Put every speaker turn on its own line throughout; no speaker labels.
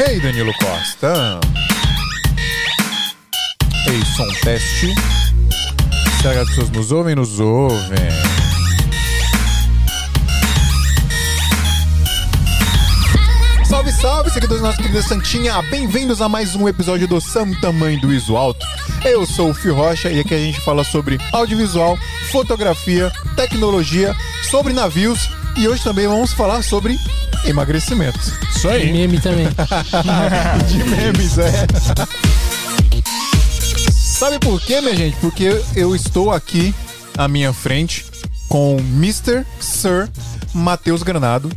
Hey, Danilo Costa. Ei, som teste. Será que as pessoas nos ouvem? Nos ouvem. Salve, salve, seguidores da nossa querida Santinha. Bem-vindos a mais um episódio do Sam Tamanho do Iso Alto. Eu sou o Fio Rocha e aqui a gente fala sobre audiovisual, fotografia, tecnologia, sobre navios e hoje também vamos falar sobre emagrecimento.
Isso aí.
meme também.
De memes, é. Sabe por quê, minha gente? Porque eu estou aqui à minha frente com Mr. Sir Matheus Granado,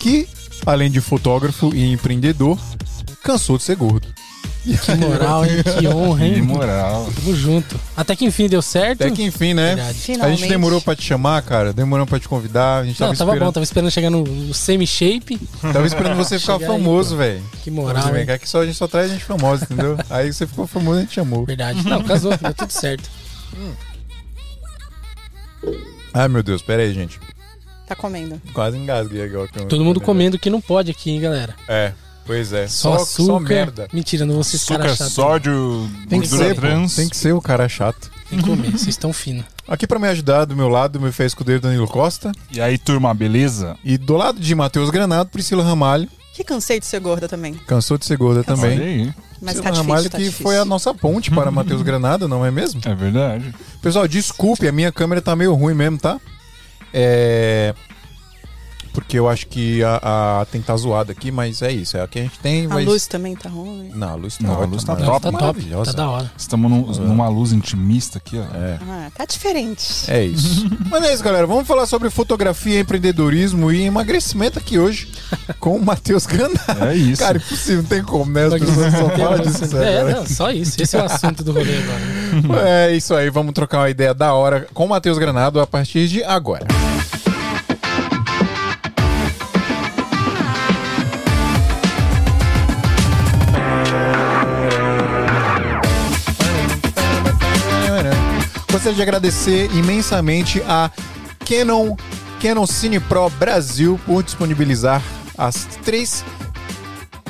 que, além de fotógrafo e empreendedor, cansou de ser gordo.
Que moral, hein? Que honra,
Que
hein?
moral.
Tamo junto. Até que enfim deu certo.
Até que enfim, né? A gente demorou pra te chamar, cara. Demoramos pra te convidar. A gente tava
Não, tava bom,
esperando.
tava esperando chegar no, no semi-shape.
Tava esperando você ficar
Chegar
famoso, velho.
Que moral, hein?
É que só, a gente só traz gente famosa, entendeu? Aí você ficou famoso e a gente chamou.
Verdade. Não, casou, deu tudo certo.
Ai, meu Deus, pera aí, gente.
Tá comendo.
Quase engasguei agora.
Todo mundo
com-
comendo que não pode aqui, hein, galera.
É, pois é.
Só,
Só,
açúcar.
só merda.
Mentira, não vou ser esse cara
Açúcar,
chato.
sódio,
Tem que
gordura
ser,
trans.
Tem que ser o cara chato.
Tem que comer, vocês estão finos.
Aqui pra me ajudar, do meu lado, meu fiel escudeiro Danilo Costa.
E aí, turma, beleza?
E do lado de Matheus Granado, Priscila Ramalho.
Que cansei de ser gorda também.
Cansou de ser gorda
Cansei.
Olha
também.
aí.
Mas
Priscila
tá difícil,
Ramalho
tá
que
difícil.
foi a nossa ponte para Matheus Granado, não é mesmo?
É verdade.
Pessoal, desculpe, a minha câmera tá meio ruim mesmo, tá? É. Porque eu acho que a, a tem que tá zoada aqui, mas é isso. É a que a gente tem.
A
mas...
luz também tá ruim.
Não, a luz
Não,
tá,
a luz tá
mara-
top,
tá top,
maravilhosa.
tá da hora.
Estamos num- numa luz intimista aqui, ó.
É.
Ah, tá diferente.
É isso. Mas é isso, galera. Vamos falar sobre fotografia, empreendedorismo e emagrecimento aqui hoje com o Matheus Granado.
É isso.
Cara, impossível, não tem como, né? As pessoas só falam disso.
É,
sério.
não, só isso. Esse é o assunto do rolê agora.
É isso aí, vamos trocar uma ideia da hora com o Matheus Granado a partir de agora. Gostaria de agradecer imensamente a Canon, Canon Cine Pro Brasil por disponibilizar as três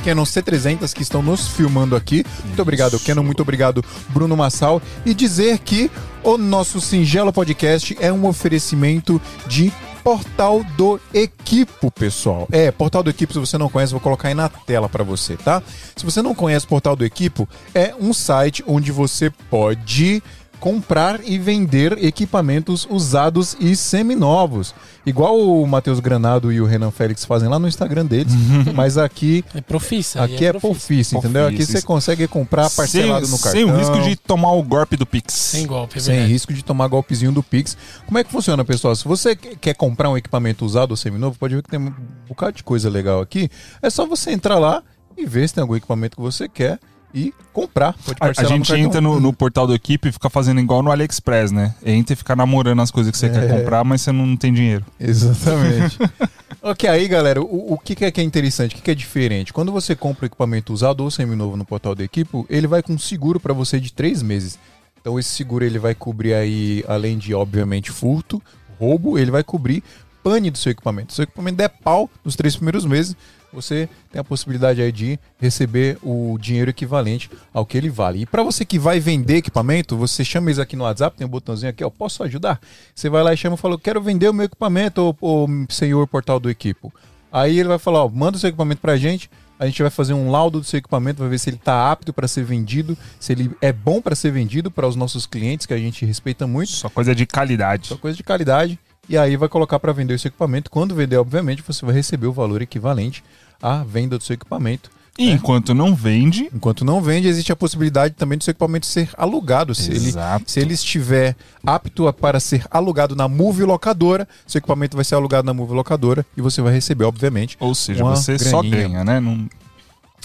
Canon C300 que estão nos filmando aqui. Muito obrigado, Canon. Muito obrigado, Bruno Massal. E dizer que o nosso singelo podcast é um oferecimento de Portal do Equipo, pessoal. É, Portal do Equipo, se você não conhece, vou colocar aí na tela para você, tá? Se você não conhece Portal do Equipo, é um site onde você pode comprar e vender equipamentos usados e seminovos. Igual o Matheus Granado e o Renan Félix fazem lá no Instagram deles, mas aqui
É profissa.
Aqui é profício, entendeu? Aqui você consegue comprar parcelado
sem,
no cartão.
Sem o risco de tomar o golpe do Pix.
Sem golpe, é
sem risco de tomar golpezinho do Pix. Como é que funciona, pessoal? Se você que- quer comprar um equipamento usado ou seminovo, pode ver que tem um bocado de coisa legal aqui. É só você entrar lá e ver se tem algum equipamento que você quer e comprar. Pode
A,
no
gente
cartão.
entra no, no portal do equipe e fica fazendo igual no AliExpress, né? Entra e fica namorando as coisas que você
É.
quer comprar, mas você não tem dinheiro.
Exatamente. ok, aí galera, o, o que, que é que é interessante, o que, que é diferente? Quando você compra equipamento usado ou seminovo no portal do Equipo, ele vai com seguro para você de três meses. Então esse seguro ele vai cobrir aí, além de obviamente furto, roubo, ele vai cobrir pane do seu equipamento. Se o equipamento der pau nos três primeiros meses, você tem a possibilidade aí de receber o dinheiro equivalente ao que ele vale. E para você que vai vender equipamento, você chama eles aqui no WhatsApp, tem um botãozinho aqui, ó, posso ajudar? Você vai lá e chama e fala, quero vender o meu equipamento, ô, ô, senhor portal do equipo. Aí ele vai falar, ó, manda o seu equipamento pra gente, a gente vai fazer um laudo do seu equipamento, vai ver se ele está apto para ser vendido, se ele é bom para ser vendido para os nossos clientes, que a gente respeita muito.
Só coisa de qualidade.
Só coisa de qualidade. E aí vai colocar para vender o seu equipamento. Quando vender, obviamente, você vai receber o valor equivalente à venda do seu equipamento.
E enquanto não vende,
Enquanto não vende, existe a possibilidade também do seu equipamento ser alugado. Se ele,
Exato.
se ele estiver apto a- para ser alugado na Move Locadora, seu equipamento vai ser alugado na Move Locadora e você vai receber, obviamente.
ou seja,
Uma
você só
graninha.
ganha, né? Não,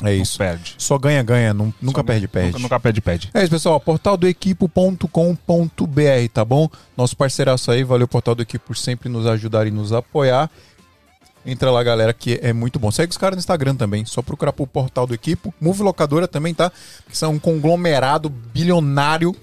É
não
isso.
perde.
Só ganha, ganha, nun- nunca
Só
perde, perde.
Nunca, nunca perde, perde.
É isso, pessoal. Portaldoequipo.com.br, tá bom? Nosso parceiraço aí, valeu Portal do Equipo por sempre nos ajudar e nos apoiar. Entra lá, galera, que é muito bom. Segue os caras no Instagram também, só procurar pro Portal do Equipo. Move Locadora também, tá? Que são um conglomerado bilionário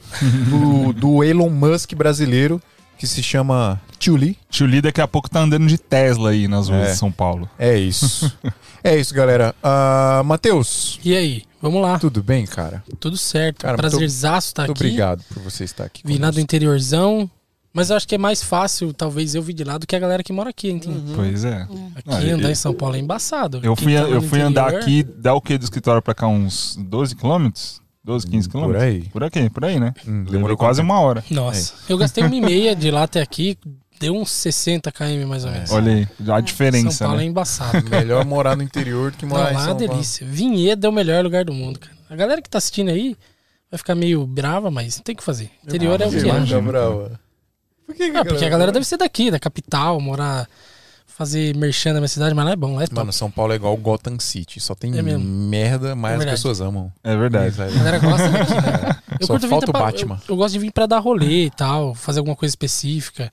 do, do Elon Musk brasileiro. Que se chama Tuli.
Tio Lee daqui a pouco tá andando de Tesla aí nas ruas
É.
de São Paulo.
É isso. é isso, galera. Ah, Matheus,
E aí? Vamos lá.
tudo bem, cara?
Tudo certo.
Cara,
Prazerzaço estar
Muito
aqui.
obrigado por você estar aqui.
Vim lá do interiorzão. Mas eu acho que é mais fácil, talvez, eu vir de lá do que a galera que mora aqui, entende?
Pois é.
Aqui
Ah,
andar
eu-
em São Paulo é embaçado.
Eu fui,
tá
eu fui andar
interior-
aqui, dá o quê do escritório pra cá? Uns 12 quilômetros? 12, 15
Por
quilômetros?
aí.
Por aqui, por aí, né?
Hum,
Demorou quase uma hora.
Nossa, eu gastei uma e meia de lá até aqui, deu uns 60 km mais ou menos.
Olha aí, a diferença,
São Paulo é
né?
embaçado.
Melhor morar no interior do que
Não,
morar em
lá é
São Paulo.
delícia. Vinhedo é o melhor lugar do mundo, cara. A galera que tá assistindo aí vai ficar meio brava, mas tem que fazer. Interior é o que é.
brava. Por que, que
Ah, porque a galera deve ser daqui, da capital, morar, fazer merchan na minha cidade, mas lá é bom, lá é top.
Mano, São Paulo é igual Gotham City. Só tem
É
merda, mas
É
as pessoas amam.
É verdade.
A galera gosta daqui, né? Eu
Só falta o
pra-
Batman.
Eu, eu gosto de vir pra dar rolê e tal, fazer alguma coisa específica.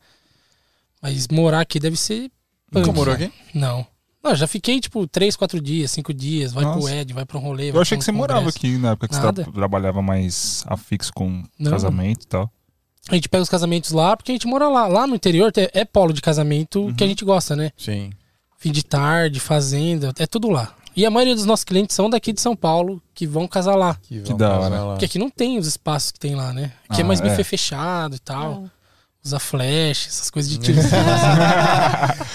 Mas morar aqui deve ser.
Nunca
punk.
morou aqui?
Não. Não, já fiquei, tipo, três, quatro dias, cinco dias, vai pro
Nossa.
Ed, vai um rolê.
Eu
vai
achei
pra
que você
um
morava
congresso.
aqui na época que você
Nada.
tra- trabalhava mais afixo com
Não.
casamento e tal.
A gente pega os casamentos lá, porque a gente mora lá. Lá no interior te- é polo de casamento
Uhum.
que a gente gosta, né?
Sim.
Fim de tarde, fazenda, é tudo lá. E a maioria dos nossos clientes são daqui de São Paulo, que vão casar lá.
Que,
Que da hora.
Lá.
Porque aqui não tem os espaços que tem lá, né? Aqui é
Ah,
mais
é.
buffet fechado e tal. Usa flash, essas coisas de tiro.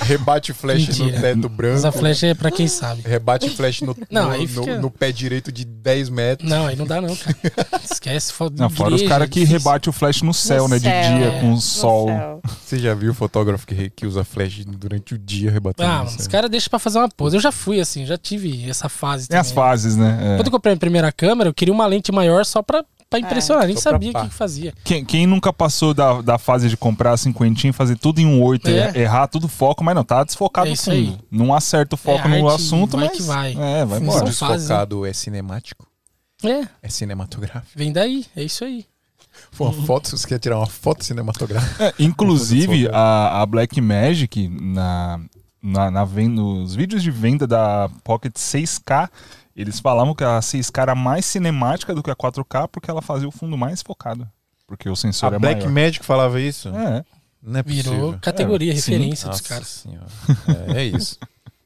Rebate flash no
Mentira.
teto branco.
Usa flash é pra quem sabe.
Rebate flash no,
Não,
no,
aí
no-
fica-
no pé direito de 10 metros.
Não, aí não dá não, cara. Esquece. Foto
Não, fora os caras que rebatem o flash no céu,
No
né?
céu,
de dia,
é.
com o
No
sol.
céu.
Você já viu o fotógrafo que, que usa flash durante o dia rebatendo?
Ah,
no
mano, os caras deixam pra fazer uma pose. Eu já fui assim, já tive essa fase
Tem as
também.
fases, né? É.
Quando eu comprei a primeira câmera, eu queria uma lente maior só pra, pra impressionar. Nem
só pra
sabia o que, que fazia.
Quem, quem nunca passou da, da fase de comprar a cinquentinha e fazer tudo em um 8,
É.
errar tudo foco, mas não, tá desfocado
É
fundo. Não acerta o foco
É
no
arte,
assunto,
vai
mas.
que vai.
É, vai embora.
fases,
desfocado é cinemático?
É,
É cinematográfico?
vem daí, é isso aí.
Foi uma foto, você quer tirar uma foto cinematográfica?
É, inclusive, a, a Black Magic, na, na, na nos vídeos de venda da Pocket 6K, eles falavam que a 6K era mais cinemática do que a 4K porque ela fazia o fundo mais focado. Porque o sensor
A
é
Black
maior.
Magic falava isso?
É,
Não é
Virou
possível.
categoria,
É, sim.
referência dos
Nossa
caras.
senhora. É, é isso.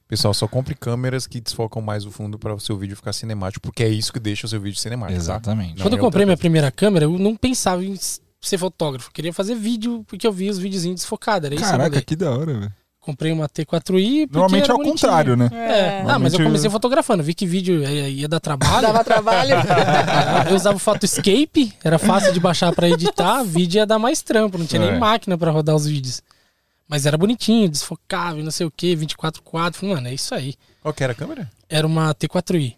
Pessoal, só compre câmeras que desfocam mais o fundo para o seu vídeo ficar cinemático, porque é isso que deixa o seu vídeo cinemático. tá?
exatamente.
Não
Quando eu
é
comprei
outra
minha primeira câmera, eu não pensava em ser fotógrafo. Eu queria fazer vídeo, porque eu via os videozinhos desfocados. Era isso
Caraca, que da hora, velho.
Comprei uma T4i. porque
Normalmente é o
bonitinho.
contrário, né?
É. Ah, mas eu comecei fotografando. Vi que vídeo ia, ia dar trabalho.
Dava trabalho.
Eu usava o Photoscape, era fácil de baixar pra editar, vídeo ia dar mais trampo, não tinha
É.
nem máquina pra rodar os vídeos. Mas era bonitinho, desfocável, não sei o que, 24 quadros. Mano, é isso aí.
Qual que era a câmera?
Era uma T4i.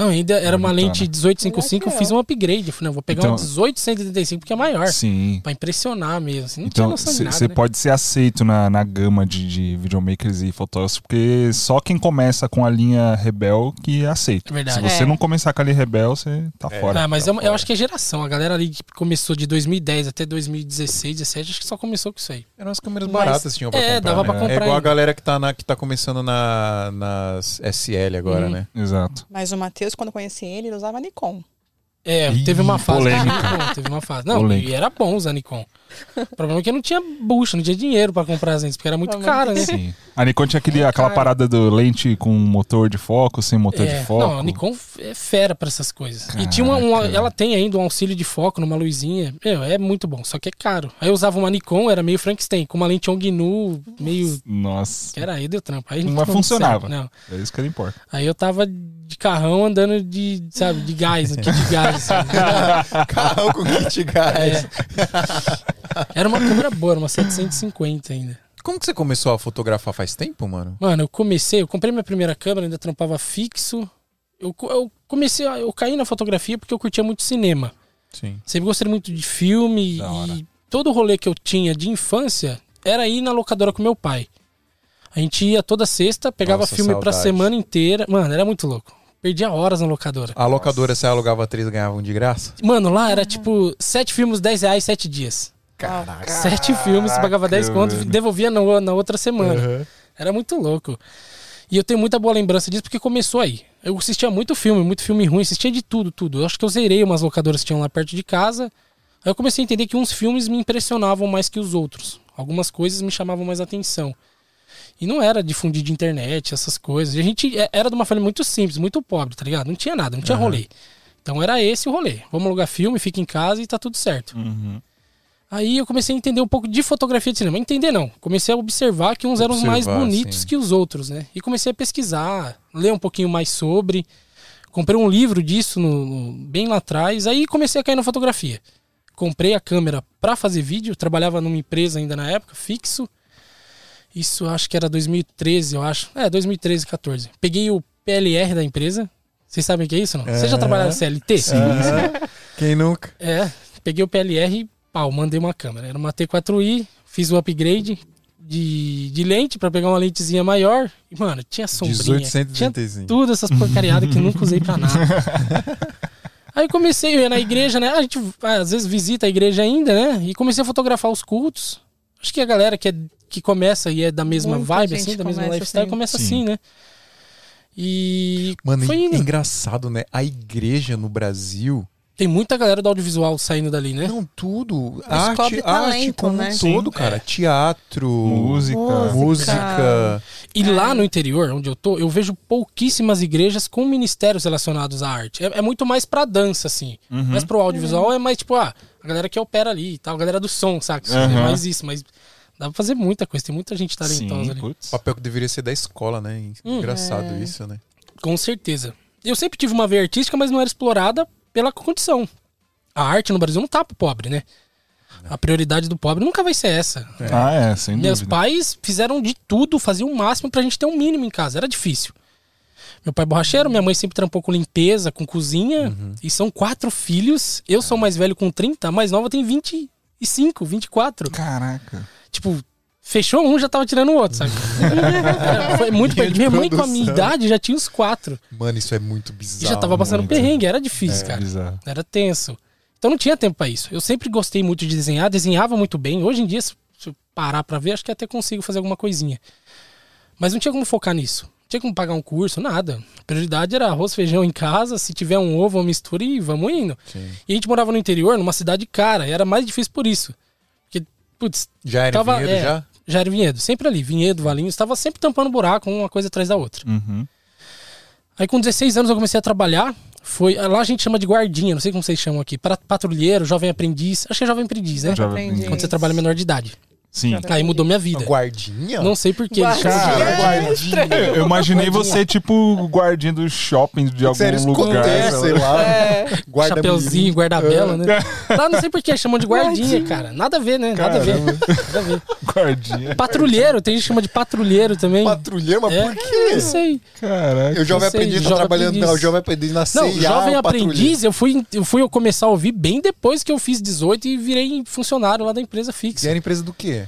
Não, ainda era uma lente 1855, eu fiz um upgrade. Eu falei, não, vou pegar
Então-
uma 1875 porque é maior.
Sim.
Pra impressionar mesmo. Assim, não tinha
Então,
noção de nada,
você
né?
pode ser aceito na, na gama de, de videomakers e fotógrafos, porque só quem começa com a linha Rebel que aceita.
É verdade.
Se você
É.
não começar com a linha Rebel, você tá
É.
fora.
Ah, mas
tá
eu, eu
fora.
acho que é geração. A galera ali que começou de 2010 até 2016, 17, acho que só começou com isso aí.
Eram as câmeras
Mas-
baratas, tinham pra
É,
comprar.
dava
né?
pra comprar
É igual a
ainda.
galera que tá, na, que tá começando na, nas SL agora,
Hum.
né?
Exato.
Mas o Matheus, quando eu conheci ele, ele usava Nikon.
É,
Ih,
teve uma fase.
polêmica.
Nikon, teve uma fase. Não,
Polêmica.
e era bom usar Nikon. O problema é que não tinha bucha, não tinha dinheiro pra comprar as lentes, porque era muito
Era
caro, né?
Sim. A Nikon tinha aquele,
É,
aquela
cara.
parada do lente com motor de foco, sem motor
É,
de foco.
não, a Nikon é fera pra essas coisas. e tinha uma, uma-
Caraca.
ela tem ainda um auxílio de foco numa luzinha. Meu, é muito bom, só que é caro. Aí eu usava uma Nikon, era meio Frankenstein, com uma lente Ongnu, meio.
Nossa.
Que era aí deu trampo. Aí
Mas
não
funcionava.
Não.
É isso que importa.
Aí eu tava de carrão andando de, sabe, de gás, kit de gás. Assim.
Carro com kit gás.
É. Era uma câmera boa, era uma 750 ainda.
Como que você começou a fotografar faz tempo, mano?
Mano, eu comecei, eu comprei minha primeira câmera, ainda trampava fixo. Eu, eu comecei, a- eu caí na fotografia porque eu curtia muito cinema.
Sim.
Sempre gostei muito de filme
Da hora.
e todo o rolê que eu tinha de infância era ir na locadora com meu pai. A gente ia toda sexta, pegava
Nossa,
filme pra
saudade.
semana inteira. Mano, era muito louco. Perdia horas na locadora.
A locadora, você alugava três e ganhava um de graça?
Mano, lá era tipo sete filmes, 10 reais, sete dias.
Caraca.
Sete filmes, você pagava 10 conto e
velho.
devolvia na, na outra semana.
Uhum.
Era muito louco. E eu tenho muita boa lembrança disso porque começou aí. Eu assistia muito filme, muito filme ruim, assistia de tudo, tudo. Eu acho que eu zerei umas locadoras que tinham lá perto de casa. Aí eu comecei a entender que uns filmes me impressionavam mais que os outros. Algumas coisas me chamavam mais atenção. E não era difundir de internet, essas coisas. E a gente é- era de uma família muito simples, muito pobre, tá ligado? Não tinha nada, não tinha rolê. Então era esse o rolê. Vamos alugar filme, fica em casa e tá tudo certo.
Uhum.
Aí eu comecei a entender um pouco de fotografia de cinema. Entender não. Comecei a observar que uns eram os mais
Observar,
bonitos
sim.
que os outros, né? E comecei a pesquisar, ler um pouquinho mais sobre. Comprei um livro disso no- no- bem lá atrás. Aí comecei a cair na fotografia. Comprei a câmera pra fazer vídeo. Trabalhava numa empresa ainda na época, fixo. Isso acho que era 2013, eu acho. É, 2013, 14. Peguei o PLR da empresa. Vocês sabem o que é isso, não? Vocês já
É.
trabalharam CLT?
Aham. Quem nunca?
É, peguei o PLR e pau, mandei uma câmera. Era uma T4i, fiz o upgrade de, de lente pra pegar uma lentezinha maior. E, mano, tinha sombrinha. Tinha
1835.
tudo essas porcariadas que nunca usei pra nada. Aí comecei, eu ia na igreja, né? A gente às vezes visita a igreja ainda, né? E comecei a fotografar os cultos. Acho que a galera que, é, que começa e é da mesma
Muita
vibe, assim, da mesma lifestyle,
assim.
começa
Sim.
assim, né? E
Mano,
foi
é engraçado, né? A igreja no Brasil.
Tem muita galera do audiovisual saindo dali, né?
Não, tudo. Arte, arte
talento,
como
né?
um todo,
Sim.
cara. Teatro,
Música.
Música.
música.
E lá no interior, onde eu tô, eu vejo pouquíssimas igrejas com ministérios relacionados à arte. É, é muito mais pra dança, assim.
Uhum.
Mas pro audiovisual é mais tipo, ah, a galera que opera ali e tal, a galera do som, saca? É
Aham.
mais isso, mas dá pra fazer muita coisa, tem muita gente talentosa
Sim,
ali.
putz.
Papel que deveria ser da escola, né?
Hum.
Engraçado
É.
isso, né?
Com certeza. Eu sempre tive uma veia artística, mas não era explorada pela condição. A arte no Brasil não tá pro pobre, né? A prioridade do pobre nunca vai ser essa.
Ah, é, sem
Meus
dúvida.
pais fizeram de tudo, faziam o máximo pra gente ter um mínimo em casa. Era difícil. Meu pai é borracheiro, minha mãe sempre trampou com limpeza, com cozinha.
Uhum.
E são quatro filhos. Eu sou mais velho com 30, a mais nova tem 25, 24.
Caraca.
Tipo, fechou um, já tava tirando o outro, sabe? Era- Foi muito
de
Minha mãe, com a minha idade, já tinha os quatro.
Mano, isso é muito
E
bizarro.
já tava passando
muito.
perrengue, era difícil,
É,
cara.
bizarro.
Era tenso. Então não tinha tempo pra isso. Eu sempre gostei muito de desenhar, desenhava muito bem. Hoje em dia, se eu parar pra ver, acho que até consigo fazer alguma coisinha. Mas não tinha como focar nisso. Não tinha como pagar um curso, nada. A prioridade era arroz, feijão em casa, se tiver um ovo, uma mistura e vamos indo.
Sim.
E a gente morava no interior, numa cidade cara, e era mais difícil por isso. Porque, putz,
Já era
Tava- é.
já?
Já era vinhedo, sempre ali, vinhedo, valinhos, estava sempre tampando buraco, uma coisa atrás da outra.
Uhum.
Aí com 16 anos eu comecei a trabalhar. Foi, lá a gente chama de guardinha, não sei como vocês chamam aqui. Patrulheiro, jovem aprendiz. Acho que é jovem aprendiz, né?
Já
Aprendi.
Quando você trabalha menor de idade.
Sim.
Aí mudou minha vida.
Guardinha?
Não sei por que eles chamam de
Guardinha.
guardinha.
É.
Eu, eu imaginei você, tipo, o guardinha do shopping de algum
Sério,
lugar.
escoteiro, sei lá.
É,
Guarda
Chapeuzinho, guarda-bela, né? Lá não sei por que chamam de guardinha,
Guardinha.
cara. Nada a ver, né? Nada a ver. Nada a ver.
Guardinha.
Patrulheiro, tem gente que chama de patrulheiro também.
Patrulheiro, mas
É,
por quê?
Não sei.
Caraca.
Eu jovem
Não
aprendiz, tá
jovem
trabalhando.
aprendiz.
Não, jovem aprendiz na
Não,
CIA,
jovem
o patrulheiro.
aprendiz, eu fui, eu fui começar a ouvir bem depois que eu fiz 18 e virei funcionário lá da empresa
E
fixa.
era empresa do quê?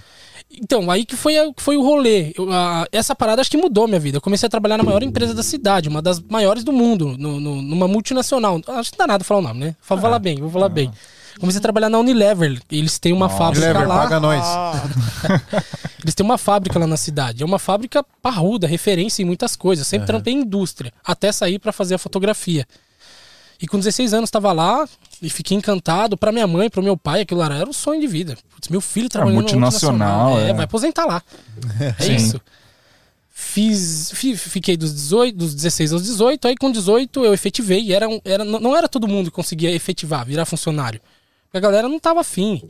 Então, aí que foi, que foi o rolê. Eu, a- essa parada acho que mudou minha vida. Eu comecei a trabalhar na maior empresa da cidade, uma das maiores do mundo, no- no- numa multinacional. Acho que não dá nada falar o nome, né? Vou falar bem, vou falar bem. Comecei a trabalhar na Unilever. Eles têm uma fábrica
Lever,
lá.
paga nós.
Eles têm uma fábrica lá na cidade. É uma fábrica parruda, referência em muitas coisas. Sempre trampei em indústria, até sair pra fazer a fotografia. E com 16 anos estava lá e fiquei encantado. Pra minha mãe, pro meu pai, aquilo lá era um sonho de vida. Putz, meu filho trabalhando na
multinacional,
É,
é.
vai aposentar lá. É isso. Fiz, fi- fiquei dos, 18, dos 16 aos 18, aí com 18 eu efetivei. Era, era, não era todo mundo que conseguia efetivar, virar funcionário. A galera não tava afim.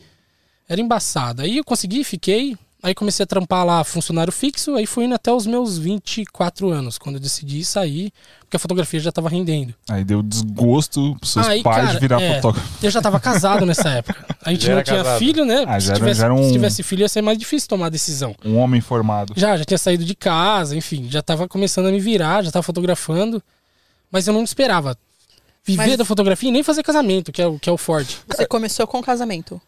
Era embaçado. Aí eu consegui, fiquei. Aí comecei a trampar lá funcionário fixo, aí fui indo até os meus 24 anos, quando eu decidi sair, porque a fotografia já tava rendendo.
Aí deu desgosto pros seus
Aí,
pais
cara,
de virar
é,
fotógrafo.
Eu já tava casado nessa época. A gente
Já
não tinha
casado.
filho, né?
Ah,
se,
já
tivesse,
já um-
se tivesse filho ia ser mais difícil tomar a decisão.
Um homem formado.
Já, já tinha saído de casa, enfim, já tava começando a me virar, já tava fotografando. Mas eu não esperava viver
Mas-
da fotografia e nem fazer casamento, que é o, que é o forte.
Você começou com o casamento.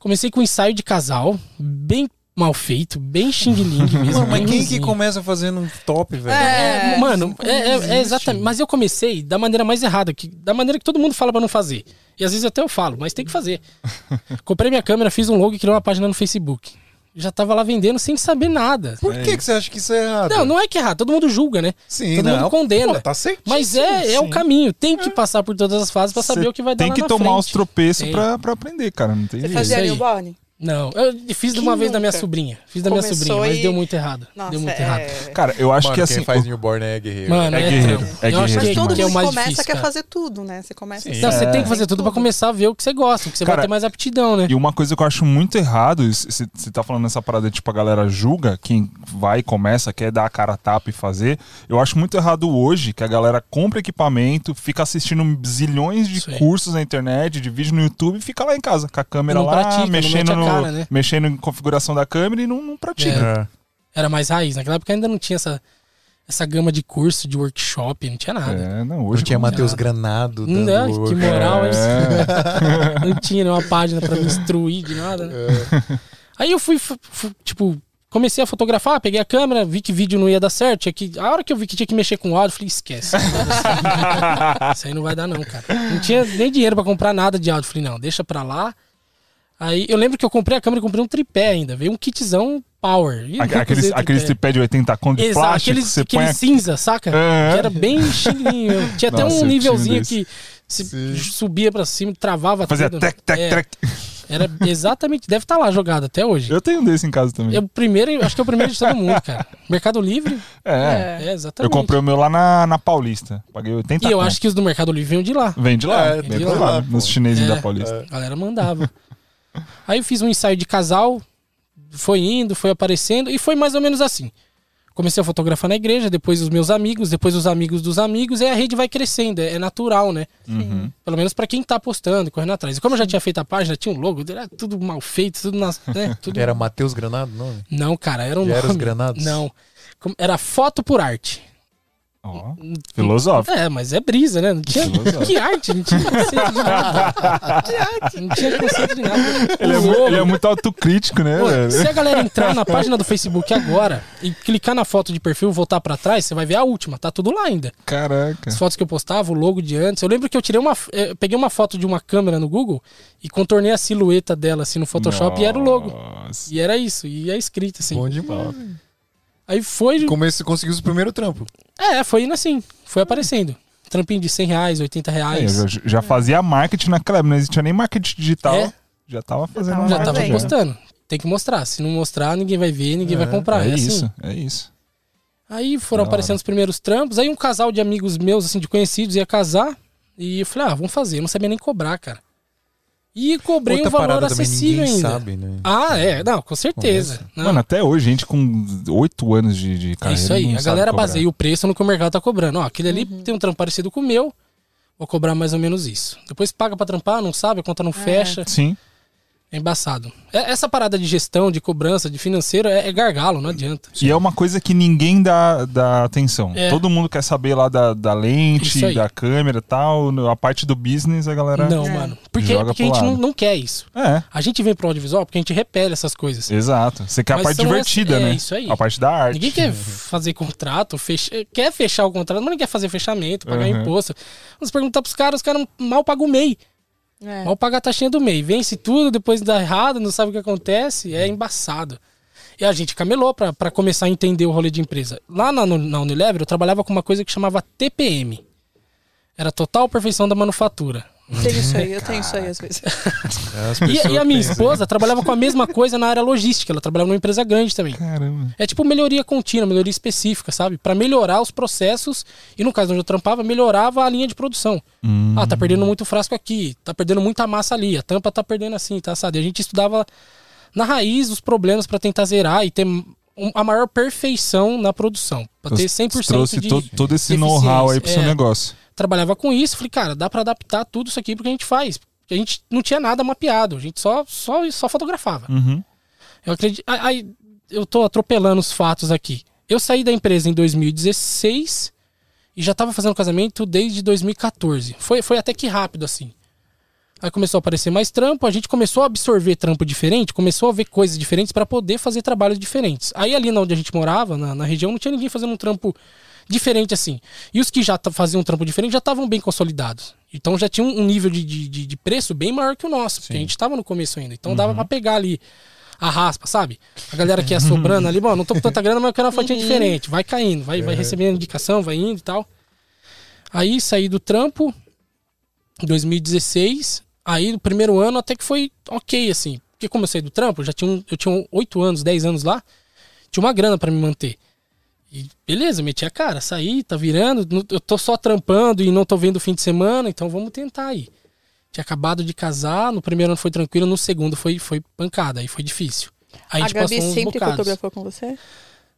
Comecei com ensaio de casal, bem mal feito, bem xing-ling mesmo.
Mano, mas quem que começa fazendo um top, velho?
É,
É,
mano, é, é- é exatamente. Mas eu comecei da maneira mais errada, que, da maneira que todo mundo fala pra não fazer. E às vezes até eu falo, mas tem que fazer. Comprei minha câmera, fiz um logo e criei uma página no Facebook. Já tava lá vendendo sem saber nada.
Por que, que você acha que isso é errado?
Não, não é que é errado, todo mundo julga, né?
Sim,
todo
não.
mundo condena.
Pô, tá certo.
Mas é, é o caminho. Tem que passar por todas as fases pra saber
Cê
o que vai dar
Tem que tomar os tropeços pra aprender, cara. Não tem
Você
jeito.
fazia
aí.
newborn?
Não, eu fiz de uma
Quem
vez da minha sobrinha. Fiz da minha
Começou
sobrinha, mas
e-
deu muito errado.
Nossa,
deu muito
é...
errado.
Cara, eu acho
Mano,
que
quem
assim.
faz
o-
newborn é guerreiro.
Mano,
É
é,
guerreiro, é
eu acho
guerreiro
que,
todo
que é o mais
começa
difícil,
quer fazer tudo, né? Você começa
Sim.
assim.
Não, você
É.
tem que fazer tudo pra começar a ver o que você gosta, que você
Cara,
vai ter mais aptidão, né?
E uma coisa que eu acho muito errado, você tá falando nessa parada, tipo, a galera julga quem vai e começa, quer dar a cara a tapa e fazer. Eu acho muito errado hoje que a galera compra equipamento, fica assistindo zilhões de cursos na internet, de vídeo no YouTube e fica lá em casa, com a câmera
Não
lá,
pratica,
mexendo, no,
cara, né?
mexendo em configuração da câmera e não, não pratica.
Era mais raiz. Naquela época ainda não tinha essa, essa gama de curso, de workshop, não tinha nada.
É, não, hoje
Hoje tinha Matheus. Granado.
Não,
dando
que
work.
moral?
É.
Não tinha nenhuma página pra me instruir de nada, né?
É.
Aí eu fui, fu- fu- tipo, comecei a fotografar, peguei a câmera, vi que vídeo não ia dar certo. Tinha que, a hora que eu vi que tinha que mexer com o áudio, eu falei, esquece. não. Isso aí não vai dar, não, cara. Não tinha nem dinheiro pra comprar nada de áudio. Falei, não, deixa pra lá. Aí eu lembro que eu comprei a câmera e comprei um tripé ainda. Veio um kitzão power.
Aqueles,
o
aqueles tripé de 80 conto de
Exato,
plástico,
aquele,
que você
aquele
põe a...
cinza, saca?
É.
Que era bem chininho. Tinha até
Nossa, eu
um nívelzinho que subia pra cima, travava
Fazia
tudo.
tec, tec,
É,
tec.
Era exatamente, deve estar lá jogado até hoje.
Eu tenho um desse em casa também.
É o primeiro, acho que é o primeiro de todo mundo, cara. Mercado Livre?
É.
É, exatamente.
Eu comprei o meu lá na, na Paulista. Paguei 80
E eu
conto.
acho que os do Mercado Livre vinham de lá.
Vem de lá,
É,
bem
de
lá, pô.
nos chineses
É.
da Paulista.
A galera mandava. Aí eu fiz um ensaio de casal, foi indo, foi aparecendo, e foi mais ou menos assim. Comecei a fotografar na igreja, depois os meus amigos, depois os amigos dos amigos, e a rede vai crescendo, é, é natural, né?
Uhum.
Pelo menos pra quem tá postando, correndo atrás. E como eu já tinha feito a página, tinha um logo, era tudo mal feito, tudo nas. Né, tudo...
Era Matheus Granado, não?
Não, cara, era um
Já era os
nome-
granados?
Não. Era foto por arte.
Ó, filosófico.
É, mas é brisa, né? Não tinha.
Filosófico.
que arte? Não tinha conceito de nada. que arte? Não tinha conceito de nada.
Ele é,
O
mu-
logo-
ele é muito autocrítico, né,
Pô,
velho?
se a galera entrar na página do Facebook agora e clicar na foto de perfil e voltar pra trás, você vai ver a última. Tá tudo lá ainda.
Caraca.
As fotos que eu postava, o logo de antes. Eu lembro que eu tirei uma. eh, peguei uma foto de uma câmera no Google e contornei a silhueta dela assim no Photoshop e era o logo.
Nossa.
E era isso. E é escrito assim.
Bom demais.
Aí foi.
Comece, conseguiu o primeiro trampo.
É, foi indo assim. Foi aparecendo. Trampinho de 100 reais, 80
É,
reais.
eu já, já fazia marketing naquela época, não existia nem marketing digital.
É.
Já tava fazendo
tava
Já tava postando. Tem que mostrar. Se não mostrar, ninguém vai ver, ninguém vai comprar.
É
É, assim.
isso, é isso.
Aí foram aparecendo
hora.
os primeiros trampos. Aí um casal de amigos meus, assim, de conhecidos, ia casar. E eu falei, ah, vamos fazer. Eu não sabia nem cobrar, cara. E cobrei
Outra
um valor acessível ainda.
sabe, né?
Ah, é. Não, com certeza. Não,
Mano, até hoje, gente com 8 anos de, de
é
carreira.
isso aí.
não
A
sabe
galera
cobrar.
baseia o preço no que o mercado tá cobrando. Ó, aquele ali tem um trampo parecido com o meu. Vou cobrar mais ou menos isso. Depois paga pra trampar, não sabe, a conta não fecha.
Sim.
É embaçado. É- Essa parada de gestão, de cobrança, de financeiro é, é gargalo, não adianta.
E é uma coisa que ninguém dá, dá atenção.
É.
Todo mundo quer saber lá da, da lente, da câmera e tal. A parte do business, a galera.
Não,
É.
mano. Porque, porque a gente não, não quer isso.
É,
A gente vem pro audiovisual porque a gente repele essas coisas.
exato. Você quer a
Mas
parte
são
divertida,
essa- é
né?
isso aí.
A parte da arte.
Ninguém quer fazer contrato, fecha... quer fechar o contrato, mas não quer fazer fechamento, pagar
Uhum.
imposto. Vamos perguntar pros caras, os caras mal pagam o MEI.
É.
Mal pagar a taxinha do MEI. Vence tudo, depois dá errado, não sabe o que acontece. É embaçado. E a gente camelou pra começar a entender o rolê de empresa. Lá na, na Unilever, eu trabalhava com uma coisa que chamava TPM. Era Total Perfeição da Manufatura.
Tem isso aí, eu tenho isso aí às vezes.
As
E, e a minha esposa trabalhava com a mesma coisa na área logística. Ela trabalhava numa empresa grande também.
Caramba.
É tipo melhoria contínua, melhoria específica, sabe? Pra melhorar os processos e no caso onde eu trampava, melhorava a linha de produção.
Hum.
Ah, tá perdendo muito frasco aqui, tá perdendo muita massa ali, a tampa tá perdendo assim, tá assado. E a gente estudava na raiz os problemas pra tentar zerar e ter a maior perfeição na produção, Pra ter 100%
Trouxe
de
to- todo esse know-how aí pro
eficiência.
seu
É.
negócio.
Trabalhava com isso, falei, cara, dá pra adaptar tudo isso aqui porque a gente faz. A gente não tinha nada mapeado, a gente só só só fotografava.
Uhum.
Eu acredito. Aí eu tô atropelando os fatos aqui. Eu saí da empresa em 2016 e já tava fazendo casamento desde 2014. Foi, foi até que rápido, assim. Aí começou a aparecer mais trampo, a gente começou a absorver trampo diferente, começou a ver coisas diferentes para poder fazer trabalhos diferentes. Aí ali na onde a gente morava, na, na região, não tinha ninguém fazendo um trampo diferente assim. E os que já faziam um trampo diferente já estavam bem consolidados. Então já tinha um nível de, de, de- preço bem maior que o nosso, porque a gente estava no começo ainda. Então dava para pegar ali a raspa, sabe? A galera que é sobrando ali, bom, não tô com tanta grana, mas eu quero uma fotinha diferente. Vai caindo, vai, vai recebendo indicação, vai indo e tal. Aí saí do trampo, em 2016. Aí no primeiro ano até que foi ok, assim. Porque como eu saí do trampo, eu já tinha, um- eu tinha 8 anos, 10 anos lá, tinha uma grana pra me manter. E beleza, meti a cara, saí, tá virando, eu tô só trampando e não tô vendo o fim de semana, então vamos tentar aí. Tinha acabado de casar, no primeiro ano foi tranquilo, no segundo foi, foi pancada, aí foi difícil. Aí
a
gente
Gabi
passou uns
sempre
bocados.
fotografou com você?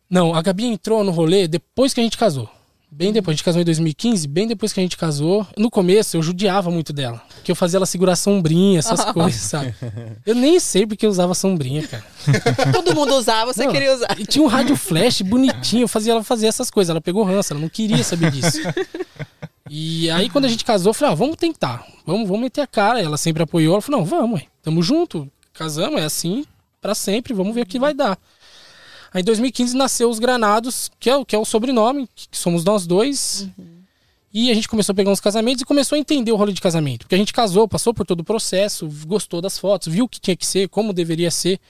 Não, a Gabi entrou no rolê depois que a gente casou. Bem depois, a gente casou em 2015, bem depois que a gente casou. No começo eu judiava muito dela. Porque eu fazia ela segurar sombrinha, essas coisas, sabe? Eu nem sei porque eu usava sombrinha, cara.
Todo mundo usava, você
Não,
queria usar.
E tinha um rádio flash bonitinho, eu fazia ela fazer essas coisas. Ela pegou ranço, ela não queria saber disso. E aí, quando a gente casou, eu falei, ah, vamos tentar. Vamos, vamos meter a cara. Ela sempre apoiou. Ela falou, não, vamos, ué. tamo junto. Casamos, é assim pra sempre. Vamos ver o que vai dar. Aí, em 2015, nasceu os Granados, que é, o- que é o sobrenome, que somos nós dois. E a gente começou a pegar uns casamentos e começou a entender o rolê de casamento. Porque a gente casou, passou por todo o processo, gostou das fotos, viu o que tinha que ser, como deveria ser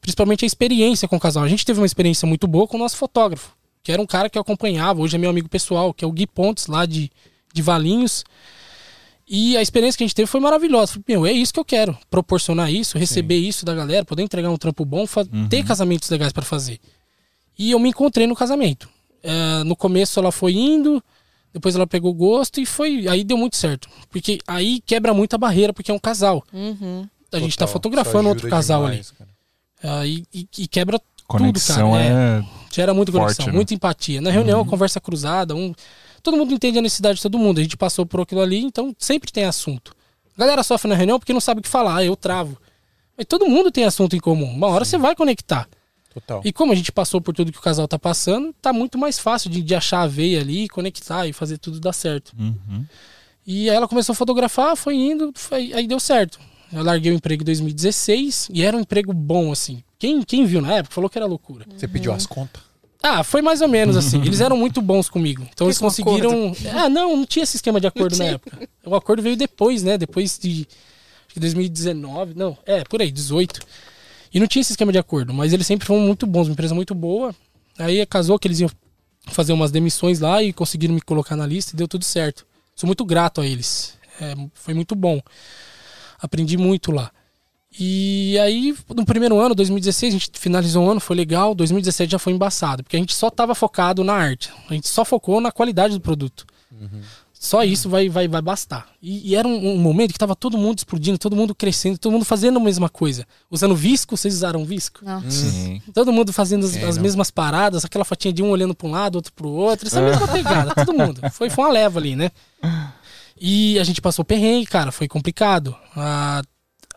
principalmente a experiência com o casal. A gente teve uma experiência muito boa com o nosso fotógrafo, que era um cara que eu acompanhava, hoje é meu amigo pessoal, que é o Gui Pontes, lá de, de Valinhos. E a experiência que a gente teve foi maravilhosa. Falei, Meu, é isso que eu quero. Proporcionar isso, receber isso da galera, poder entregar um trampo bom, fa- ter casamentos legais para fazer. E eu me encontrei no casamento. É, no começo ela foi indo, depois ela pegou gosto e foi. Aí deu muito certo. Porque aí quebra muita barreira, porque é um casal.
Uhum.
A gente tá fotografando outro casal
demais,
ali. Aí, e, e quebra
Conexão
tudo, cara.
é.
Gera muita
Forte,
conexão,
né?
muita empatia. Na reunião, conversa cruzada, um... todo mundo entende a necessidade de todo mundo. A gente passou por aquilo ali, então sempre tem assunto. A galera sofre na reunião porque não sabe o que falar, eu travo. Mas todo mundo tem assunto em comum. Uma hora você vai conectar.
Total.
E como a gente passou por tudo que o casal tá passando, tá muito mais fácil de, de achar a veia ali, conectar e fazer tudo dar certo.
Uhum.
E aí ela começou a fotografar, foi indo, foi- aí deu certo. Eu larguei o emprego em 2016 e era um emprego bom, assim. Quem, quem viu na época falou que era loucura.
Você pediu as contas?
Ah, foi mais ou menos assim. Eles eram muito bons comigo. Então eles
Fez um
conseguiram. Ah, não, não tinha esse esquema de acordo na época. O acordo veio depois, né? Depois de. Acho que 2019. Não, é, por aí, 18. E não tinha esse esquema de acordo. Mas eles sempre foram muito bons, uma empresa muito boa. Aí casou que eles iam fazer umas demissões lá e conseguiram me colocar na lista e deu tudo certo. Sou muito grato a eles. É, foi muito bom. Aprendi muito lá. E aí, no primeiro ano, 2016, a gente finalizou o ano, foi legal. 2017 já foi embaçado, porque a gente só tava focado na arte. A gente só focou na qualidade do produto. Só isso vai, vai, vai bastar. E, e era um, um momento que tava todo mundo explodindo, todo mundo crescendo, todo mundo fazendo a mesma coisa. Usando visco, vocês usaram visco?
Não.
Sim.
Todo mundo fazendo as,
É,
as mesmas paradas, aquela fotinha de um olhando para um lado, outro pro outro. Essa é a mesma pegada, todo mundo. Foi, foi uma leva ali, né? E a gente passou perrengue, cara, foi complicado. Ah,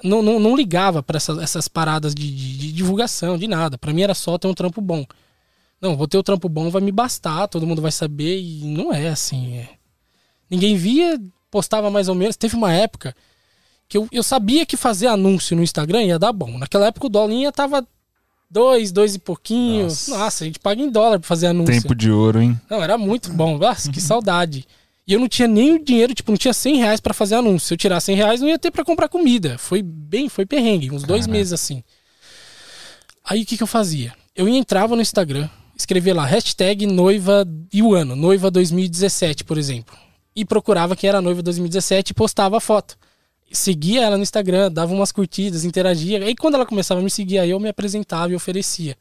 não, não, não ligava para essas, essas paradas de, de- de divulgação, de nada. Para mim era só ter um trampo bom. Não, vou ter o trampo bom, vai me bastar, todo mundo vai saber. E não é assim. é. Ninguém via, postava mais ou menos. Teve uma época que eu, eu sabia que fazer anúncio no Instagram ia dar bom. Naquela época o dólar tava dois, dois e pouquinho.
Nossa.
Nossa, a gente paga em dólar pra fazer anúncio.
Tempo de ouro, hein?
Não, era muito bom. Nossa, que saudade. E eu não tinha nem o dinheiro, tipo, não tinha 100 reais pra fazer anúncio. Se eu tirar 100 reais, não ia ter pra comprar comida. Foi bem, foi perrengue, uns dois
Caraca.
meses assim. Aí o que, que eu fazia? Eu entrava no Instagram, escrevia lá, hashtag noiva e o ano, noiva 2017, por exemplo. E procurava quem era noiva 2017 e postava a foto. Seguia ela no Instagram, dava umas curtidas, interagia. Aí quando ela começava a me seguir, aí eu me apresentava e oferecia.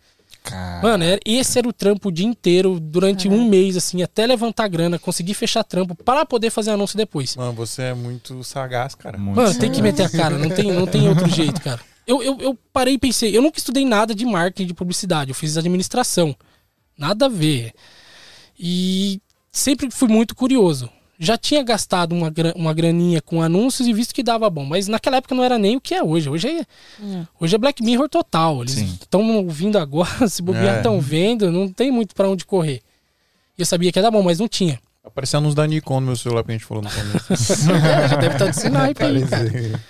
Cara.
Mano, era- esse era o trampo o dia inteiro, durante um mês, assim, até levantar grana, conseguir fechar trampo para poder fazer anúncio depois.
Mano, você é muito sagaz, cara.
Muito
Mano, tem que meter a cara, não tem, não tem outro jeito, cara. Eu, eu, eu parei e pensei, eu nunca estudei nada de marketing, de publicidade, eu fiz administração. Nada a ver. E sempre fui muito curioso. Já tinha gastado uma, uma graninha com anúncios e visto que dava bom, mas naquela época não era nem o que é hoje. Hoje é, hoje é Black Mirror total. Eles estão ouvindo agora, se bobear,
É.
estão vendo, não tem muito pra onde correr. E eu sabia que ia dar bom, mas não tinha.
Apareceu uns da Nikon no meu celular que a gente falou no começo.
Já deve estar de snipe aí, cara.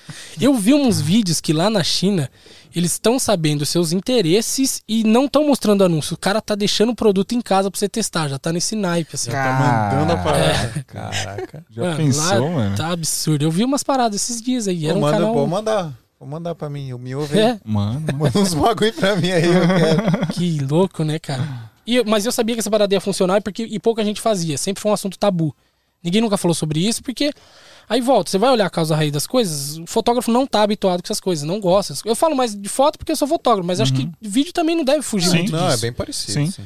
Eu vi uns vídeos que lá na China eles estão sabendo os seus interesses e não estão mostrando anúncio. O cara tá deixando o produto em casa pra você testar, já tá nesse naipe, assim.
Já tá mandando a
É.
parada. Caraca.
Já
Mano,
pensou,
lá
mano?
Tá absurdo. Eu vi umas paradas esses dias aí. Era
Pô,
um
manda,
canal.
mandar. Vou mandar pra mim, eu me ouve aí.
É,
Mano,
Manda uns bagulho pra mim aí, eu quero.
que louco, né, cara? E, mas eu sabia que essa parada ia funcionar porque, e pouca gente fazia. Sempre foi um assunto tabu. Ninguém nunca falou sobre isso porque. Aí volta, você vai olhar a causa raiz das coisas, o fotógrafo não tá habituado com essas coisas, não gosta. Eu falo mais de foto porque eu sou fotógrafo, mas acho que vídeo também não deve fugir
Sim.
muito
Não, é
disso.
bem parecido.
Sim.
sim.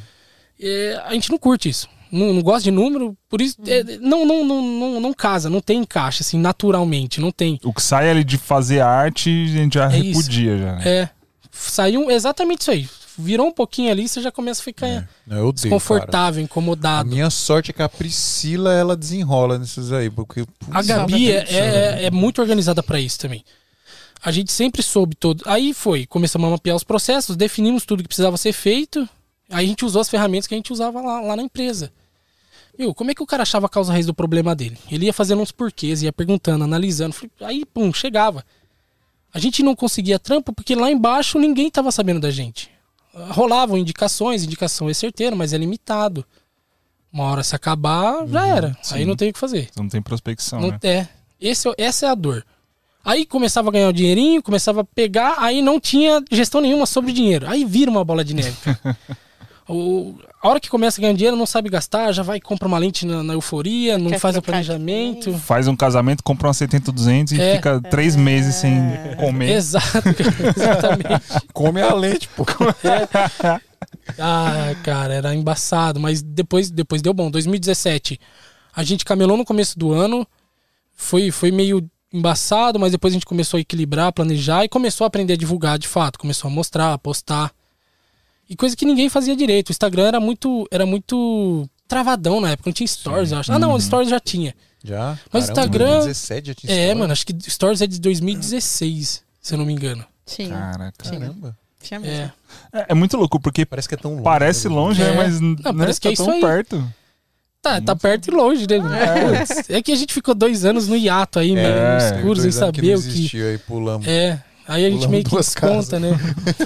É, a gente não curte isso. Não, não gosta de número, por isso. é, não, não, não, não, não casa, não tem encaixe, assim, naturalmente, não tem.
o que sai ali de fazer arte, a gente já
É isso.
repudia já. né?
É. Saiu exatamente isso aí. Virou um pouquinho ali, você já começa a ficar
eu odeio, cara.
desconfortável,
A
incomodado.
minha sorte é que a Priscila, ela desenrola nesses aí, porque...
A
putz,
Gabi é,
ela
é, é muito organizada pra isso também. A gente sempre soube todo. Aí foi, começamos a mapear os processos, definimos tudo que precisava ser feito. Aí a gente usou as ferramentas que a gente usava lá, lá na empresa. Meu, como é que o cara achava a causa raiz do problema dele? Ele ia fazendo uns porquês, ia perguntando, analisando. Aí, pum, chegava. A gente não conseguia trampo porque lá embaixo ninguém tava sabendo da gente. Rolavam indicações, indicação é certeira, mas é limitado. Uma hora se acabar, já era. Aí
sim.
não tem o que fazer.
Não tem prospecção,
Não-
né?
é. Esse, é- essa é a dor. Aí começava a ganhar o dinheirinho, começava a pegar, aí não tinha gestão nenhuma sobre dinheiro. Aí vira uma bola de neve. o, a hora que começa a ganhar dinheiro, não sabe gastar, já vai e compra uma lente na, na euforia, não
Quer
faz o planejamento.
Faz um casamento, compra uma 70 200 e
É.
fica três meses sem comer.
Exato, exatamente.
Come a lente, pô.
Ah, cara, era embaçado, mas depois, depois deu bom. 2017, a gente camelou no começo do ano, foi, foi meio embaçado, mas depois a gente começou a equilibrar, planejar e começou a aprender a divulgar de fato, começou a mostrar, a postar. E coisa que ninguém fazia direito. O Instagram era muito, era muito travadão na época, não tinha stories, eu acho. Ah, não, stories já tinha.
Já?
Mas
Caramba,
Instagram-
2017 já tinha
É,
história?
mano, acho que stories é de 2016, se eu não me engano.
Tinha.
Caraca.
Caramba.
Tinha mesmo.
É.
É, é muito louco, porque
Parece que é tão longe.
parece
né?
longe,
É.
né? mas não,
parece que é
tá
isso
tão
aí.
perto.
Tá, tá perto e longe, né? Putz, É. que a gente ficou dois anos no hiato aí, meio
É,
escuro, sem saber
não
o que.
aí, pulamos.
É. Aí a gente meio que
duas
desconta, né?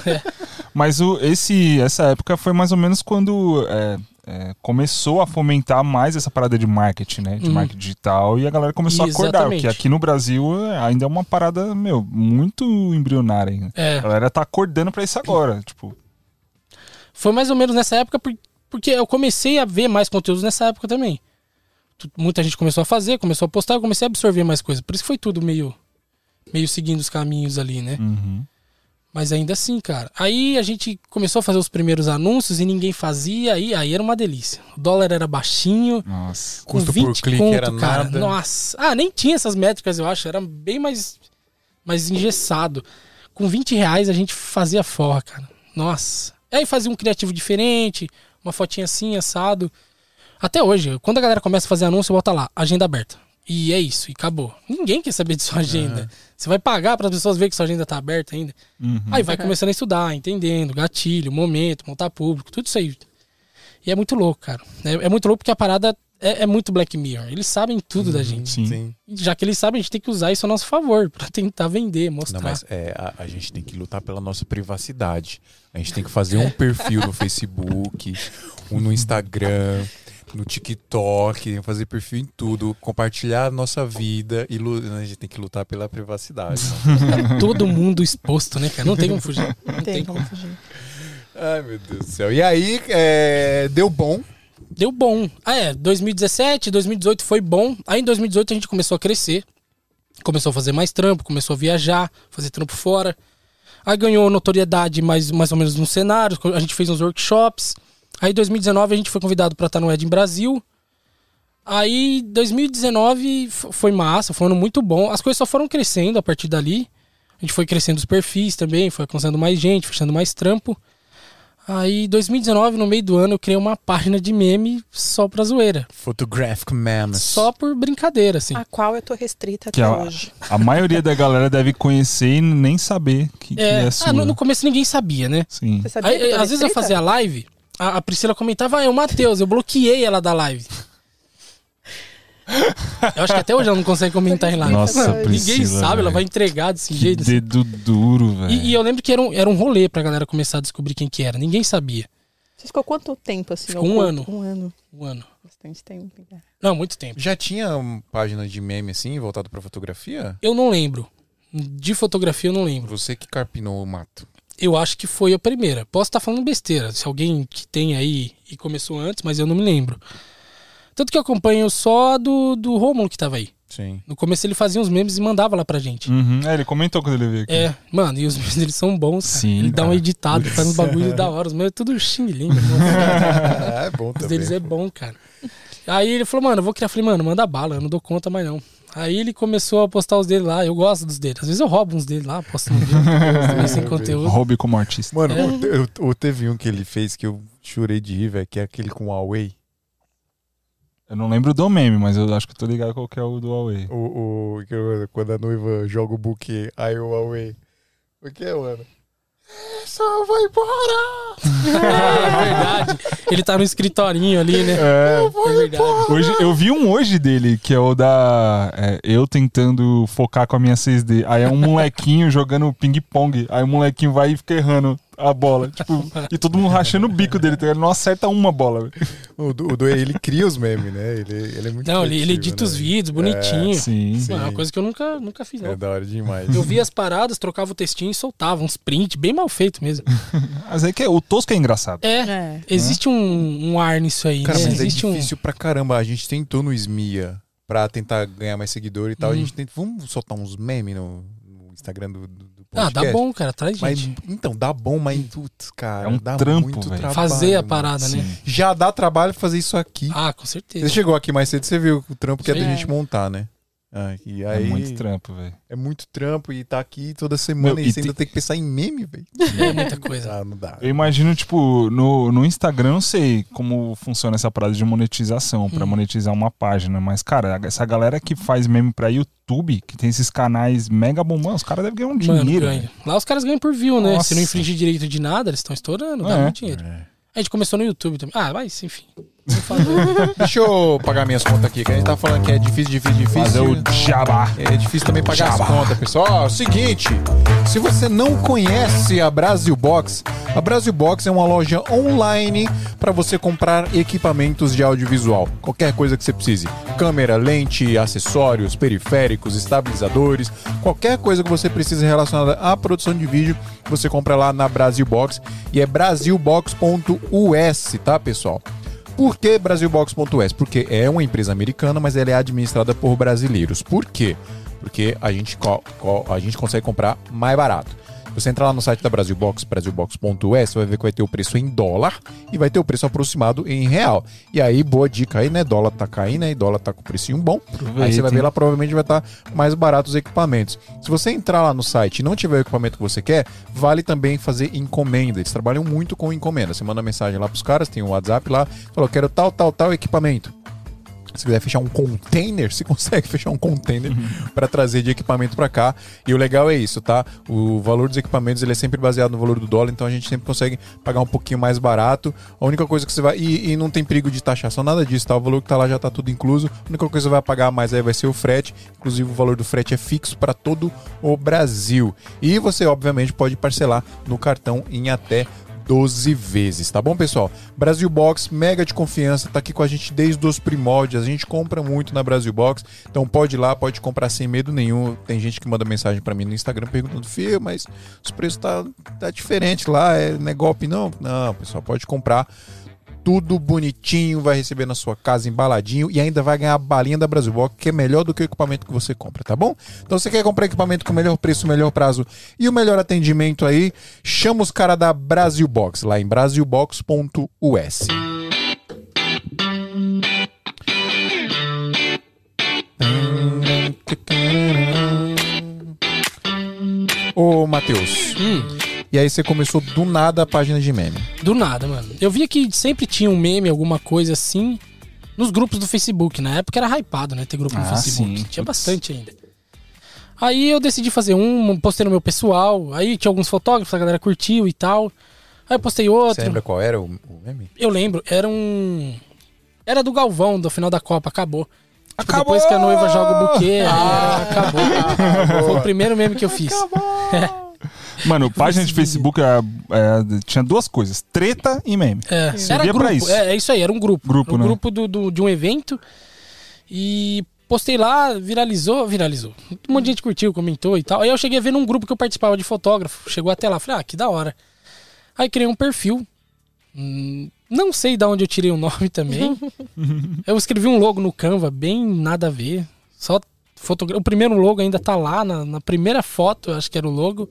Mas o, esse, essa época foi mais ou menos quando é, é, começou a fomentar mais essa parada de marketing, né? De
Uhum.
marketing digital. E a galera começou a acordar.
Exatamente.
Porque aqui no Brasil é, ainda é uma parada, meu, muito embrionária ainda.
É.
A galera tá acordando pra isso agora. Tipo,
Foi mais ou menos nessa época, por- porque eu comecei a ver mais conteúdos nessa época também. Muita gente começou a fazer, começou a postar, eu comecei a absorver mais coisas. Por isso que foi tudo meio, meio seguindo os caminhos ali, né?
uhum.
Mas ainda assim, cara. Aí a gente começou a fazer os primeiros anúncios e ninguém fazia, aí, aí era uma delícia. O dólar era baixinho.
nossa.
Com
Custo
20
por clique
conto,
era
cara.
nada.
Nossa. Ah, nem tinha essas métricas, eu acho. Era bem mais, mais engessado. Com 20 reais a gente fazia forra, cara. Nossa. Aí fazia um criativo diferente, uma fotinha assim, assado. Até hoje, quando a galera começa a fazer anúncio, bota lá, agenda aberta. E é isso, e acabou. Ninguém quer saber de sua agenda. Você vai pagar para as pessoas verem que sua agenda tá aberta ainda.
Uhum.
Aí vai começando a estudar, entendendo, gatilho, momento, montar público, tudo isso aí. E é muito louco, cara. É, é muito louco porque a parada é, é muito Black Mirror. Eles sabem tudo da gente.
Sim.
Sim.
Já que eles sabem, a gente tem que usar isso a nosso favor, pra tentar vender, mostrar.
Não, mas é, a, a gente tem que lutar pela nossa privacidade. A gente tem que fazer um perfil no Facebook, um no Instagram, no TikTok, fazer perfil em tudo, compartilhar a nossa vida e lu- a gente tem que lutar pela privacidade.
Todo mundo exposto, né, cara? Não tem como fugir. Não
Tem
tem
como
como.
fugir.
Ai, meu Deus do céu. E aí, é, deu bom.
Deu bom. Ah, é. 2017, 2018 foi bom. Aí em 2018 a gente começou a crescer. Começou a fazer mais trampo, começou a viajar, fazer trampo fora. Aí ganhou notoriedade mais, mais ou menos no cenário. A gente fez uns workshops. Aí em 2019 a gente foi convidado para estar no Ed em Brasil. Aí 2019 f- foi massa, foi um ano muito bom. As coisas só foram crescendo a partir dali. A gente foi crescendo os perfis também, foi alcançando mais gente, fechando mais trampo. Aí, 2019, no meio do ano, eu criei uma página de meme só pra zoeira.
Photographic Memes.
Só por brincadeira, assim.
A qual eu tô restrita
Que
até
a,
hoje.
a maioria da galera deve conhecer e nem saber que que é,
É,
sua.
ah, no, no começo ninguém sabia, né?
Sim.
Você sabia
Aí,
que eu tô
às vezes eu
restrita?
fazia live, a, a Priscila comentava, ah, é o Matheus, eu bloqueei ela da live. Eu acho que até hoje ela não consegue comentar em live.
Nossa,
Ninguém
Priscila,
sabe, ela
velho.
vai entregar desse
Que
jeito. assim.
dedo duro, velho.
E, e eu lembro que era um, era um rolê pra galera começar a descobrir quem que era. Ninguém sabia.
Você ficou quanto tempo assim?
Ficou um
oculto?
ano.
Um ano.
Um ano.
Bastante tempo. né?
Não, muito tempo.
Já tinha uma página de meme assim, voltado pra fotografia?
Eu não lembro. De fotografia eu não lembro.
Você que carpinou o mato.
Eu acho que foi a primeira. Posso estar falando besteira, se alguém que tem aí e começou antes, mas eu não me lembro. Tanto que eu acompanho só do, do Rômulo que tava aí.
Sim.
No começo ele fazia uns memes e mandava lá pra gente.
Uhum. É, ele comentou quando ele veio aqui.
É, mano, e os memes deles são bons, cara.
Sim,
ele dá um
cara.
editado, faz uns bagulho da hora. Os meus é tudo xing-ling.
é bom
Os
também.
deles é bom, cara. Aí ele falou, mano, eu vou criar. Falei, mano, manda bala, eu não dou conta mais não. Aí ele começou a postar os dele lá, eu gosto dos dele. Às vezes eu roubo uns dele lá, posto no vídeo, também sem conteúdo.
Hobby como artista.
Mano,
É.
o, te- o- o- teve um que ele fez que eu chorei de rir, velho, que é aquele com Huawei.
Eu não lembro do meme, mas eu acho que tô ligado qual que é o do Huawei.
O, o, eu- quando a noiva joga o buquê, aí o Huawei. O que é, mano? Só vai embora!
É verdade. Ele tá no escritorinho ali, né?
É.
É verdade.
Hoje, eu vi um hoje dele, que é o da. é, eu tentando focar com a minha 6D. Aí é um molequinho jogando ping-pong. Aí o molequinho vai e fica errando a bola. Tipo, e todo mundo rachando o bico dele. Ele não acerta uma bola.
O, o do- ele cria os memes, né? Ele, ele é muito
Não, ele, ele edita
né?
os vídeos, bonitinho.
Sim.
Sim.
Mano, é uma coisa que eu nunca, nunca fiz, não.
É da hora demais.
Eu via as paradas, trocava o textinho e soltava uns print bem mal feito mesmo.
Mas é que o tosco é engraçado.
É,
É.
existe um, um ar nisso aí,
Cara,
né?
mas é
Existe um.
difícil pra caramba. A gente tentou no Smia pra tentar ganhar mais seguidor e tal. A
Hum.
gente tenta. Vamos soltar uns memes no, no Instagram do, do
Ah, dá bom, cara, traz
Mas,
gente.
então, dá bom, mas putz, cara,
É um
dá
trampo,
muito
velho.
trabalho.
Fazer a
mano.
parada, né?
Sim.
Já dá trabalho fazer isso aqui.
Ah, com
Você
certeza.
chegou aqui mais cedo, você viu o trampo que é da
Sim.
gente montar, né? Ah, e
É
aí,
muito trampo, velho.
é muito trampo e tá aqui toda semana
Meu,
e
e
você ainda
tem-
que pensar em meme, velho.
É muita coisa.
Ah, não dá.
Eu imagino, tipo, no, no Instagram, eu não sei como funciona essa parada de monetização, pra
Hum.
monetizar uma página. Mas, cara, essa galera que faz meme pra YouTube, que tem esses canais mega bombando, os caras devem ganhar um
Mano,
dinheiro.
Lá os caras ganham por view, né?
Nossa.
Se não infringir direito de nada, eles estão estourando, dá
É.
muito dinheiro. A gente começou no YouTube também. Ah, mas enfim.
Deixa eu pagar minhas contas aqui, que a gente tá falando que é difícil, difícil, difícil.
Fazer o jabá.
É difícil também pagar as
Jabá.
contas, pessoal. Ó, o seguinte, se você não conhece a Brasil Box, a Brasil Box é uma loja online para você comprar equipamentos de audiovisual. Qualquer coisa que você precise. Câmera, lente, acessórios, periféricos, estabilizadores, qualquer coisa que você precise relacionada à produção de vídeo, você compra lá na Brasil Box e é brasilbox.us, tá, pessoal? Por que Brasilbox.us? Porque é uma empresa americana, mas ela é administrada por brasileiros. Por quê? Porque a gente, a gente consegue comprar mais barato. Você entrar lá no site da Brasilbox, brasilbox.us, você vai ver que vai ter o preço em dólar e vai ter o preço aproximado em real. E aí, boa dica aí, né? Dólar tá caindo, né? E dólar tá com precinho bom. Aí você vai ver lá, provavelmente vai estar mais barato os equipamentos. Se você entrar lá no site e não tiver o equipamento que você quer, vale também fazer encomenda. Eles trabalham muito com encomenda. Você manda mensagem lá pros caras, tem o WhatsApp lá, falou, quero tal, tal, tal equipamento. Se quiser fechar um container, se consegue fechar um container para trazer de equipamento para cá. E o legal é isso, tá? O valor dos equipamentos ele é sempre baseado no valor do dólar, então a gente sempre consegue pagar um pouquinho mais barato. A única coisa que você vai. E, e não tem perigo de taxação, nada disso, tá? O valor que tá lá já tá tudo incluso. A única coisa que você vai pagar mais aí vai ser o frete. Inclusive, o valor do frete é fixo para todo o Brasil. E você, obviamente, pode parcelar no cartão em até 12 vezes, tá bom, pessoal? Brasil Box, mega de confiança, tá aqui com a gente desde os primórdios. A gente compra muito na Brasil Box, então pode ir lá, pode comprar sem medo nenhum. Tem gente que manda mensagem pra mim no Instagram perguntando: "Fio, mas os preços tá tá diferente lá, é, não é golpe não?". Não, pessoal, pode comprar tudo bonitinho, vai receber na sua casa embaladinho e ainda vai ganhar a balinha da Brasil Box, que é melhor do que o equipamento que você compra, tá bom? Então você quer comprar equipamento com o melhor preço, melhor prazo e o melhor atendimento aí, chama os caras da Brasil Box, lá em brasilbox.us. Ô, Matheus,
Hum,
e aí você começou do nada a página de meme.
do nada, mano. Eu via que sempre tinha um meme, alguma coisa assim, nos grupos do Facebook. Na época era hypado, né? Ter grupo no
Ah,
Facebook.
sim.
Tinha bastante ainda. Aí eu decidi fazer um, postei no meu pessoal. Aí tinha alguns fotógrafos, a galera curtiu e tal. Aí eu postei outro.
Você lembra qual era o, o meme?
Eu lembro, era um. Era do Galvão, do final da Copa, acabou. Tipo,
Acabou!
depois que a noiva joga o buquê, aí era- acabou. Foi o primeiro meme que eu fiz.
Mano, página de Facebook é, é, tinha duas coisas: treta e meme.
É,
Servia
era
pra
grupo,
isso.
É, é isso aí, era um grupo.
Grupo,
um
né?
grupo do, do- de um evento. E postei lá, viralizou, viralizou. Um monte de gente curtiu, comentou e tal. Aí eu cheguei a ver num grupo que eu participava de fotógrafo. Chegou até lá, falei, ah, que da hora. Aí criei um perfil. Hum, não sei de onde eu tirei o nome também. eu escrevi um logo no Canva, bem nada a ver. Só fotogra... O primeiro logo ainda tá lá, na, na primeira foto, acho que era o logo.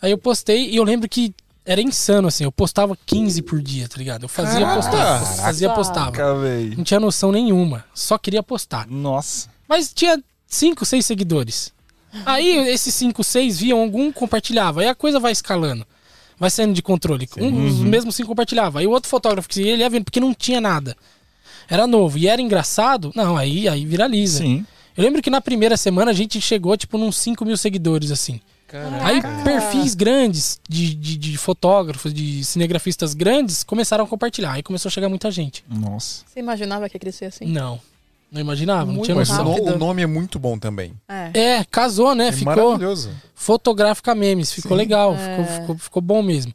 Aí eu postei e eu lembro que era insano, assim. Eu postava 15 por dia, tá ligado? Eu fazia,
Caraca.
postava. Fazia, postava.
Caraca.
Não tinha noção nenhuma. Só queria postar.
Nossa.
Mas tinha 5, 6 seguidores. Aí esses 5, 6 viam algum, compartilhava. Aí a coisa vai escalando. Vai saindo de controle. Um, Os mesmos cinco compartilhava. Aí o outro fotógrafo que ele ia vendo, porque não tinha nada. Era novo. E era engraçado. Não, aí, aí viraliza.
Sim.
Eu lembro que na primeira semana a gente chegou, tipo, nos 5 mil seguidores, assim. Aí perfis grandes de, de, de fotógrafos, de cinegrafistas grandes, começaram a compartilhar. Aí começou a chegar muita gente.
Nossa.
Você imaginava que ia crescer assim?
Não. Não imaginava, não
Muito
tinha
Mas o,
noção.
rápido.
o nome é muito bom também.
É.
É, casou, né?
É
ficou
maravilhoso.
fotográfica memes. Ficou
Sim.
legal,
É.
ficou, ficou, ficou bom mesmo.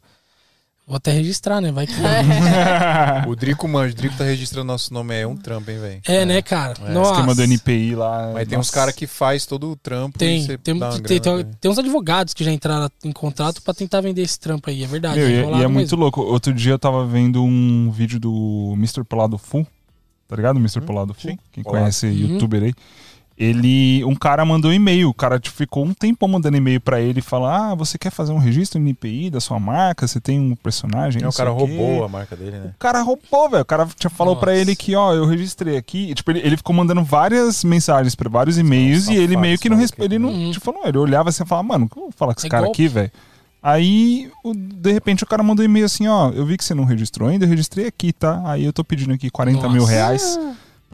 Vou até registrar, né? Vai que.
O Drico manja, o Drico tá registrando nosso nome, é um trampo, hein, velho?
É, né, cara?
É.
Nossa.
Esquema do NPI lá.
Mas tem uns caras que faz todo o trampo
Tem, tem,
dá uma
tem,
grana,
tem,
velho.
tem uns advogados que já entraram em contrato pra tentar vender esse trampo aí, é verdade.
Meu, e,
rolava
e é
mesmo.
muito louco. Outro dia eu tava vendo um vídeo do Mr. Polado Full. Tá ligado? Mr. Polado Full.
sim.
Quem
Polado.
conhece
Uhum.
youtuber aí. Ele. Um cara mandou um e-mail. O cara tipo, ficou um tempão mandando e-mail pra ele e falar: Ah, você quer fazer um registro no NPI da sua marca? Você tem um personagem?
É,
não
o cara
sei o quê."
roubou a marca dele, né?
O cara roubou, velho. O cara tinha falou pra
Nossa.
ele que, ó, eu registrei aqui. E, tipo, ele, ele ficou mandando várias mensagens pra vários e-mails e ele meio que não respondeu. Ele não,
Uhum.
tipo, não, ele olhava assim e falava, mano, o que eu vou falar com esse
É
cara
golpe.
aqui, velho? Aí, o- de repente, o cara mandou um e-mail assim, ó, eu vi que você não registrou ainda, eu registrei aqui, tá? Aí eu tô pedindo aqui 40 mil
Nossa.
reais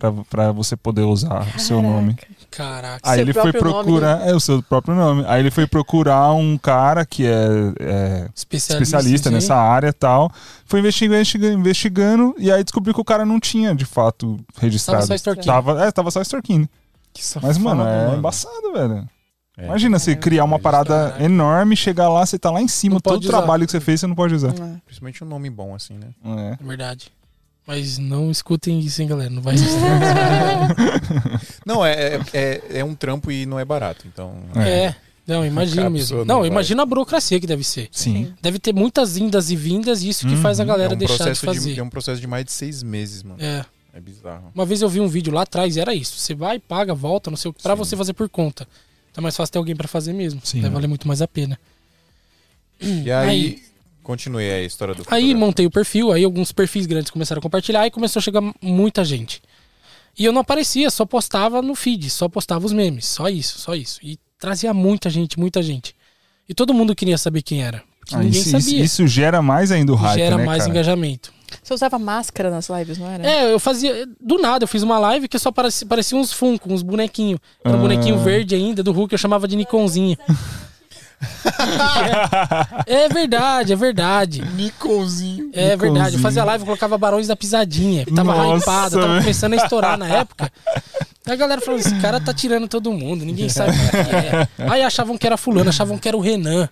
pra, pra você poder usar o seu nome.
Caraca.
Aí
Seu
ele foi
nome.
procurar, é o seu próprio nome. Aí ele foi procurar um cara que é, é
Especialista,
especialista nessa área e tal. Foi investigando, investigando, investigando, e aí descobriu que o cara não tinha, de fato, registrado.
Tava só extorquindo.
Tava, é, tava só extorquindo.
Que
Mas, mano, é
mano.
embaçado, velho.
É.
Imagina você
É,
criar uma
registrar,
parada
né?
enorme, chegar lá, você tá lá em cima,
Não
todo o trabalho que você fez, você não pode usar.
É.
Principalmente um nome bom, assim, né?
É.
É verdade. Mas não escutem isso, hein, galera. Não vai.
Não, é, é, é, é um trampo e não é barato, então...
é. Não, imagina
A
mesmo.
não
Não, imagina a burocracia que deve ser.
Sim.
Deve ter muitas indas e vindas, e isso que faz a
Uhum.
galera
é um
deixar de fazer.
é um processo de mais de seis meses, mano.
É.
É bizarro.
Uma vez eu vi um vídeo lá atrás e era isso. Você vai, paga, volta, não sei o que, pra
Sim.
você fazer por conta. Então é mais fácil ter alguém pra fazer mesmo.
Sim.
Vai valer muito mais a pena.
E aí, continue aí a história do
Aí montei o perfil, aí alguns perfis grandes começaram a compartilhar e começou a chegar muita gente. E eu não aparecia, só postava no feed, só postava os memes, só isso, só isso. E trazia muita gente, muita gente. E todo mundo queria saber quem era.
Ah,
ninguém
isso,
sabia.
isso gera mais ainda o hype,
gera
né,
mais
cara?
engajamento.
Você usava máscara nas lives, não era?
É, eu fazia. Do nada, eu fiz uma live que só parecia, parecia uns Funko, uns bonequinhos. Era um
Ah.
bonequinho verde ainda do Hulk, eu chamava de Nikonzinho. é, é verdade, é verdade.
Nikonzinho.
É verdade. Eu fazia live, eu colocava Barões da Pisadinha, tava
Nossa,
hypada, tava começando a estourar na época. Aí a galera falou: esse cara tá tirando todo mundo, ninguém sabe o que é. Aí achavam que era fulano, achavam que era o Renan.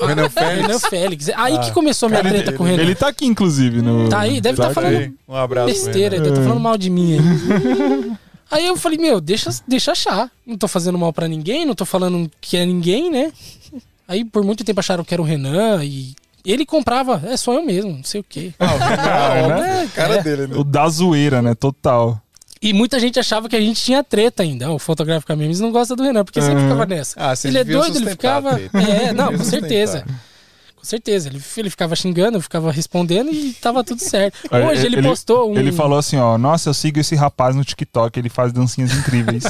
Renan Félix.
Renan Félix. Aí que começou a minha
Ele,
treta com o Renan.
ele tá aqui, inclusive. No...
Tá aí, deve tá
Tá
falando.
Um abraço.
besteira, ele tá falando mal de mim aí. Aí eu falei, meu, deixa, deixa achar. Não tô fazendo mal pra ninguém, não tô falando que é ninguém, né? Aí por muito tempo acharam que era o Renan e ele comprava, é só eu mesmo, não sei o quê.
Ah, o Renan,
Ah,
né?
cara
É.
dele, né?
O da zoeira, né? Total.
E muita gente achava que a gente tinha treta ainda. O Fotográfica Memes não gosta do Renan, porque sempre
Uhum.
ficava nessa.
Ah,
ele é doido, ele ficava. É, não, com certeza. Com certeza. Ele, ele ficava xingando, eu ficava respondendo e tava tudo certo. Hoje ele,
ele-
postou um.
Ele falou assim, ó, nossa, eu sigo esse rapaz no TikTok, ele faz dancinhas incríveis.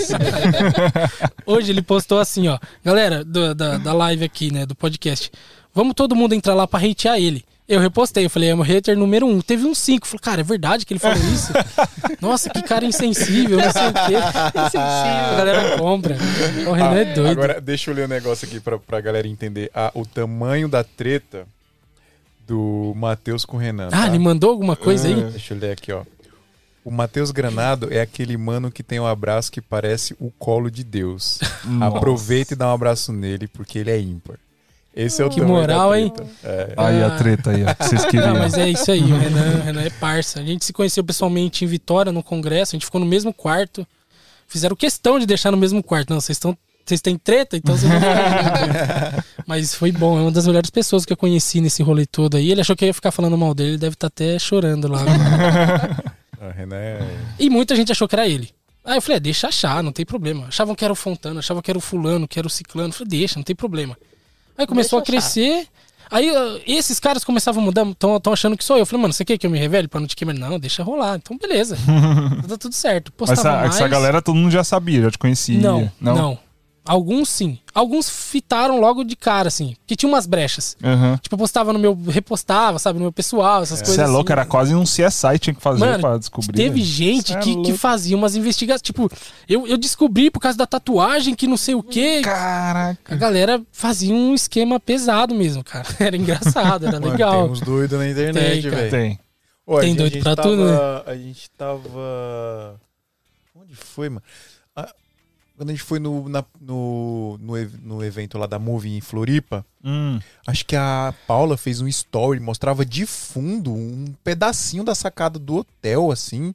Hoje ele postou assim, ó. Galera do- da, da live aqui, né? Do podcast. Vamos todo mundo entrar lá pra hatear ele. Eu repostei, eu falei, é o hater número um. Teve um cinco. Falei, cara, é verdade que ele falou isso? Nossa, que cara insensível, não sei o quê. A galera compra. O Renan é
Ah,
doido.
Agora, deixa eu ler um negócio aqui pra, pra galera entender ah, o tamanho da treta do Matheus com o Renan.
ah,
tá?
ele mandou alguma coisa aí?
Deixa eu ler aqui, ó. O Matheus Granado é aquele mano que tem um abraço que parece o colo de Deus. Aproveita e dá um abraço nele, porque ele é ímpar. Esse é o
Que moral, hein?
É.
Aí a treta aí, ó, que vocês queriam.
Não, mas é isso aí, o Renan, o Renan é parça. A gente se conheceu pessoalmente em Vitória, no congresso, a gente ficou no mesmo quarto. fizeram questão de deixar no mesmo quarto. Não, vocês estão. Vocês têm treta, então vocês não Mas foi bom, é uma das melhores pessoas que eu conheci nesse rolê todo aí. Ele achou que eu ia ficar falando mal dele, ele deve estar até chorando lá.
Ah, Renan é-
e muita gente achou que era ele. Aí eu falei, é, deixa achar, não tem problema. Achavam que era o Fontana, achavam que era o fulano, que era o ciclano. Eu falei, deixa, não tem problema. Aí começou
Deixa
a crescer. Aí esses caras começavam a mudar, estão achando que sou eu. Eu falei, mano, você quer que eu me revele pra não te queimar? Não, deixa rolar. Então, beleza. tá tudo certo. Postava
essa,
mais.
essa galera todo mundo já sabia, já te conhecia.
Não, não, Alguns sim. Alguns fitaram logo de cara, assim. Porque tinha umas brechas.
Aham.
Tipo, eu postava no meu. repostava, sabe, no meu pessoal, essas coisas.
Você é louco,
assim.
era quase um CSI tinha que fazer
Mano,
pra descobrir.
Teve
né?
gente
Cê é
que, que fazia umas investigações. Tipo, eu, eu descobri por causa da tatuagem que não sei o quê. A
Caraca.
galera fazia um esquema pesado mesmo, cara. Era engraçado, era
Mano,
legal.
tem uns doidos na internet, velho.
Tem.
A
Tem doido
a gente
pra
tava-
tudo, né?
A gente tava. Onde foi, mano? Quando a gente foi no, na- no, no, no evento lá da Movie em Floripa,
Hum.
acho que a Paula fez um story, mostrava de fundo um pedacinho da sacada do hotel, assim.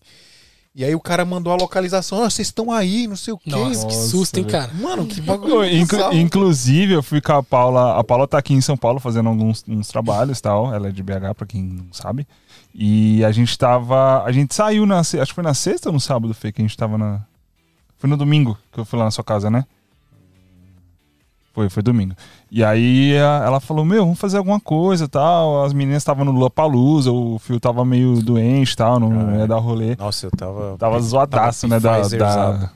E aí o cara mandou a localização, "Ah, vocês estão aí, não sei o quê.
Nossa, que susto, hein, cara.
Mano, que bagulho.
inclu- inclusive, eu fui com a Paula. A Paula tá aqui em São Paulo fazendo alguns uns trabalhos e tal. Ela é de BH, pra quem não sabe. E a gente tava. A gente saiu na. Acho que foi na sexta ou no sábado, Fê, que a gente tava na. Foi no domingo que eu fui lá na sua casa, né? Foi, foi domingo. E aí a- ela falou: Meu, vamos fazer alguma coisa e tal. As meninas estavam no Lollapalooza, o Fio tava meio doente e tal, não
Ah,
ia dar rolê.
Nossa, eu tava.
Tava zoadaço,
tava
né? Da,
Pfizerzado.
da...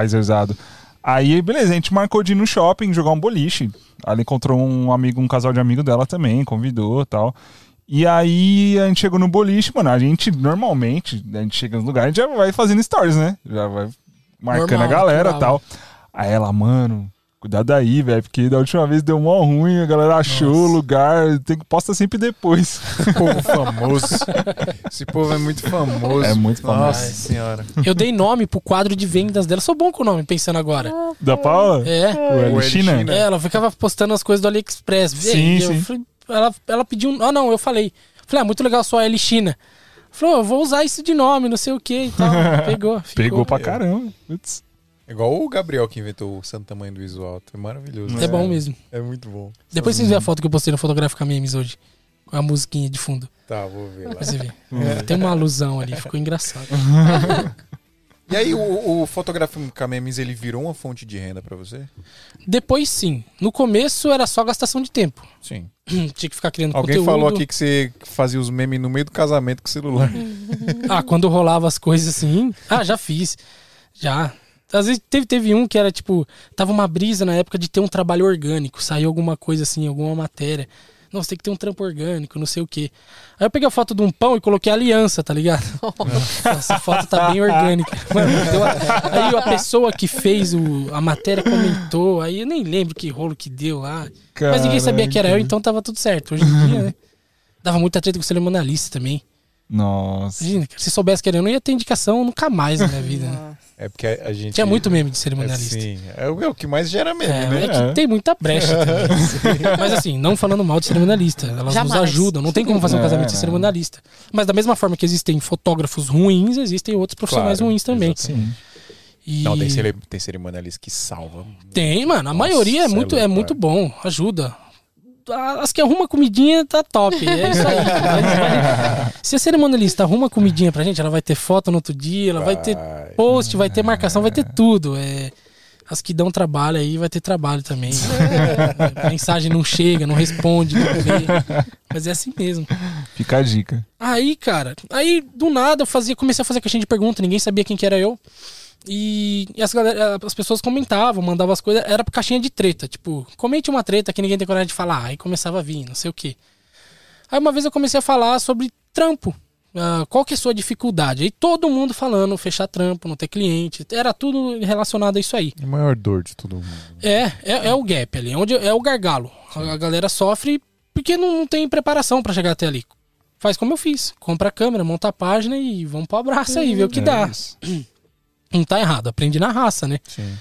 Pfizerzado. Aí, beleza, a gente marcou de ir no shopping jogar um boliche. Ela encontrou um amigo, um casal de amigo dela também, convidou e tal. E aí a gente chegou no boliche, mano. A gente normalmente, a gente chega nos lugares, a gente já vai fazendo stories, né? Já vai marcando
Normal,
a galera e tal. Aí ela, mano, cuidado aí, velho, porque da última vez deu mó ruim, a galera achou o lugar, tem que posta sempre depois.
povo famoso. Esse povo é muito famoso.
É muito famoso.
Nossa senhora.
Eu dei nome pro quadro de vendas dela. Sou bom com o nome, pensando agora.
Da Paula?
É.
O China?
É, ela ficava postando as coisas do AliExpress.
Sim,
e eu
sim.
falei- ela, ela pediu. um- Ah, não, eu falei. Falei, ah, muito legal sua L China. Falou, eu vou usar isso de nome, não sei o que e tal. Pegou. ficou.
Pegou pra caramba. Putz.
É igual o Gabriel que inventou o santo tamanho do visual. É maravilhoso.
É bom mesmo.
É muito bom.
Depois vocês veem a foto que eu postei no Fotográfica Memes hoje. Com a musiquinha de fundo.
Tá, vou ver lá.
Você ver. Tem uma alusão ali, ficou engraçado.
E aí, o, o Fotográfica Memes, ele virou uma fonte de renda pra você?
Depois sim. No começo era só gastação de tempo.
Sim.
Tinha que ficar criando
Alguém
conteúdo.
falou aqui que você fazia os memes no meio do casamento com o celular.
Ah, quando rolava as coisas assim. Ah, já fiz. Já. Às vezes teve, teve um que era tipo. Tava uma brisa na época de ter um trabalho orgânico. Saiu alguma coisa assim, alguma matéria. Não, você tem que ter um trampo orgânico, não sei o quê. Aí eu peguei a foto de um pão e coloquei aliança, tá ligado? Essa foto tá bem orgânica. Mano, Aí a pessoa que fez o, a matéria comentou. Aí eu nem lembro que rolo que deu lá. Mas ninguém sabia que era eu, então tava tudo certo. Hoje em dia, né? Dava muita treta com o cerimonialista também.
Nossa.
Imagina, se soubesse que era eu, não ia ter indicação nunca mais na minha vida. Né?
É porque a, gente.
Tinha muito meme de
É,
cerimonialista.
sim. É o, é o que mais gera meme,
É,
né?
é que tem muita brecha também. Mas assim, não falando mal de cerimonialista. Elas
Jamais.
nos ajudam. Não tem como fazer um
É,
casamento sem cerimonialista. Mas da mesma forma que existem fotógrafos ruins, existem outros profissionais
Claro,
ruins também.
Sim.
E...
Não, tem, cere- tem cerimonialista que salva.
Tem, mano. A
Nossa,
maioria é
é
muito, é muito bom. Ajuda. As que arruma comidinha tá top. É isso aí. Vai- vai- Se a cerimonialista arruma comidinha pra gente, ela vai ter foto no outro dia, ela vai ter
Vai.
Post, vai ter marcação, vai ter tudo. É, as que dão trabalho aí vai ter trabalho também. A mensagem não chega, não responde, não vê. Mas é assim mesmo.
Fica a dica.
Aí, cara, aí do nada eu fazia, comecei a fazer caixinha de pergunta, ninguém sabia quem que era eu. E, e as, galera- as pessoas comentavam, mandavam as coisas, era caixinha de treta, tipo, comente uma treta que ninguém tem coragem de falar. Aí começava a vir, não sei o quê. Aí uma vez eu comecei a falar sobre trampo. Ah, qual que é a sua dificuldade? Aí todo mundo falando, fechar trampo, não ter cliente. Era tudo relacionado a isso aí.
A maior dor de todo mundo.
É, é, é o gap ali, é onde é o gargalo. A a galera sofre porque não, tem preparação pra chegar até ali. Faz como eu fiz. Compra a câmera, monta a página e vamos pro abraço aí, ver o que
É
dá.
isso.
Não tá errado, aprende na raça, né?
Sim.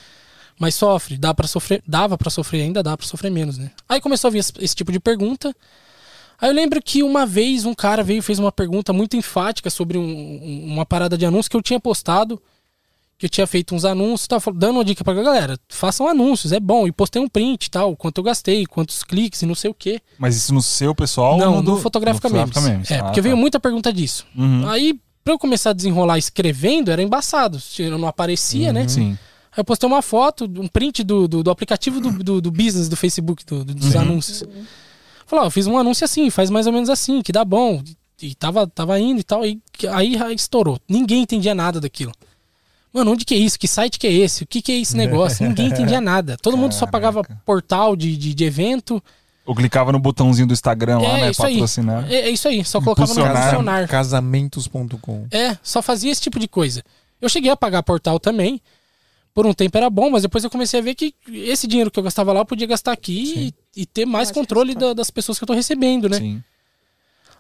Mas sofre, dá para sofrer, dava pra sofrer, ainda dá pra sofrer menos, né? Aí começou a vir esse, esse tipo de pergunta. Aí eu lembro que uma vez um cara veio e fez uma pergunta muito enfática sobre um- um- uma parada de anúncio que eu tinha postado que eu tinha feito uns anúncios, tava dando uma dica pra galera, façam anúncios, é bom. E postei um print e tal, quanto eu gastei, quantos cliques e não sei o quê.
Mas isso no seu pessoal?
Não,
ou
no, Fotográfica
no
Memes.
Fotográfica Memes.
É,
Ah,
porque
tá.
veio muita pergunta disso.
Uhum.
Aí, pra eu começar a desenrolar escrevendo, era embaçado. Eu não aparecia, né?
Sim.
Aí eu postei uma foto, um print do, do, do aplicativo do, do, do business do Facebook, do- do- dos anúncios. Falei, ó, eu fiz um anúncio assim, faz mais ou menos assim, que dá bom. E tava, tava indo e tal. E aí, aí estourou. Ninguém entendia nada daquilo. Mano, onde que é isso? Que site que é esse? O que que é esse negócio? Ninguém entendia nada. Todo mundo só pagava portal de, de, de evento.
Ou clicava no botãozinho do Instagram lá,
é
né?
isso aí.
Patrocinar.
É, é isso aí. Só colocava no adicionar.
Casamentos.com.
É, só fazia esse tipo de coisa. Eu cheguei a pagar portal também. Por um tempo era bom, mas depois eu comecei a ver que esse dinheiro que eu gastava lá eu podia gastar aqui e, ter mais controle da- das pessoas que eu tô recebendo, né?
Sim.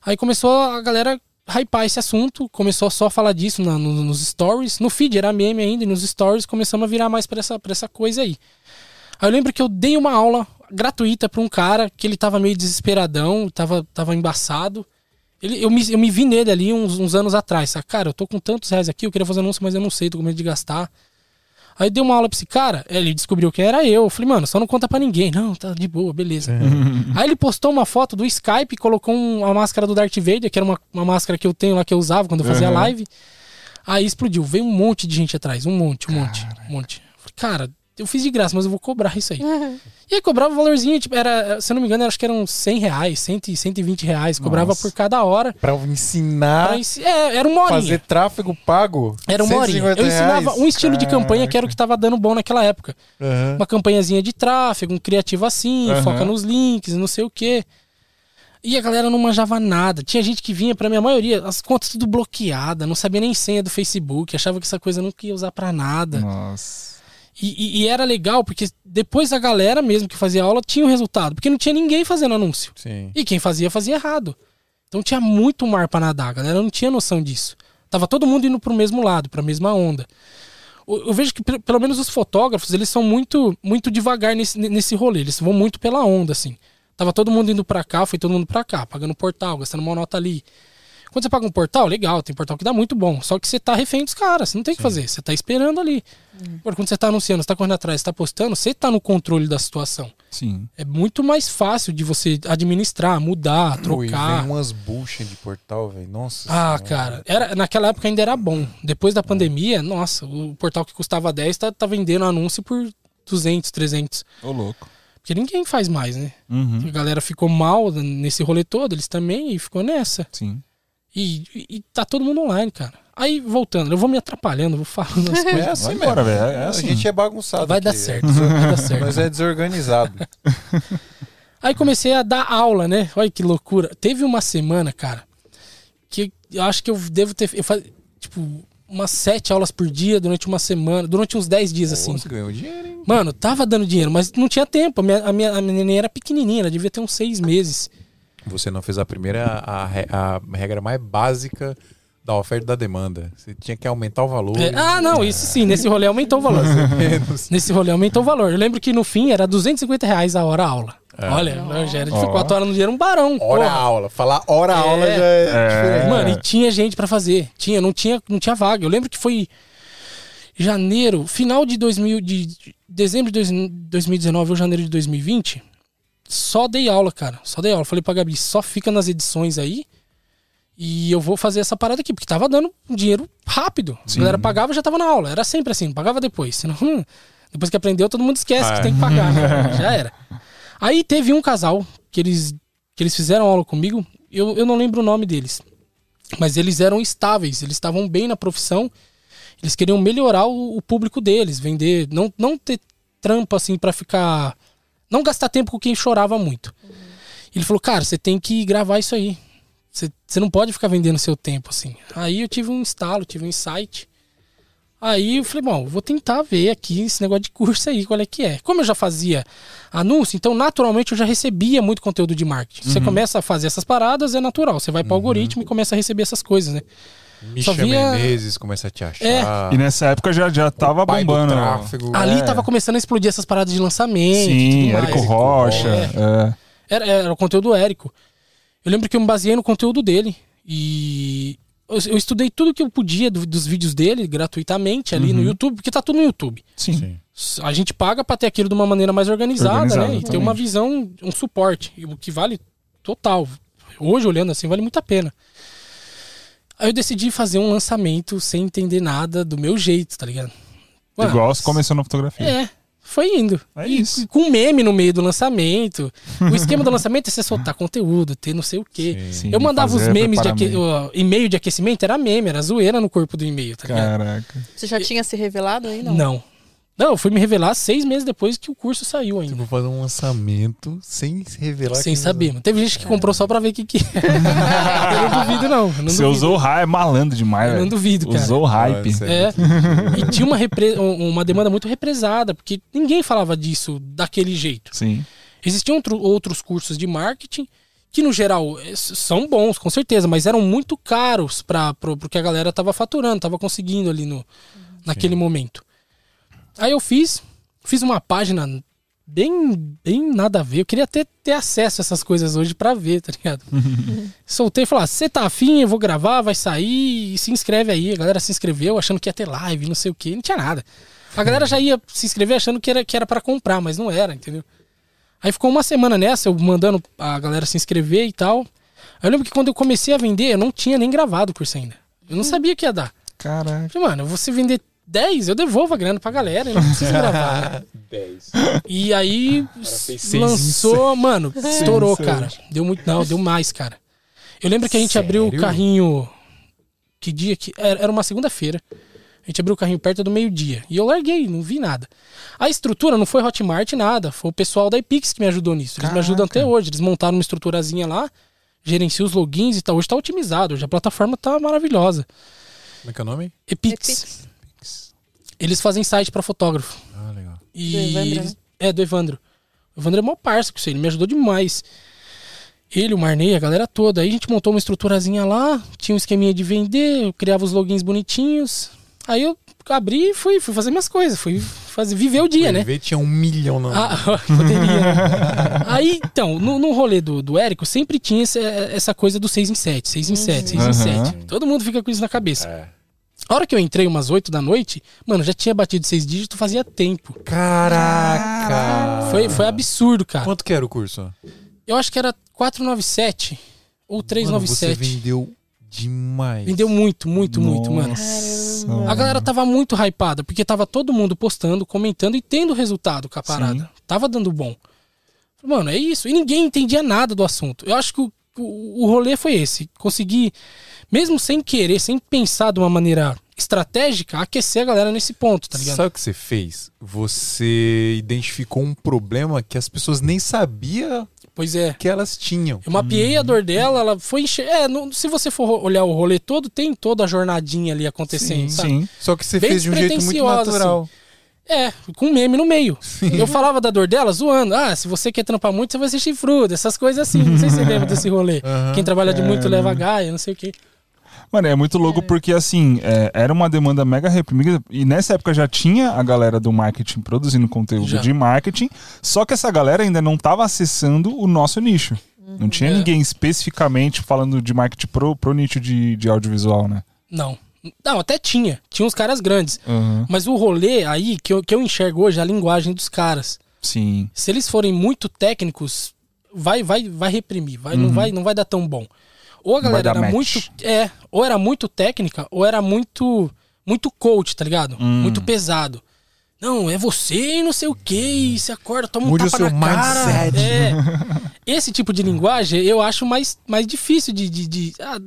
Aí começou a galera hypar esse assunto, começou só a falar disso na- no- nos stories. No feed era meme ainda, e nos stories começamos a virar mais pra essa, pra essa coisa aí. Aí eu lembro que eu dei uma aula gratuita pra um cara que ele tava meio desesperadão, tava, tava embaçado. Ele, eu, me, eu me vi nele ali uns, uns anos atrás, sabe? Cara, eu tô com tantos reais aqui, eu queria fazer anúncio, mas eu não sei, tô com medo de gastar. Aí dei uma aula pra esse cara, ele descobriu que era eu. Eu falei, mano, só não conta pra ninguém. Não, tá de boa, beleza. Aí ele postou uma foto do Skype colocou um- a máscara do Darth Vader, que era uma, uma máscara que eu tenho lá que eu usava quando eu fazia
Uhum.
live. Aí explodiu, veio um monte de gente atrás, um monte, um monte, um monte. Falei, cara, eu fiz de graça, mas eu vou cobrar isso aí. E aí cobrava um valorzinho, tipo, era, se eu não me engano, acho que eram 100 reais, 100, e 120 reais, cobrava
Nossa.
por cada hora.
Pra ensinar
Pra ensi- é, era uma horinha.
fazer tráfego pago.
Era uma horinha.
150
Eu ensinava
reais.
um estilo de campanha que era o que tava dando bom naquela época.
Aham.
Uma campanhazinha de tráfego, um criativo assim,
Aham.
foca nos links, não sei o quê. E a galera não manjava nada. Tinha gente que vinha pra minha maioria, as contas tudo bloqueada, não sabia nem senha do Facebook, achava que essa coisa não ia usar pra nada.
Nossa.
E, e- e era legal, porque depois a galera mesmo que fazia aula tinha o resultado, porque não tinha ninguém fazendo anúncio.
Sim.
E quem fazia, fazia errado. Então tinha muito mar pra nadar, a galera não tinha noção disso. Tava todo mundo indo pro mesmo lado, pra mesma onda. Eu eu vejo que pe- pelo menos os fotógrafos, eles são muito muito devagar nesse, nesse rolê, eles vão muito pela onda, assim. Tava todo mundo indo pra cá, foi todo mundo pra cá, pagando portal, gastando uma nota ali. Quando você paga um portal, legal, tem portal que dá muito bom. Só que você tá refém dos caras, você não tem o que fazer, você tá esperando ali. Agora, quando você tá anunciando, você tá correndo atrás, você tá postando, você tá no controle da situação.
Sim.
É muito mais fácil de você administrar, mudar, trocar.
vem umas buchas de portal, velho. Nossa.
Ah,
Senhora.
cara, era, naquela época ainda era bom. Depois da pandemia, nossa, o portal que custava 10 tá, tá vendendo anúncio por 200, 300.
Ô, louco.
Porque ninguém faz mais, né?
Uhum.
A galera ficou mal nesse rolê todo, eles também, e ficou nessa.
Sim.
E, e- tá todo mundo online, cara. Aí, voltando, eu vou me atrapalhando, vou falando as coisas.
É assim
Vai
mesmo.
embora, velho. É assim.
A gente é bagunçado.
Vai dar
aqui.
certo, vai dar certo.
Mas é desorganizado.
Aí comecei a dar aula, né? Olha que loucura. Teve uma semana, cara, que eu acho que eu devo ter. Eu faz, tipo, umas sete aulas por dia durante uma semana, durante uns dez dias, assim.
Pô, Você ganhou dinheiro, hein?
Mano, tava dando dinheiro, mas não tinha tempo. A minha, a minha, a minha neném era pequenininha, ela devia ter uns seis meses.
Você não fez a primeira, a, a regra mais básica da oferta e da demanda. Você tinha que aumentar o valor.
É, ah, não, isso sim, nesse rolê aumentou o valor.
Menos.
nesse rolê aumentou o valor. Eu lembro que no fim era 250 reais a hora a aula. Olha, já era de
Ó.
quatro horas no dia, era um barão.
Hora
porra.
aula. Falar hora
É.
aula já é,
É.
diferente.
Mano, e tinha gente pra fazer. Tinha, não tinha, não tinha vaga. Eu lembro que foi janeiro, final de 2000, de de dezembro de dois- 2019 ou janeiro de 2020. Só dei aula, cara. Só dei aula. Falei pra Gabi, só fica nas edições aí. E eu vou fazer essa parada aqui, porque tava dando dinheiro rápido. A galera pagava já tava na aula. Era sempre assim, pagava depois. Senão, hum, depois que aprendeu, todo mundo esquece
Ah,
que
é.
tem que pagar. já era. Aí teve um casal que eles, que eles fizeram aula comigo. Eu, eu não lembro o nome deles. Mas eles eram estáveis, eles estavam bem na profissão. Eles queriam melhorar o, o público deles, vender, não, não ter trampo assim pra ficar. Não gastar tempo com quem chorava muito. Ele falou, cara, você tem que gravar isso aí. Você, você não pode ficar vendendo seu tempo assim. Aí eu tive um instalo, tive um insight. Aí eu falei, bom, vou tentar ver aqui esse negócio de curso aí, qual é que é. Como eu já fazia anúncio, então naturalmente eu já recebia muito conteúdo de marketing. Você começa a fazer essas paradas, é natural. Você vai para o algoritmo e começa a receber essas coisas, né?
Misha
via-
Menezes começa a te achar.
É.
E nessa época já, já tava bombando.
tráfego.
Ali
É.
tava começando a explodir essas paradas de lançamento.
Sim,
mais.
Érico Rocha.
É.
é.
Era, era o conteúdo do Érico. Eu lembro que eu me baseei no conteúdo dele. E eu, eu estudei tudo que eu podia do- dos vídeos dele gratuitamente ali no YouTube, porque tá tudo no YouTube.
Sim.
A gente paga pra ter aquilo de uma maneira mais organizada,
Organizado,
né? E ter uma visão, um suporte, e o que vale total. Hoje, olhando assim, vale muito a pena. Aí eu decidi fazer um lançamento sem entender nada do meu jeito, tá ligado? Mano,
Igual você começou na fotografia.
É, foi indo.
É
E-
isso.
com meme no meio do lançamento. O esquema do lançamento é você soltar conteúdo, ter não sei o quê.
Sim,
eu mandava os memes de aque... o e-mail de aquecimento, era meme, era zoeira no corpo do e-mail, tá ligado?
Caraca.
Você já tinha se revelado aí? Não.
Não. Eu fui me revelar seis meses depois que o curso saiu ainda.
Tipo, fazer um lançamento sem se revelar.
Sem saber, mano. Teve gente que comprou só pra ver o que que é. eu não duvido, não. Eu não
Você
duvido.
usou o hype, é malandro demais,
Eu não duvido, cara.
Usou o hype.
Nossa,
É. E tinha uma, repre- um- uma demanda muito represada, porque ninguém falava disso daquele jeito.
Sim.
Existiam outro- outros cursos de marketing que, no geral, são bons, com certeza, mas eram muito caros para pro, pro que a galera tava faturando, tava conseguindo ali no, naquele momento. Aí eu fiz, fiz uma página bem, bem nada a ver. Eu queria ter, ter acesso a essas coisas hoje pra ver, tá ligado? Soltei e falei: ah, você tá afim, eu vou gravar, vai sair, e se inscreve aí. A galera se inscreveu achando que ia ter live, não sei o que, não tinha nada. A galera já ia se inscrever achando que era, que era para comprar, mas não era, entendeu? Aí ficou uma semana nessa, eu mandando a galera se inscrever e tal. Aí eu lembro que quando eu comecei a vender, eu não tinha nem gravado o curso ainda. Eu não sabia que ia dar.
Caraca.
Falei, mano, você vender 10, eu devolvo a grana pra galera, eu não preciso gravar. né?
10.
E aí
seis
lançou, mano, estourou, cara. Deu muito, não, deu mais, cara. Eu lembro que a gente abriu o
Sério?
carrinho. Que dia que. Era uma segunda-feira. A gente abriu o carrinho perto do meio-dia. E eu larguei, não vi nada. A estrutura não foi Hotmart, nada. Foi o pessoal da Epix que me ajudou nisso. Eles me ajudam até hoje. Eles montaram uma estruturazinha lá, gerenciam os logins e tal. Hoje tá otimizado. Hoje a plataforma tá maravilhosa.
Como é que é o nome?
Epix.
Epix.
Eles fazem site pra fotógrafo.
Ah, legal.
E
Do Evandro, né?
É, do Evandro. O Evandro é mó parça com isso, ele me ajudou demais. Ele, o Marney, a galera toda. Aí a gente montou uma estruturazinha lá, tinha um esqueminha de vender, eu criava os logins bonitinhos. Aí eu abri e fui, fui fazer minhas coisas, fui fazer, viver o dia, né?
Ver tinha um milhão na.
Ah, poderia. Aí, então, no, no rolê do, do Érico, sempre tinha essa, essa coisa do 6 em 7, 6 em 7, 6 em
Aham.
7. Todo mundo fica com isso na cabeça.
É.
A hora que eu entrei umas 8 da noite, mano, já tinha batido seis dígitos fazia tempo.
Caraca!
Foi, foi absurdo, cara.
Quanto que era o curso?
Eu acho que era 497 ou
Mano,
397.
você vendeu demais.
Vendeu muito, muito, muito, mano.
Nossa.
A galera tava muito hypada, porque tava todo mundo postando, comentando e tendo resultado com a parada.
Sim.
Tava dando bom. Mano, é isso. E ninguém entendia nada do assunto. Eu acho que o, o, o rolê foi esse. Conseguir, mesmo sem querer, sem pensar de uma maneira estratégica, aquecer a galera nesse ponto, tá ligado?
Sabe o que você fez? Você identificou um problema que as pessoas nem sabiam
Pois é.
que elas tinham.
Eu mapeei a dor dela, ela foi encher. É, não- se você for olhar o rolê todo, tem toda a jornadinha ali acontecendo, sabe?
Sim.
Só que você
Bem
fez de um jeito muito
despretensiosa,
natural.
É, com meme no meio. Eu falava da dor dela zoando. Ah, se você quer trampar muito, você vai ser chifrudo. Essas coisas assim. Não sei se você lembra desse rolê.
Aham.
Quem trabalha de muito leva gaia, não sei o quê.
Mano, é muito louco porque, assim, é, era uma demanda mega reprimida. E nessa época já tinha a galera do marketing produzindo conteúdo
Já.
de marketing. Só que essa galera ainda não estava acessando o nosso nicho. Não tinha
É.
ninguém especificamente falando de marketing pro, pro nicho de, de audiovisual, né?
Não. Não, até tinha. Tinha uns caras grandes.
Aham.
Mas o rolê aí, que eu, que eu enxergo hoje, é a linguagem dos caras.
Sim.
Se eles forem muito técnicos, vai vai vai reprimir, vai, não, vai, não vai dar tão bom. Ou a galera era
match.
muito. É, ou era muito técnica, ou era muito. Muito coach, tá ligado?
Hum.
Muito pesado. Não, é você e não sei o que, você acorda, toma
Mude
um
o
tapa
seu
na cara.
mindset.
É. Esse tipo de linguagem eu acho mais, mais difícil de. de, de- ah,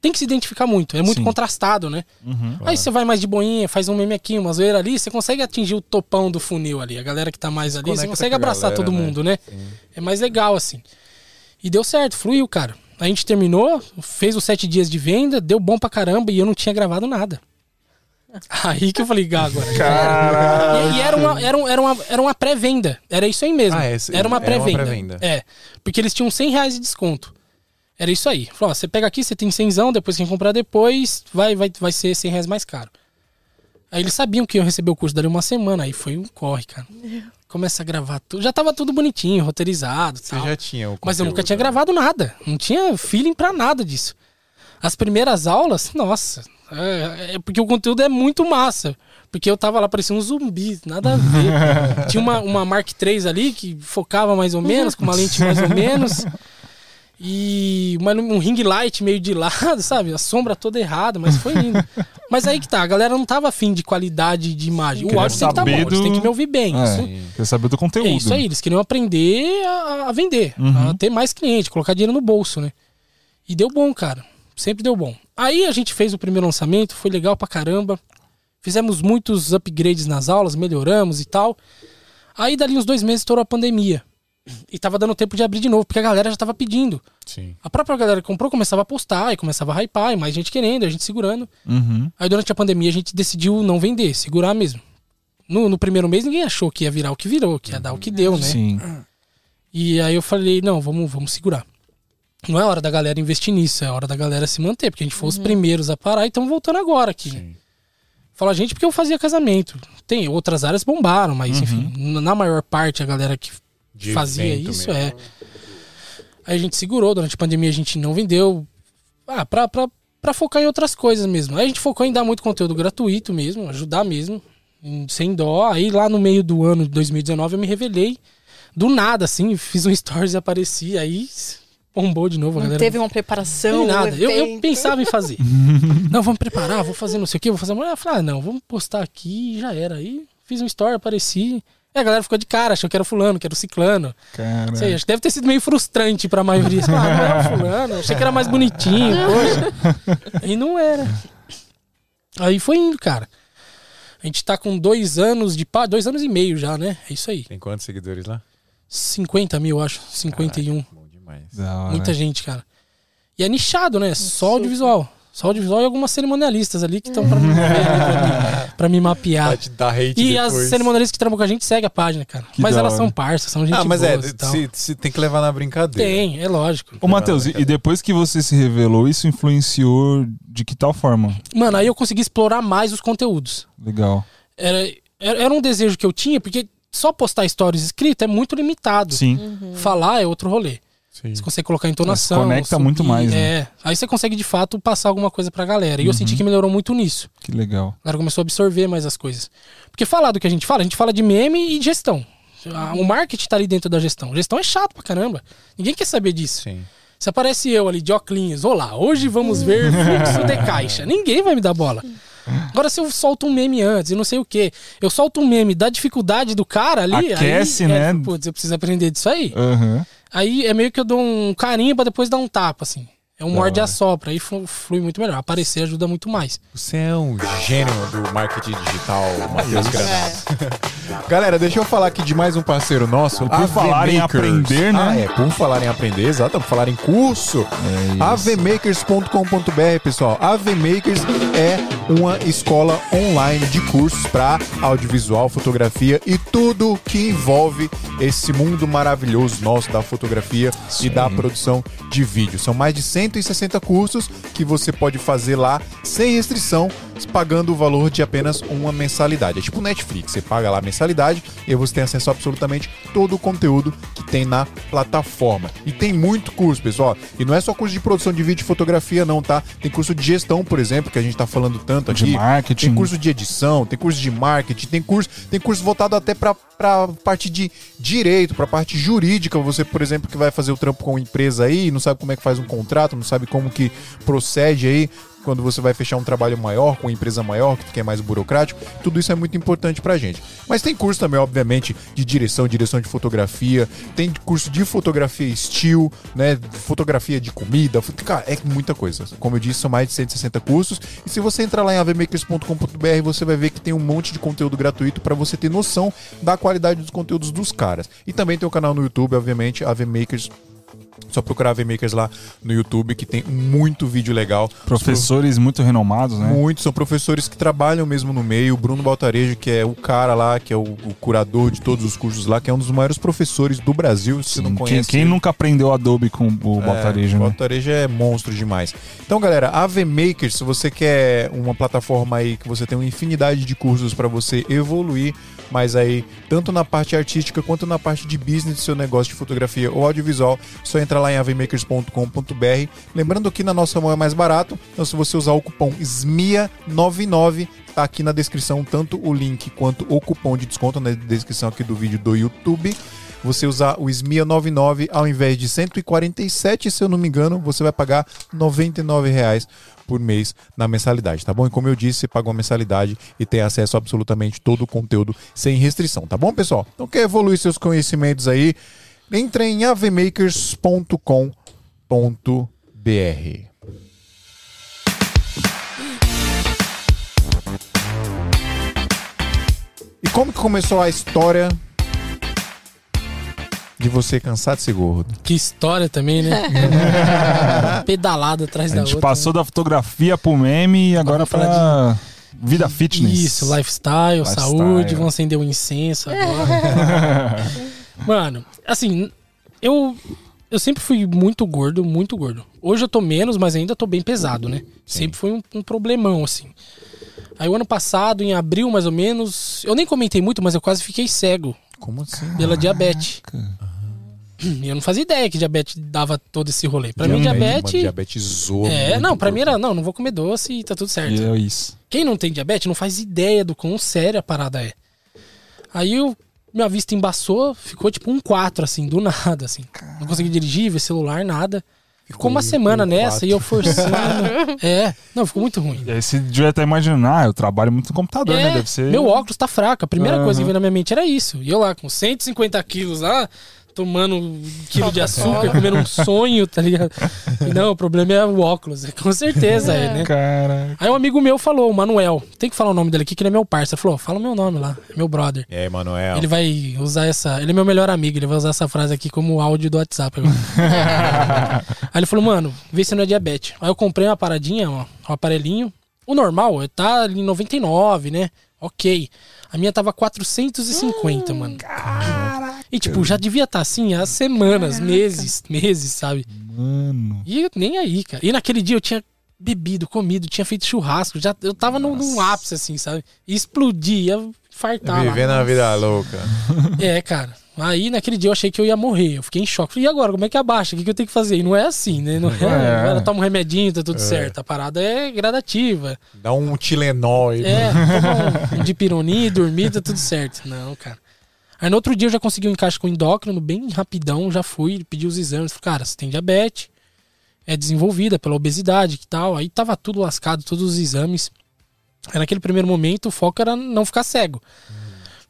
tem que se identificar muito, é muito
Sim.
contrastado, né?
Uhum.
Aí você vai mais de boinha, faz um meme aqui, uma zoeira ali, você consegue atingir o topão do funil ali. A galera que tá mais ali, você consegue abraçar
galera,
todo
né?
mundo, né? É mais legal, assim. E deu certo, fluiu, cara. A gente terminou, fez os sete dias de venda, deu bom pra caramba e eu não tinha gravado nada. Aí que eu falei, "Gá, agora. E, e era uma, era um- era uma, era uma pré-venda. Era isso aí mesmo.
Ah, esse-
era uma
era uma
pré-venda.
pré-venda.
é. Porque eles tinham 100 reais de desconto. Era isso aí. Falou, ó, você pega aqui, você tem 100, depois quem comprar depois, vai, vai, vai ser 100 reais mais caro. Aí eles sabiam que eu receber o curso dali uma semana. Aí foi um corre, cara. Começa a gravar tudo. Já tava tudo bonitinho, roteirizado.
Você
tal.
já tinha o
Mas eu nunca tinha
né?
gravado nada. Não tinha feeling pra nada disso. As primeiras aulas, nossa, é, é porque o conteúdo é muito massa. Porque eu tava lá parecendo um zumbi, nada a ver. Tinha uma, uma Mark III ali que focava mais ou menos, com uma lente mais ou menos. E uma, um ring light meio de lado, sabe? A sombra toda errada, mas foi indo. mas aí que tá, a galera não tava afim de qualidade de imagem. O
Queria
áudio tem que estar tá bom,
do-
têm que me ouvir bem.
É,
Isso,
quer saber do conteúdo.
é isso aí, eles queriam aprender a, a vender, a ter mais cliente, colocar dinheiro no bolso, né? E deu bom, cara. Sempre deu bom. Aí a gente fez o primeiro lançamento, foi legal pra caramba. Fizemos muitos upgrades nas aulas, melhoramos e tal. Aí dali uns dois meses estourou a pandemia. E tava dando tempo de abrir de novo, porque a galera já tava pedindo.
Sim.
A própria galera que comprou começava a postar e começava a hypar, e mais gente querendo, a gente segurando.
Uhum.
Aí durante a pandemia a gente decidiu não vender, segurar mesmo. No, no primeiro mês ninguém achou que ia virar o que virou, que ia dar o que deu, né?
Sim.
E aí eu falei, não, vamos, vamos segurar. Não é hora da galera investir nisso, é hora da galera se manter, porque a gente foi os primeiros a parar e estamos voltando agora aqui. Fala a gente porque eu fazia casamento. Tem outras áreas bombaram, mas enfim, n- na maior parte a galera que
De
fazia isso
mesmo.
é. Aí a gente segurou, durante a pandemia a gente não vendeu. Ah, pra, pra, pra focar em outras coisas mesmo. Aí a gente focou em dar muito conteúdo gratuito mesmo, ajudar mesmo, em- sem dó. Aí lá no meio do ano de 2019 eu me revelei. Do nada, assim, fiz um stories e apareci, aí bombou de novo.
Não
galera
teve uma preparação.
nem nada.
um
Eu, eu pensava em fazer. não, vamos preparar, vou fazer não sei o que, vou fazer. Eu falei, ah, não, vamos postar aqui e já era. Aí fiz um story, apareci. E a galera ficou de cara, achou que era fulano, que era o ciclano.
Cara.
Sei, acho que deve ter sido meio frustrante pra maioria. Ah, não era fulano, achei que era mais bonitinho, poxa. E não era. Aí foi indo, cara. A gente tá com dois anos de pá, dois anos e meio já, né? É isso aí.
Tem quantos seguidores lá?
50 mil, acho. 51.
Bom demais.
Muita gente, cara. E é nichado, né? Só audiovisual. Só audiovisual e algumas cerimonialistas ali que estão pra, pra, me, pra mapear.
Vai te dar hate
E
depois.
as cerimonialistas que trabalham com a gente seguem a página, cara.
Que
mas elas
hora.
são parças, são gente
Ah, mas é, se, se tem que levar na brincadeira.
Tem, é lógico.
Ô, Matheus, e depois que você se revelou, isso influenciou de que tal forma?
Mano, aí eu consegui explorar mais os conteúdos.
Legal.
Era, era era um desejo que eu tinha, porque só postar stories escrito é muito limitado.
Sim.
Falar é outro rolê.
Sim.
Você consegue colocar entonação.
Mas conecta muito mais, né?
É. Aí você consegue de fato passar alguma coisa pra galera. E eu senti que melhorou muito nisso.
Que legal.
A galera começou a absorver mais as coisas. Porque falar do que a gente fala, a gente fala de meme e de gestão. Ah, O marketing tá ali dentro da gestão. Gestão é chato pra caramba. Ninguém quer saber disso.
Sim.
Se aparece eu ali de óculos, olá, hoje vamos ver fluxo de caixa. Ninguém vai me dar bola. Agora, se eu solto um meme antes e não sei o que, eu solto um meme da dificuldade do cara ali.
Aquece,
aí,
né?
É, putz, eu preciso aprender disso aí.
Aham.
Aí é meio que eu dou um carinho pra depois dar um tapa, assim. É um
Da
morde
hora.
assopra. Aí flu- flui muito melhor. Aparecer ajuda muito mais.
Você é um gênio do marketing digital, Matheus
É.
Granado. Galera, deixa eu falar aqui de mais um parceiro nosso.
Por falar em aprender, né?
Ah, é, por falar em aprender, exato, por falar em curso.
É
avmakers.com.br, pessoal. AVmakers é uma escola online de cursos para audiovisual, fotografia e tudo que envolve esse mundo maravilhoso nosso da fotografia e da produção de vídeo. São mais de 160 cursos que você pode fazer lá sem restrição, pagando o valor de apenas uma mensalidade. É tipo Netflix, você paga lá a mensalidade e você tem acesso a absolutamente todo o conteúdo que tem na plataforma. E tem muito curso, pessoal. E não é só curso de produção de vídeo e fotografia, não, tá? Tem curso de gestão, por exemplo, que a gente tá falando tanto
De
aqui.
marketing.
Tem curso de edição, tem curso de marketing, tem curso, tem curso voltado até pra, pra parte de direito, pra parte jurídica. Você, por exemplo, que vai fazer o trampo com uma empresa aí, não sabe como é que faz um contrato, não sabe como que procede aí quando você vai fechar um trabalho maior com uma empresa maior, que é mais burocrático, tudo isso é muito importante pra gente. Mas tem curso também, obviamente, de direção, direção de fotografia, tem curso de fotografia estilo, né, fotografia de comida, cara, é muita coisa. Como eu disse, são mais de 160 cursos, e se você entrar lá em avmakers.com.br, você vai ver que tem um monte de conteúdo gratuito pra você ter noção da qualidade dos conteúdos dos caras. E também tem o canal no YouTube, obviamente, AVMakers só procurar AV Makers lá no YouTube, que tem muito vídeo legal.
Professores muito renomados, né?
Muitos são professores que trabalham mesmo no meio. O Bruno Baltarejo, que é o cara lá, que é o, o curador de todos os cursos lá, que é um dos maiores professores do Brasil. Se não
Quem,
conhece.
quem
ele.
nunca aprendeu Adobe com o Baltarejo,
é, O
né?
Baltarejo é monstro demais. Então, galera, AV Makers, se você quer uma plataforma aí que você tem uma infinidade de cursos para você evoluir, mas aí, tanto na parte artística quanto na parte de business do seu negócio de fotografia ou audiovisual, só entra lá em avmakers.com.br. Lembrando que na nossa mão é mais barato, então se você usar o cupom SMIA99, tá aqui na descrição tanto o link quanto o cupom de desconto na descrição aqui do vídeo do YouTube. Você usar o SMIA99 ao invés de 147, se eu não me engano, você vai pagar 99 reais por mês na mensalidade, tá bom? E como eu disse, você paga uma mensalidade e tem acesso a absolutamente todo o conteúdo sem restrição, tá bom, pessoal? Então quer evoluir seus conhecimentos aí? Entre em avmakers.com.br. E como que começou a história de você cansar de ser gordo?
Que história também, né? Pedalada atrás
A
da
gente
outra.
passou da fotografia pro meme e agora
falar
pra vida fitness.
Isso, lifestyle,
Lifestyle.
saúde, vão acender o incenso agora. Mano, assim, eu eu sempre fui muito gordo, muito gordo. Hoje eu tô menos, mas ainda tô bem pesado, né? Sempre foi um, um problemão, assim. Aí o ano passado, em abril mais ou menos, eu nem comentei muito, mas eu quase fiquei cego
Como assim?
pela diabetes. E eu não fazia ideia que diabetes dava todo esse rolê. Pra mim, diabetes.
Diabetes zoa
É, não, pra mim era, não, não vou comer doce e tá tudo certo.
E é isso.
Quem não tem diabetes não faz ideia do quão séria a parada é. Aí eu, minha vista embaçou, ficou tipo um 4, assim, do nada, assim. Não consegui dirigir, ver celular, nada. Ficou uma
um-
semana nessa
quatro.
e eu forçando. é, não, ficou muito ruim.
E aí você devia até imaginar, ah, eu trabalho muito no computador, né?
É,
Deve ser.
Meu óculos tá fraco. A primeira
Aham.
coisa que veio na minha mente era isso. E eu lá com 150 quilos lá, tomando um quilo de açúcar, comendo um sonho, tá ligado? E não, o problema é o óculos. Com certeza é, né?
Cara.
Aí um amigo meu falou, o Manuel, tem que falar o nome dele aqui, que ele é meu parceiro. Falou, fala o meu nome lá, é meu brother.
E aí, Manuel?
Ele vai usar essa. Ele é meu melhor amigo, ele vai usar essa frase aqui como áudio do WhatsApp agora. Aí ele falou, mano, vê se não é diabetes. Aí eu comprei uma paradinha, ó, um aparelhinho. O normal tá ali em 99, né? Ok. A minha tava 450, mano. E tipo, já devia estar assim há semanas, meses, meses, sabe?
Mano.
E eu nem aí, cara. E naquele dia eu tinha bebido, comido, tinha feito churrasco, já eu tava num, num ápice assim, sabe? E explodir, ia fartar lá.
Vivendo a vida louca.
É, cara. Aí naquele dia eu achei que eu ia morrer. Eu fiquei em choque. Falei, e agora? Como é que abaixa? O que, que eu tenho que fazer? E não é assim, né? Não é,
É.
ela toma um remedinho, tá tudo certo. A parada é gradativa.
Dá um Tilenol aí.
É, toma um e dormir, tá tudo certo. Não, cara. Aí no outro dia eu já consegui um encaixe com endócrino, bem rapidão, já fui, pedi os exames. Falei, cara, você tem diabetes, é desenvolvida pela obesidade e tal. Aí tava tudo lascado, todos os exames. Aí naquele primeiro momento o foco era não ficar cego.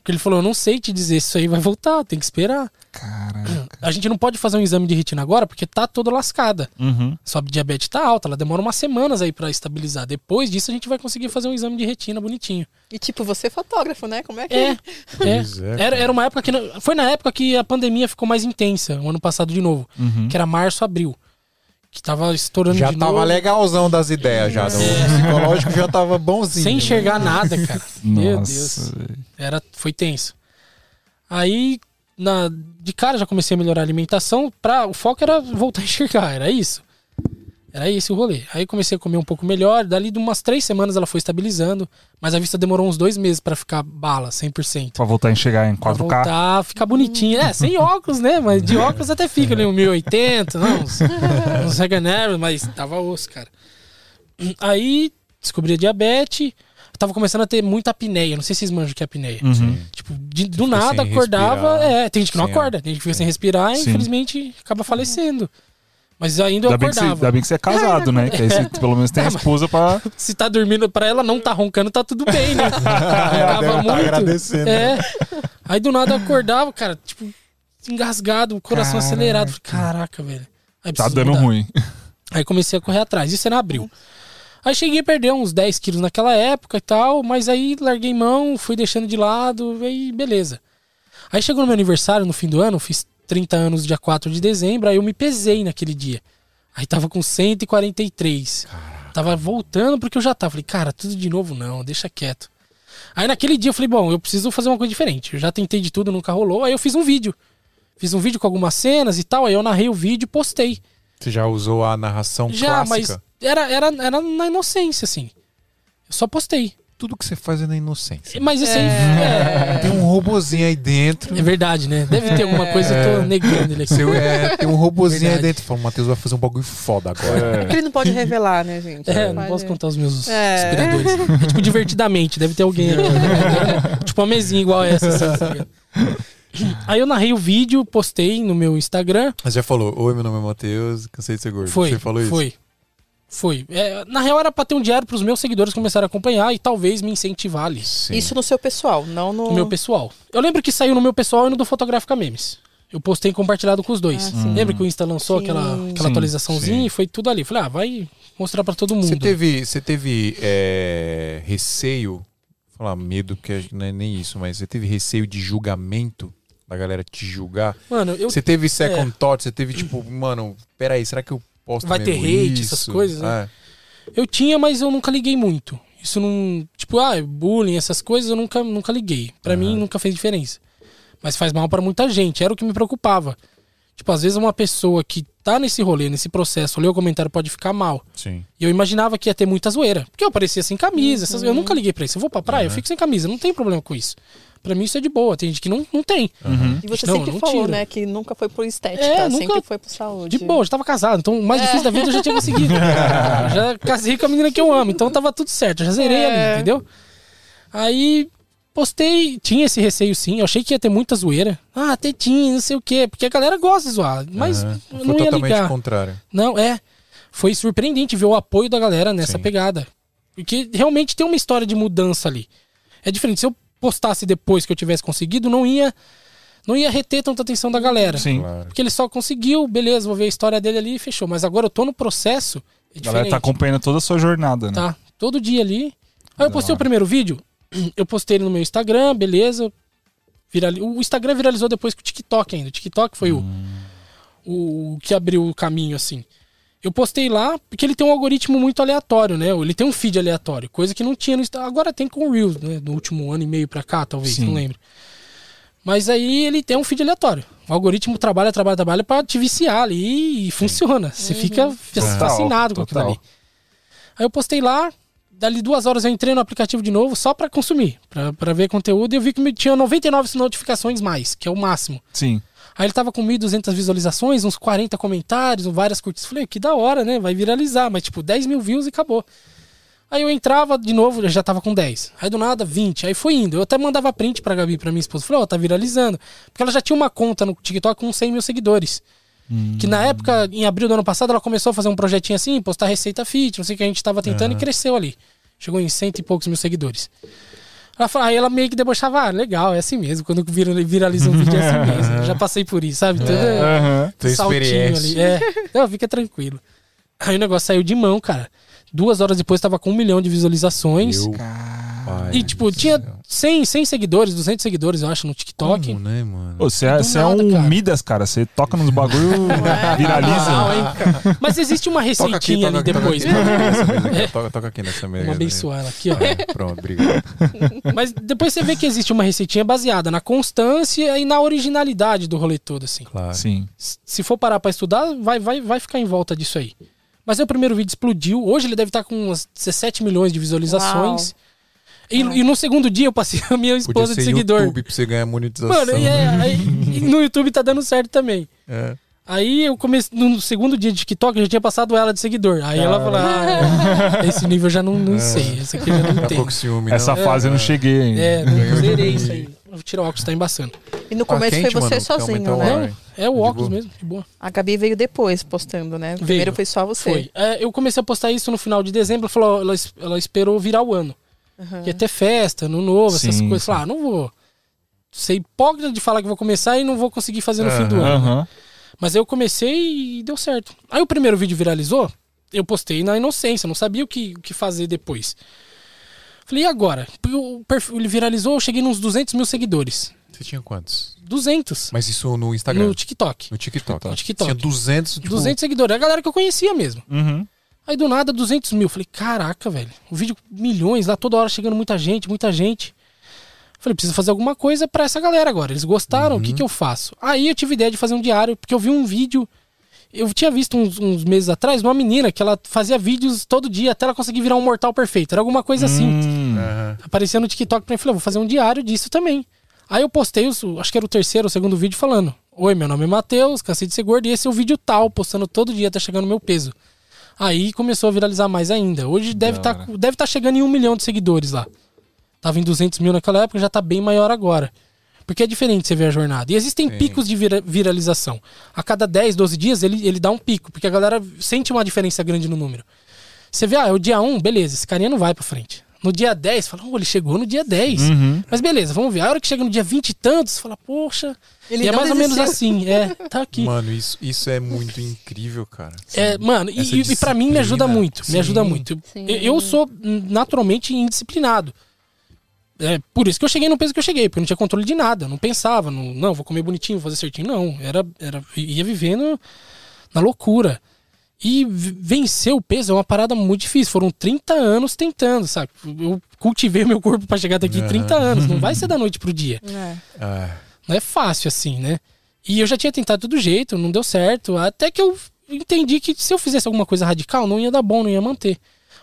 Porque ele falou, eu não sei te dizer se isso aí vai voltar, tem que esperar.
Caraca.
A gente não pode fazer um exame de retina agora porque tá toda lascada.
Uhum.
Sua diabetes tá alta, ela demora umas semanas aí pra estabilizar. Depois disso a gente vai conseguir fazer um exame de retina bonitinho.
E tipo, você é fotógrafo, né? Como é que
É, é.
Pois é,
Era, era uma época que. Foi na época que a pandemia ficou mais intensa, o ano passado de novo.
Uhum.
Que era março, abril. Que tava estourando
Já
de
tava
novo.
legalzão das ideias já. O psicológico já tava bonzinho.
Sem enxergar nada, cara. Meu Deus. Era, foi tenso. Aí, na, de cara, já comecei a melhorar a alimentação. Pra, o foco era voltar a enxergar, era isso. Era esse o rolê. Aí comecei a comer um pouco melhor. Dali de umas três semanas ela foi estabilizando. Mas a vista demorou uns dois meses pra ficar bala, 100%.
Pra voltar a enxergar em
Pra
4K.
voltar a ficar bonitinho. É, sem óculos, né? Mas de óculos até fica ali, um 1080, não, uns, uns Reganer, mas tava osso, cara. Aí descobri a diabetes. Tava começando a ter muita apneia. Não sei se vocês manjam o que é apneia.
Uhum.
Tipo, de- do nada acordava.
respirar,
É, tem gente que não
sem
acorda. Tem gente que fica sem respirar e
Sim.
infelizmente acaba falecendo. Mas ainda eu
Ainda bem, que você,
acordava.
ainda bem que você é casado, né? Que aí você pelo menos tem a esposa pra.
Se tá dormindo pra ela não tá roncando, tá tudo bem, né?
Ela deve tá agradecendo.
É. Aí do nada eu acordava, cara, tipo, engasgado, o coração
Caraca.
acelerado. Falei, Caraca, velho. Aí
Tá dando
mudar.
ruim.
Aí comecei a correr atrás. Isso era abril. Aí cheguei a perder uns 10 quilos naquela época e tal, mas aí larguei mão, fui deixando de lado, aí beleza. Aí chegou no meu aniversário no fim do ano, fiz 30 anos dia 4 de dezembro, aí eu me pesei naquele dia. Aí tava com 143. Tava voltando porque eu já tava. Falei, cara, tudo de novo não, deixa quieto. Aí naquele dia eu falei, bom, eu preciso fazer uma coisa diferente. Eu já tentei de tudo, nunca rolou. Aí eu fiz um vídeo. Fiz um vídeo com algumas cenas e tal, aí eu narrei o vídeo e postei.
Você já usou a narração
Já,
clássica?
mas era, era, era na inocência, assim. Eu só postei.
Tudo que você faz é na inocência.
Mas isso aí é,
Tem um robozinho aí dentro.
é verdade, né? Deve ter alguma coisa, eu tô negando ele aqui.
Seu, é, tem um robozinho aí
Verdade.
dentro. Fala, o Matheus vai fazer um bagulho foda agora.
É que ele não pode revelar, né, gente?
É, não
Pode-
posso contar os meus
É.
inspiradores. É tipo divertidamente, deve ter alguém ali. tipo uma mesinha igual essa. assim? Aí eu narrei o vídeo, postei no meu Instagram.
Mas já falou, oi, meu nome é Matheus, cansei de ser gordo.
Foi.
Você falou isso?
Foi. Foi. É, na real era pra ter um diário pros meus seguidores começarem a acompanhar e talvez me incentivar ali.
Sim.
Isso no seu pessoal, não no.
No meu pessoal. Eu lembro que saiu no meu pessoal e no do Fotográfica Memes. Eu postei compartilhado com os dois.
Ah.
Lembra que o Insta lançou
Sim.
aquela, aquela
Sim,
atualizaçãozinha
sim.
e foi tudo ali. Falei, ah, vai mostrar pra todo mundo.
Você teve, você teve é, receio, vou falar medo, porque não é nem isso, mas você teve receio de julgamento da galera te julgar?
Mano, eu
Você teve second thought, você teve tipo, mano, peraí, será que eu posto
Vai ter hate,
isso?
essas coisas, né?
É.
Eu tinha, mas eu nunca liguei muito. Isso não. Tipo, ah, bullying, essas coisas eu nunca, nunca liguei. Pra mim nunca fez diferença. Mas faz mal pra muita gente. Era o que me preocupava. Tipo, às vezes uma pessoa que tá nesse rolê, nesse processo, lê o comentário pode ficar mal.
Sim.
E eu imaginava que ia ter muita zoeira. Porque eu aparecia sem camisa. essas- Eu nunca liguei pra isso. Eu vou pra praia, eu fico sem camisa. Não tem problema com isso. Pra mim isso é de boa. Tem gente que não, não tem.
E você
Não,
sempre
não
falou,
tiro.
né, que nunca foi por estética,
É,
sempre
nunca-
foi por saúde.
De boa, eu já tava casado. Então o mais difícil da vida eu já tinha conseguido. já casei com a menina que eu amo. Então tava tudo certo. Eu já zerei
É.
ali, entendeu? Aí postei, tinha esse receio sim. Eu achei que ia ter muita zoeira. Ah, tetinha, não sei o quê. Porque a galera gosta de zoar. Mas
Aham.
eu
Foi
não ia
totalmente
ligar.
contrário.
Não, é. Foi surpreendente ver o apoio da galera nessa
Sim.
pegada. Porque realmente tem uma história de mudança ali. É diferente. Se eu postasse depois que eu tivesse conseguido, não ia não ia reter tanta atenção da galera.
Sim.
Claro.
Porque ele só conseguiu, beleza, vou ver a história dele ali e fechou. Mas agora eu tô no processo. É
A galera tá acompanhando toda a sua jornada, né?
Tá, todo dia ali. Aí eu postei o primeiro vídeo, eu postei ele no meu Instagram, beleza. Virali... O Instagram viralizou depois que o TikTok ainda. O TikTok foi o, o que abriu o caminho, assim. Eu postei lá, porque ele tem um algoritmo muito aleatório, né? Ele tem um feed aleatório, coisa que não tinha no Instagram. Agora tem com o Reels, né? No último ano e meio pra cá, talvez,
Sim.
não lembro. Mas aí ele tem um feed aleatório. O algoritmo trabalha, trabalha, trabalha pra te viciar ali e funciona. Você fica fascinado com aquilo ali. Aí eu postei lá, dali duas horas eu entrei no aplicativo de novo só pra consumir, pra, pra ver conteúdo e eu vi que tinha 99 notificações mais, que é o máximo.
Sim.
Aí ele tava com 1.200 visualizações, uns 40 comentários, várias curtidas. Falei, que da hora, né? Vai viralizar, mas tipo 10 mil views e acabou. Aí eu entrava de novo, já tava com 10. Aí do nada, 20. Aí foi indo. Eu até mandava print pra Gabi, pra minha esposa. Falei, ó, tá viralizando. Porque ela já tinha uma conta no TikTok com 100 mil seguidores. Que na época, em abril do ano passado, ela começou a fazer um projetinho assim, postar receita fit, não sei o que a gente tava tentando e cresceu ali. Chegou em cento e poucos mil seguidores. Ela falou, aí ela meio que debochava, ah, legal, é assim mesmo. Quando vira- viraliza um vídeo é assim mesmo. Já passei por isso, sabe? Tudo é-
Aham.
Tua
saltinho ali. É. Não, fica tranquilo. Aí o negócio saiu de mão, cara. Duas horas depois tava com um milhão de visualizações.
Meu
E, tipo, tinha. 100, 100 seguidores, 200 seguidores, eu acho, no TikTok.
Como, né, mano?
Pô, Você é, é um
cara.
Midas, cara. Você toca nos bagulho,
Não,
viraliza.
hein? Mas existe uma
Toca aqui,
receitinha
toca
ali
aqui, toca
depois.
toca aqui nessa mesa aqui, Toca, toca aqui nessa mesa.
Vamos abençoar ela aqui, ó.
É, pronto, obrigado.
Mas depois você vê que existe uma receitinha baseada na constância e na originalidade do rolê todo, assim.
Claro.
Sim.
se for parar pra estudar, vai, vai, vai ficar em volta disso aí. Mas aí o primeiro vídeo explodiu. Hoje ele deve estar com umas 17 milhões de visualizações. E, e no segundo dia eu passei a minha
Podia
esposa
ser
de seguidor.
YouTube pra você ganhar monetização.
Mano, e, é, aí- e no YouTube tá dando certo também.
É.
Aí eu comecei. No segundo dia de TikTok, eu já tinha passado ela de seguidor. Aí ela falou: Ah, é, esse nível eu já não, não sei. Esse aqui eu já não
Tá
tenho.
ciúme,
Essa
não.
fase eu não cheguei ainda.
É, não zerei isso aí. Vou tirar o óculos, tá embaçando.
E no
Ah,
começo
quente,
foi você
mano,
sozinho, né?
Não, é o óculos mesmo, de boa.
A Gabi veio depois postando, né? Primeiro foi só você.
Foi. É, eu comecei a postar isso no final de dezembro. Ela, falou, ela, ela esperou virar o ano.
Aham.
Ia ter festa, no novo, essas
Sim,
coisas.
sim.
Falei, ah, não vou ser hipócrita de falar que vou começar e não vou conseguir fazer no fim do ano.
Aham.
Mas aí eu comecei e deu certo. Aí o primeiro vídeo viralizou, eu postei na inocência, não sabia o que, o que fazer depois. Falei, e agora? O perfil, ele viralizou, eu cheguei nos 200 mil seguidores.
Você tinha quantos?
200.
Mas isso no Instagram?
No TikTok.
No TikTok.
No TikTok.
Tinha 200, tipo...
200 seguidores. É a galera que eu conhecia mesmo.
Uhum.
Aí do nada, 200 mil. Falei, caraca, velho. O vídeo, milhões, lá toda hora chegando muita gente, muita gente. Falei, preciso fazer alguma coisa pra essa galera agora. Eles gostaram, o que, que eu faço? Aí eu tive ideia de fazer um diário, porque eu vi um vídeo Eu tinha visto uns, uns meses atrás uma menina que ela fazia vídeos todo dia até ela conseguir virar um mortal perfeito. Era alguma coisa assim.
Hum.
Aham.
Aparecia no TikTok pra mim. Falei, vou fazer um diário disso também. Aí eu postei, os- acho que era o terceiro ou segundo vídeo falando: Oi, meu nome é Matheus, cansei de ser gordo e esse é o vídeo tal, postando todo dia até chegar no meu peso. Aí começou a viralizar mais ainda. Hoje deve estar deve tá chegando em um milhão de seguidores lá. Tava em 200 mil naquela época, já tá bem maior agora. Porque é diferente você ver a jornada. E existem
Sim.
picos de vira- viralização. A cada 10, 12 dias ele, ele dá um pico, porque a galera sente uma diferença grande no número. Você vê, ah, é o dia 1, beleza, esse carinha não vai pra frente. No dia 10, fala, oh, ele chegou no dia 10.
Uhum.
Mas beleza, vamos ver. A hora que chega no dia 20 e tantos, fala, poxa.
Ele
e é mais ou menos
desistiu.
assim, é, tá aqui.
Mano, isso, isso é muito incrível, cara.
É, mano, e,
Essa
e, e pra mim me ajuda muito. Me ajuda
Sim.
muito.
Sim.
Eu, eu sou naturalmente indisciplinado. É por isso que eu cheguei no peso que eu cheguei, porque eu não tinha controle de nada. eu Não pensava, não, não, vou comer bonitinho, vou fazer certinho. Não, era, era, ia vivendo na loucura. E vencer o peso é uma parada muito difícil. Foram 30 anos tentando, sabe? Eu cultivei meu corpo pra chegar até aqui
Aham.
30 anos. Não vai ser da noite pro dia.
É.
Ah,
Não é fácil assim, né? E eu já tinha tentado do jeito, não deu certo. Até que eu entendi que se eu fizesse alguma coisa radical, não ia dar bom, não ia manter.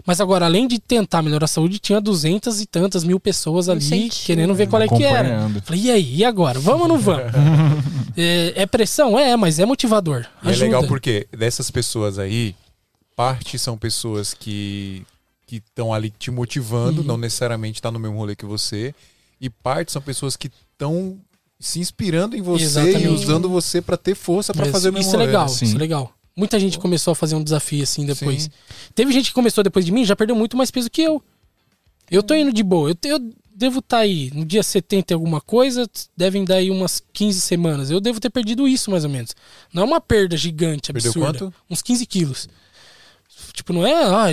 Mas agora, além de tentar melhorar a saúde, tinha duzentas e tantas mil pessoas ali
Incentivo.
querendo ver qual é que era. Falei, e aí, e agora? Vamos ou não vamos? é, é pressão? É, mas é motivador.
e é legal porque dessas pessoas aí, parte são pessoas que que estão ali te motivando,
Uhum.
não necessariamente tá no mesmo rolê que você, e parte são pessoas que estão se inspirando em você e
Exatamente.
usando você pra ter força pra
Mas
fazer o mesmo
Isso é
rolê,
legal,
né?
isso é legal. Muita gente começou a fazer um desafio assim depois.
Sim.
Teve gente que começou depois de mim e já perdeu muito mais peso que eu. Eu tô indo de boa. Eu, eu devo estar aí no dia 70 e alguma coisa, devem dar aí umas 15 semanas. Eu devo ter perdido isso mais ou menos. Não é uma perda gigante,
Perdeu
absurda.
quanto?
Uns 15 quilos. Tipo, não é, ah,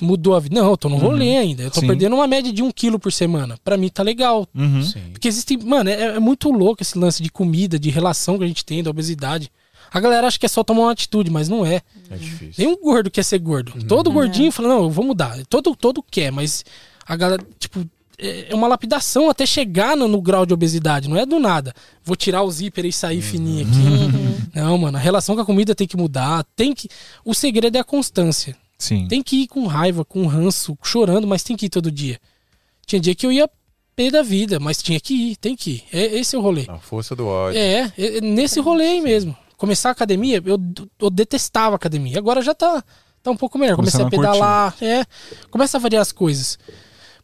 mudou a vida. Não, eu tô no rolê ainda. Eu tô
Sim.
perdendo uma média de um quilo por semana. Pra mim tá legal.
Uhum.
Sim.
Porque existe, mano, é, é muito louco esse lance de comida, de relação que a gente tem, da obesidade. A galera acha que é só tomar uma atitude, mas não é.
É difícil.
Nenhum gordo quer ser gordo. Todo gordinho fala, não, eu vou mudar. Todo, todo quer, mas a galera, tipo, é é uma lapidação até chegar no, no grau de obesidade. Não é do nada. Vou tirar o zíper e sair fininho aqui. Não, mano, a relação com a comida tem que mudar. Tem que. O segredo é a constância.
Sim.
Tem que ir com raiva, com ranço, chorando, mas tem que ir todo dia. Tinha dia que eu ia pé da vida, mas tinha que ir, tem que ir. É, esse é o rolê.
A força do ódio.
É, é, é nesse rolê aí mesmo. Começar a academia, eu, eu detestava a academia. Agora já tá, tá um pouco melhor. Comecei a
Começando a curtir.
pedalar, é. Começa a variar as coisas.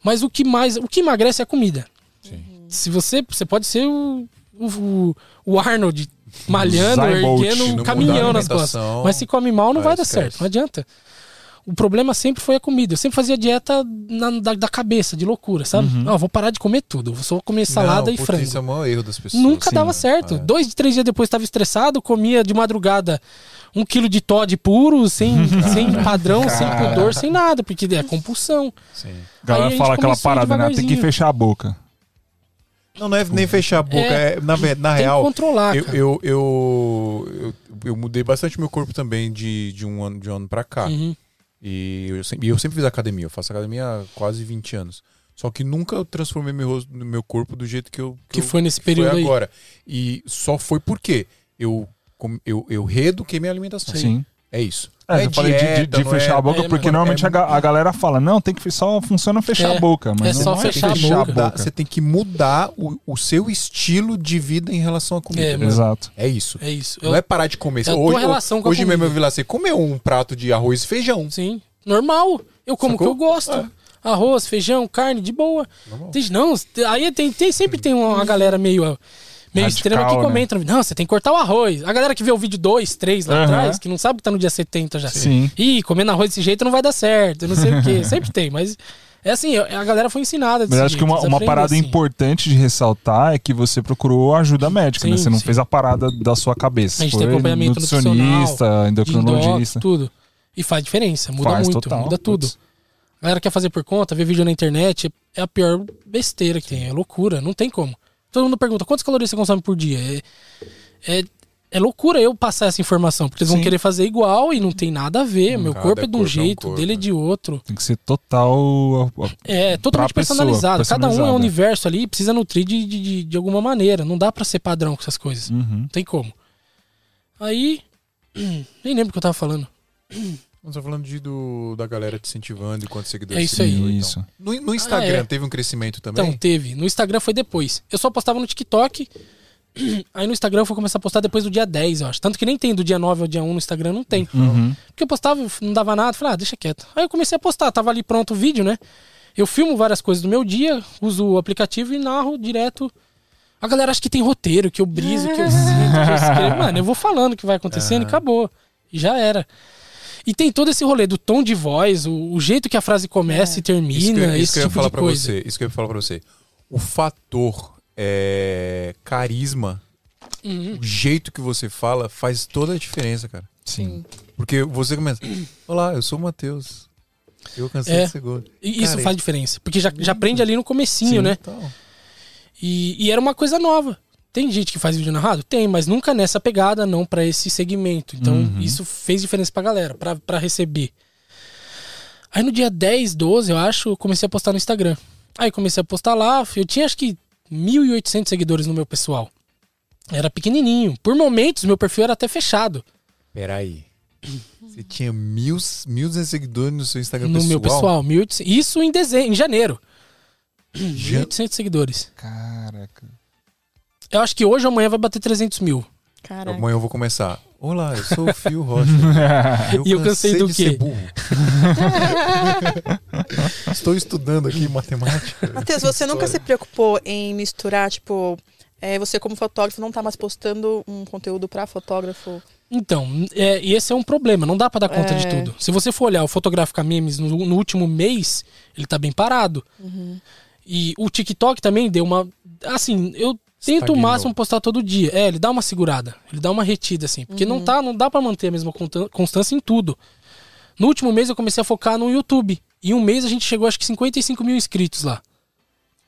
Mas o que mais. O que emagrece é a comida.
Sim.
Se você. Você pode ser o. O, o Arnold malhando, erguendo um caminhão nas costas. Mas se come mal, não
ah,
vai dar
esquece.
certo. Não adianta. O problema sempre foi a comida. Eu sempre fazia dieta na- da, da cabeça, de loucura, sabe? Ah, vou parar de comer tudo. Vou só comer salada
Não,
e frango.
Isso é o maior erro das pessoas.
Nunca
Sim.
dava certo.
É.
Dois, três dias depois estava estressado, comia de madrugada um quilo de Todd puro, sem, sem padrão, sem pudor, sem nada, porque é compulsão.
Sim.
A galera
a
fala aquela parada, né? Tem que fechar a boca.
Não, não é nem fechar a boca.
É.
É, na, na
Tem que
real,
controlar,
eu,
cara.
eu, eu, eu, eu mudei bastante meu corpo também de, de, um, ano, de um ano pra cá.
Uhum.
E eu, sempre, e eu sempre fiz academia. Eu faço academia há quase 20 anos. Só que nunca eu transformei meu, rosto, meu corpo do jeito que eu.
Que
eu-
foi nesse
que
período aí.
agora. E só foi porque eu, eu, eu reeduquei minha alimentação.
Sim.
É isso.
É,
Não
eu falei de- de, de fechar
é-
a boca,
é,
porque normalmente
é
a, a galera fala, não, tem que só funciona fechar
É,
a boca. Mas
é
não
só
é
fechar a
fechar a
boca.
Boca.
Você tem que mudar o, o seu estilo de vida em relação à comida.
É, mano.
Exato.
É isso.
É isso.
Não
Eu-
é parar de comer.
é
hoje hoje mesmo eu vi lá, você comeu um prato de arroz e feijão.
Sim, normal. Eu como o que eu gosto.
É.
Arroz, feijão, carne, de boa.
Normal.
Tem, não, aí tem, tem- sempre tem uma galera meio, meio
Radical,
extrema que
né?
comenta. Não, você tem que cortar o arroz. A galera que vê o vídeo 2, 3 lá atrás, que não sabe que tá no dia 70 já.
Sim.
Ih, comendo arroz desse jeito não vai dar certo, eu não sei o quê. Sempre tem, mas é assim, a galera foi ensinada
Mas acho que
jeito,
uma,
eles
uma
aprendem
parada
assim.
importante de ressaltar é que você procurou ajuda médica, né?
Sim,
Você não
sim.
fez a parada da sua cabeça.
A gente
Foi
tem acompanhamento
nutricionista, endocrinologista.
endoc, tudo. E faz diferença, muda
Faz
muito,
total,
muda tudo.
putz.
A galera quer fazer por conta, ver vídeo na internet, é a pior besteira que tem, é loucura, não tem como. Todo mundo pergunta, quantas calorias você consome por dia? É, é, é loucura eu passar essa informação, porque eles vão
Sim.
querer fazer igual e não tem nada a ver. Meu
Cada
corpo é de um
corpo é um
jeito, dele é
né?
de outro.
Tem que ser total.
É totalmente
Pra pessoa,
personalizado. Cada um é um
personalizado.
universo ali, precisa nutrir de, de, de, alguma maneira. Não dá pra ser padrão com essas coisas.
Uhum.
Não tem como. Aí Nem lembro o que eu tava falando.
Nós estamos falando de, do, da galera te incentivando e quantos seguidores
É isso aí.
e tal.
Isso.
No, no Instagram
Ah, é.
teve um crescimento também?
Então, teve. No Instagram foi depois. Eu só postava no TikTok. Aí no Instagram eu fui começar a postar depois do dia 10, eu acho. Tanto que nem tem do dia 9 ao dia 1 no Instagram, não tem.
Uhum.
Porque eu postava, não dava nada, falei, ah, deixa quieto. Aí eu comecei a postar, tava ali pronto o vídeo, né? Eu filmo várias coisas do meu dia, uso o aplicativo e narro direto. A galera acha que tem roteiro, que eu briso, que eu sinto, que eu escrevo. Mano, eu vou falando o que vai acontecendo e acabou. E já era. E tem todo esse rolê do tom de voz, o, o jeito que a frase começa e termina,
Isso que, eu- isso
esse
que eu ia
tipo
falar pra
coisa.
você. Isso que eu ia falar pra você. O fator é, carisma,
Uhum.
o jeito que você fala, faz toda a diferença, cara.
Sim.
Porque você começa. Olá, eu sou o Matheus. Eu cansei
É.
de ser gordo.
E isso
Cara,
faz diferença. Porque já, já aprende ali no comecinho, né?
Então,
E, e era uma coisa nova. Tem gente que faz vídeo narrado? Tem, mas nunca nessa pegada, não pra esse segmento. Então,
Uhum.
isso fez diferença pra galera, pra, pra receber. Aí no dia 10, 12, eu acho, eu comecei a postar no Instagram. Aí comecei a postar lá, eu tinha acho que 1.800 seguidores no meu pessoal. Era pequenininho. Por momentos, meu perfil era até fechado.
Peraí. Você tinha mil, mil seguidores no seu Instagram
no
pessoal?
meu pessoal. 1.800. Isso em dezembro, em janeiro.
Já-
1.800 seguidores.
Caraca.
Eu acho que hoje ou amanhã vai bater 300 mil.
Caraca.
Amanhã eu vou começar. Olá, eu sou o Fio Rocha.
E eu cansei do
de
quê?
ser burro. Estou estudando aqui matemática.
Matheus, você nunca se preocupou em misturar, tipo, é, você como fotógrafo não tá mais postando um conteúdo pra fotógrafo?
Então, é, e esse é um problema, não dá pra dar conta de
É.
tudo. Se você for olhar o Fotografica Memes no, no último mês, ele tá bem parado. E o TikTok também deu uma. Assim, eu tento o
Estagnou.
máximo postar todo dia. É, ele dá uma segurada, ele dá uma retida, assim. Porque não, tá, não dá pra manter a mesma constância em tudo. No último mês eu comecei a focar no YouTube. E um mês a gente chegou, acho que 55 mil inscritos lá.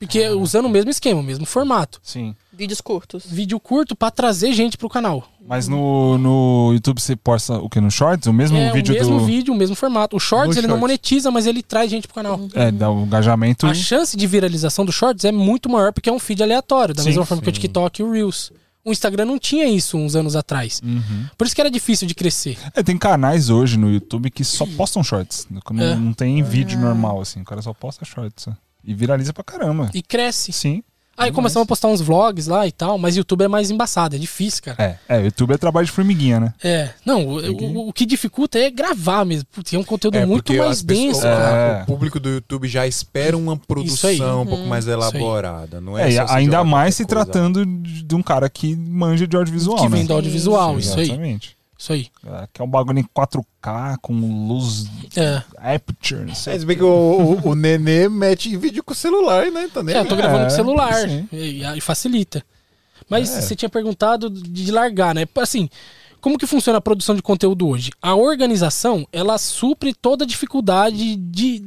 Porque usando o mesmo esquema, o mesmo formato.
Sim.
Vídeos curtos.
Vídeo curto pra trazer gente pro canal.
Mas no, no YouTube você posta o que? No Shorts? O mesmo
é
vídeo
o mesmo
do.
vídeo, o mesmo formato. O Shorts
No
ele não
Shorts.
monetiza, mas ele traz gente pro canal.
É, dá o engajamento.
A chance de viralização do Shorts é muito maior porque é um feed aleatório, da
Sim,
mesma forma que o
sim.
TikTok e o Reels. O Instagram não tinha isso uns anos atrás.
Uhum.
Por isso que era difícil de crescer.
É, tem canais hoje no YouTube que só postam shorts. Não,
É.
não tem vídeo normal, assim. O cara só posta shorts. E viraliza pra caramba.
E cresce.
Sim.
Aí
demais.
começamos a postar uns vlogs lá e tal, mas YouTube é mais embaçado, é difícil, cara.
É, é, YouTube é trabalho de formiguinha, né?
É. Não, o, o- o que dificulta é gravar mesmo. Putz, é um conteúdo
É,
muito
porque
mais
as pessoas-
denso,
É.
cara.
O público do YouTube já espera uma produção um pouco mais
aí.
elaborada. Não é,
É, ainda mais se
coisa.
tratando de, de um cara que manja de audiovisual,
Que
né?
vem do audiovisual, isso aí.
Exatamente.
Isso aí.
É, que é um bagulho em 4K, com luz
É.
aperture, não sei.
É, se bem que o, o, o Nenê mete vídeo com o celular, né? Tá nem
É, eu tô gravando
É,
com celular e, e facilita. Mas
É.
você tinha perguntado de largar, né? Assim, como que funciona a produção de conteúdo hoje? A organização, ela supre toda a dificuldade de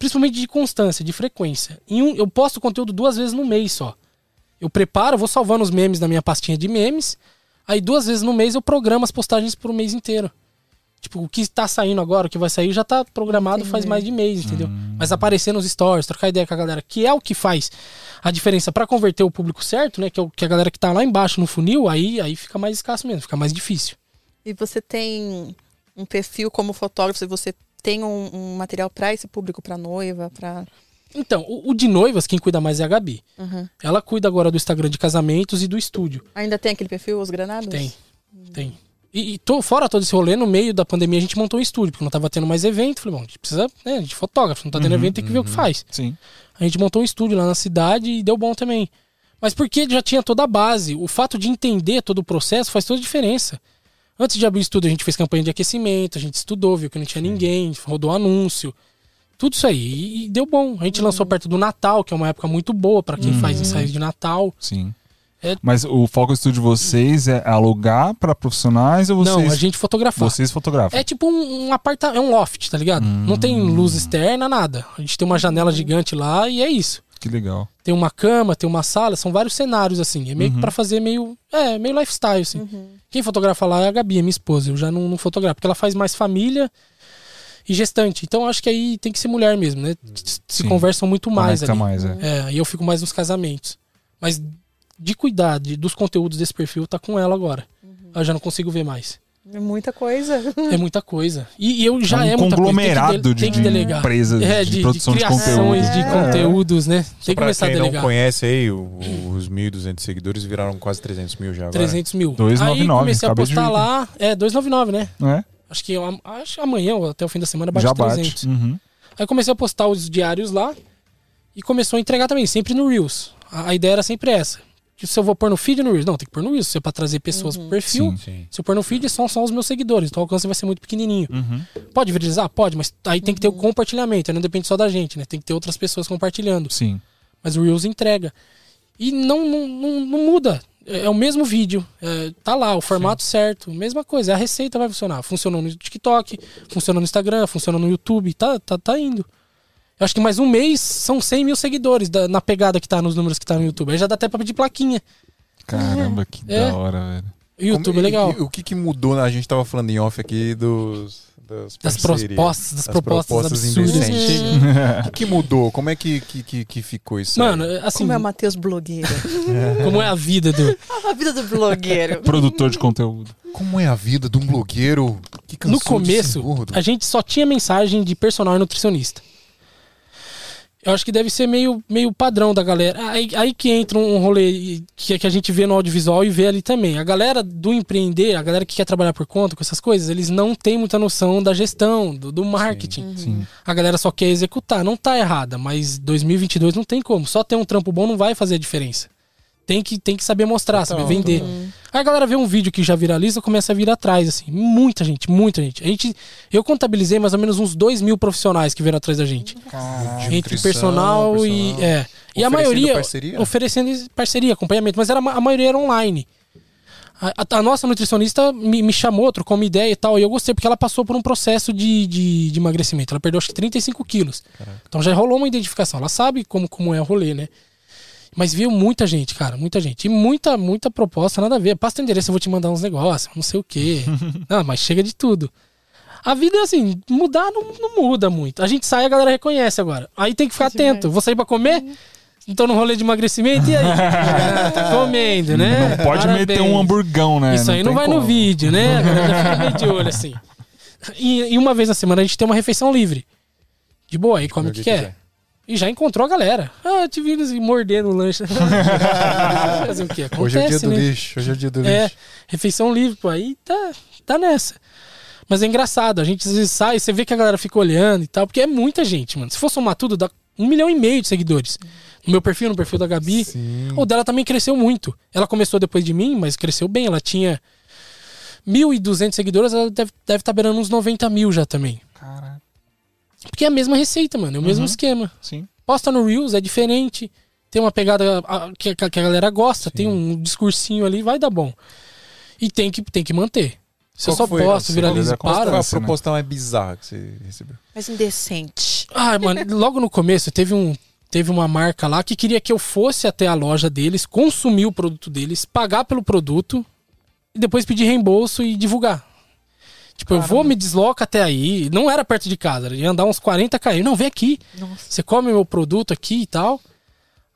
principalmente de constância, de frequência. Em um, eu posto conteúdo duas vezes no mês só. Eu preparo, vou salvando os memes na minha pastinha de memes. Aí duas vezes no mês eu programo as postagens pro mês inteiro. Tipo, o que tá saindo agora, o que vai sair, já tá programado faz
Entendi.
mais de mês, entendeu? Mas aparecer nos stories, trocar ideia com a galera, que é o que faz a diferença pra converter o público certo, né? Que é o que a galera que tá lá embaixo no funil, aí, aí fica mais escasso mesmo, fica mais difícil.
E você tem um perfil como fotógrafo, e você tem um, um material pra esse público, pra noiva, pra.
Então, o, o de noivas, quem cuida mais é a Gabi.
Uhum.
Ela cuida agora do Instagram de casamentos e do estúdio.
Ainda tem aquele perfil, os granados?
Tem, tem. E, e tô, fora todo esse rolê, no meio da pandemia a gente montou um estúdio, porque não tava tendo mais evento. Falei, bom, a gente precisa, né, a gente é fotógrafo, não tá tendo
Uhum,
evento, tem que ver o que faz.
Sim.
A gente montou um estúdio lá na cidade e deu bom também. Mas porque já tinha toda a base. O fato de entender todo o processo faz toda a diferença. Antes de abrir o estúdio, a gente fez campanha de aquecimento, a gente estudou, viu que não tinha ninguém, rodou anúncio. Tudo isso aí. E, deu bom. A gente lançou perto do Natal, que é uma época muito boa pra quem faz ensaios de Natal.
Sim.
É-
Mas o foco do estúdio de vocês é alugar pra profissionais ou vocês,
Não, a gente fotografar.
vocês fotografam?
É tipo um, um apartamento, é um loft, tá ligado? Não tem luz externa, nada. A gente tem uma janela gigante lá e é isso.
Que legal.
Tem uma cama, tem uma sala, são vários cenários, assim. É meio que pra fazer meio. É, meio lifestyle, assim. Quem fotografa lá é a Gabi, a minha esposa. Eu já não, não fotografo, porque ela faz mais família e gestante. Então acho que aí tem que ser mulher mesmo, né? Se
Sim.
conversam muito mais
Conecta
ali.
mais, é.
É, aí eu fico mais nos casamentos. Mas de cuidar de- dos conteúdos desse perfil tá com ela agora. Eu já não consigo ver mais.
É muita coisa.
É muita coisa. E, e eu já
um
é muita
conglomerado
coisa. Tem que, de, tem que
de
delegar.
empresas
É,
de,
de, de
produção de,
criações
conteúdo.
de
É.
conteúdos, né?
Só
Tem que começar a
quem
delegar.
não conhece aí, o- os 1.200 seguidores viraram quase 300 mil já agora.
300 mil.
299,
Aí comecei a
de
postar lá. É, 299, né?
Não é?
Acho que, eu- acho que amanhã ou até o fim da semana bate
Já
300.
bate. Uhum.
Aí comecei a postar os diários lá e começou a entregar também, sempre no Reels. A, a ideia era sempre essa. Que se eu vou pôr no feed ou no Reels? Não, tem que pôr no Reels. Se é pra trazer pessoas pro perfil.
Sim.
Sim.
Se eu pôr no feed, são só os meus seguidores. Então o alcance vai ser muito pequenininho.
Uhum.
Pode viralizar? Pode, mas aí tem que ter o compartilhamento. aí Não depende só da gente, né? Tem que ter outras pessoas compartilhando.
Sim.
Mas o Reels entrega. E não, não, não, não muda. É, é o mesmo vídeo. É, tá lá, o formato certo. Mesma coisa. A receita vai funcionar. Funcionou no TikTok, funcionou no Instagram, funciona no YouTube. Tá, tá, tá indo. Eu acho que mais um mês são 100 mil seguidores da- na pegada que tá nos números que tá no YouTube. Aí já dá até pra pedir plaquinha.
Caramba, que
É.
da hora, velho.
O YouTube
Como-
é legal.
e- e o que, que mudou? A gente tava falando em off aqui dos. Das,
Das propostas, das propostas absurdas.
O que, mudou? Como é que, que, que, que ficou isso? aí?
Mano, assim,
Como é o Matheus blogueiro?
como é a vida do.
a vida do blogueiro.
Produtor de conteúdo.
Como é a vida de um blogueiro que
No começo, a gente só tinha mensagem de personal e nutricionista. Eu acho que deve ser meio, meio padrão da galera. Aí, aí que entra um rolê que, que a gente vê no audiovisual e vê ali também. A galera do empreender, a galera que quer trabalhar por conta com essas coisas, eles não têm muita noção da gestão, do, do marketing.
Sim.
A galera só quer executar. Não tá errada, mas 2022 não tem como. Só ter um trampo bom não vai fazer a diferença. Tem que, tem que saber mostrar,
Total,
saber vender. Aí a galera vê um vídeo que já viraliza, começa a vir atrás, assim. Muita gente, muita gente. A gente eu contabilizei mais ou menos uns 2 mil profissionais que vieram atrás da gente.
De
Entre
nutrição,
personal, e.
personal.
É. E a maioria.
parceria?
Oferecendo parceria, acompanhamento. Mas era, a maioria era online. A, a- a nossa nutricionista me, me chamou, trocou uma ideia e tal. E eu gostei, porque ela passou por um processo de, de, de emagrecimento. Ela perdeu acho que 35 quilos. Então já rolou uma identificação. Ela sabe como, como é o rolê, né? Mas viu muita gente, cara, muita gente. E muita, muita proposta, nada a ver. Passa teu endereço, eu vou te mandar uns negócios, não sei o quê. não, mas chega de tudo. A vida é assim, mudar não, não muda muito. A gente sai, a galera reconhece agora. Aí tem que ficar atento. Vou sair pra comer? Então no rolê de emagrecimento, e aí? Tá comendo, né?
Não pode
Parabéns.
meter um hamburgão, né?
Isso aí não vai no
como.
vídeo, né? A galera já fica meio de olho assim. E, e uma vez na semana a gente tem uma refeição livre. De boa, aí come o que, quer. E já encontrou a galera. Ah, te vi eles morder no lanche. Fazer o quê? Acontece,
Hoje é o dia do
né?
lixo. Hoje é o dia do
É,
lixo.
refeição livre, pô, aí tá, tá nessa. Mas é engraçado, a gente às vezes sai, você vê que a galera fica olhando e tal, porque é muita gente, mano. Se for somar tudo, dá um milhão e meio de seguidores. No meu perfil, no perfil da Gabi.
Sim.
O dela também cresceu muito. Ela começou depois de mim, mas cresceu bem. Ela tinha 1.200 seguidores, ela deve estar deve tá beirando uns 90 mil já também.
Caraca.
Porque é a mesma receita, mano, é o mesmo
Uhum.
esquema.
Sim.
Posta no Reels, é diferente. Tem uma pegada a- que, a galera gosta, tem um discursinho ali, vai dar bom. E tem que, tem que manter. Se eu
Qual
só
foi a-
posto,
você
viralizo
falou
e
Qual
para.
foi a proposta mais bizarra que você recebeu?
Mas indecente.
Ah, mano, logo no começo teve um teve uma marca lá que queria que eu fosse até a loja deles, consumir o produto deles, pagar pelo produto e depois pedir reembolso e divulgar. Tipo, eu vou, me desloco até aí. Não era perto de casa, ia andar uns 40 km. Não, vem aqui.
Nossa.
Você come meu produto aqui e tal.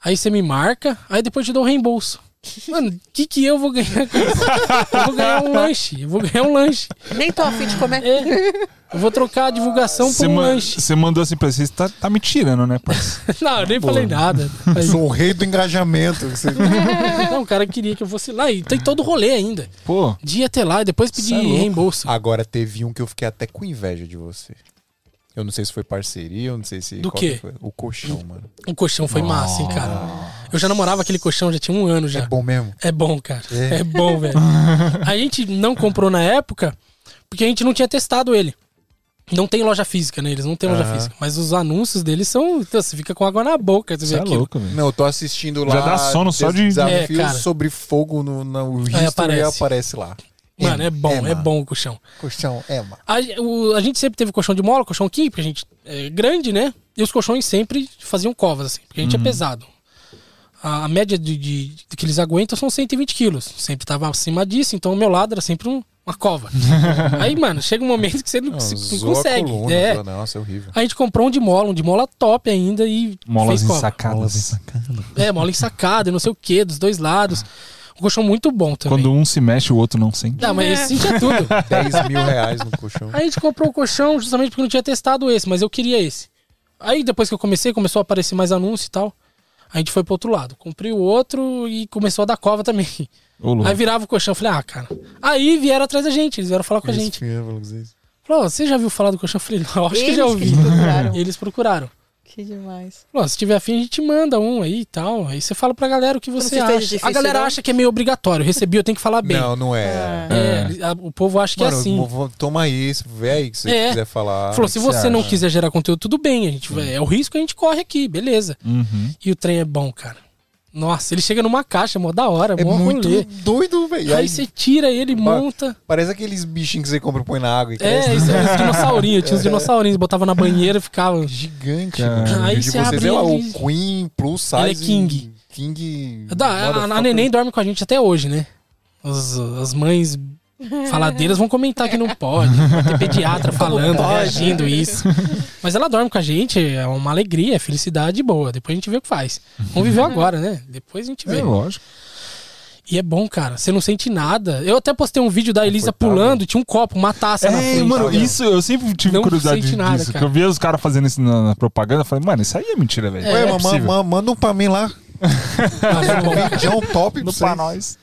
Aí você me marca, aí depois eu te dou um reembolso. Mano, o que que eu vou ganhar com isso? Eu vou ganhar um lanche. Eu vou ganhar um lanche.
Nem tô afim de comer.
É. Eu vou trocar a divdivulgação por um lanche.
você mandou assim pra você, você tá, tá me tirando, né, parceiro?
Não, eu nem falei nada. Aí-
Sou o rei do engajamento. Você-
Não, o cara queria que eu fosse lá. E tem todo o rolê ainda.
Pô,
Dia até lá e depois pedir
Cê é
reembolso.
Agora teve um que eu fiquei até com inveja de você. Eu não sei se foi parceria, eu não sei se.
Do quê?
que foi. O colchão, mano.
O colchão foi massa, hein, cara. Eu já namorava aquele colchão, já tinha um ano já.
É bom mesmo?
É bom, cara.
É.
É, bom, velho. A gente não comprou na época porque a gente não tinha testado ele. Não tem loja física, né? Eles não têm loja física. Mas os anúncios deles são. então, Você fica com água na boca. Você
é
aquilo.
louco, velho.
Não, eu tô assistindo lá.
Já dá sono só de-
Desafios
É,
sobre fogo no, no history
Aí
e
aparece.
aparece lá.
Mano, é bom, é,
mano.
bom o colchão.
Colchão, é, mano.
A, o- a gente sempre teve colchão de mola, colchão king, porque a gente é grande, né? E os colchões sempre faziam covas, assim, porque a gente é pesado. A, a média de, de, de que eles aguentam são 120 quilos. Sempre tava acima disso, então o meu lado era sempre um- uma cova. Aí, mano, chega um momento que você não,
Não,
se- não
a
consegue.
coluna,
é.
zoa- Nossa, é horrível.
A gente comprou um de mola, um de mola top ainda e
Molas
fez cova.
ensacadas.
É, mola ensacada, não sei o que, dos dois lados. Um colchão muito bom também.
Quando um se mexe, o outro não sente.
Não, mas
É.
esse sentia tudo.
10 mil reais no colchão.
Aí a gente comprou o colchão justamente porque não tinha testado esse, mas eu queria esse. Aí depois que eu comecei, começou a aparecer mais anúncio e tal. A gente foi pro outro lado. Comprei o outro e começou a dar cova também. Aí virava o colchão. eu Falei, ah, cara. Aí vieram atrás da gente, eles vieram falar com a
Eles
gente.
vieram falar com vocês.
Falou, "Ó, você já viu falar do colchão? Eu falei, não, acho que
Eles
já
que
ouvi.
te procuraram.
E eles procuraram.
Que demais.
Se tiver afim, a gente manda um aí e tal. Aí você fala pra galera o que você acha.
difícil,
a galera
não?
acha que é meio obrigatório. Recebi, eu tenho que falar bem.
Não, não é.
Ah.
É, a- o povo acha que
Mano,
é assim.
toma isso, vê aí que você
É.
quiser falar.
Falou, se
você
você não quiser gerar conteúdo, tudo bem. A gente vai, é o risco que a gente corre aqui, beleza.
Uhum.
E o trem é bom, cara. Nossa, ele chega numa caixa, mó da hora,
É
mó
muito
rolê.
doido, velho.
Aí você tira ele, monta.
Parece aqueles bichinhos que você compra e põe na água e
É, isso é os dinossaurinhos. Tinha os dinossaurinhos, botava na banheira e ficava.
Gigante.
Cara.
Aí
E
você abre
é lá, o Queen Plus Size.
Ele é king.
King.
Da- a, a
motherfucker.
neném dorme com a gente até hoje, né? As, as mães faladeiras vão comentar que não pode. Vai ter pediatra falando, reagindo isso. Mas ela dorme com a gente, é uma alegria, é felicidade boa. Depois a gente vê o que faz. Vamos viver agora, né? Depois a gente vê.
É lógico.
E é bom, cara. Você não sente nada. Eu até postei um vídeo da Elisa pulando, tinha um copo, uma taça na
É,
frente.
mano,
Olha.
isso eu sempre tive
Não
curiosidade
sente nada,
disso.
cara.
Eu via os caras fazendo isso na, na propaganda. Eu falei, mano, isso aí é mentira, velho.
É,
ma- manda um pra mim lá.
Mas é cara.
Já é um top pra
pra nós.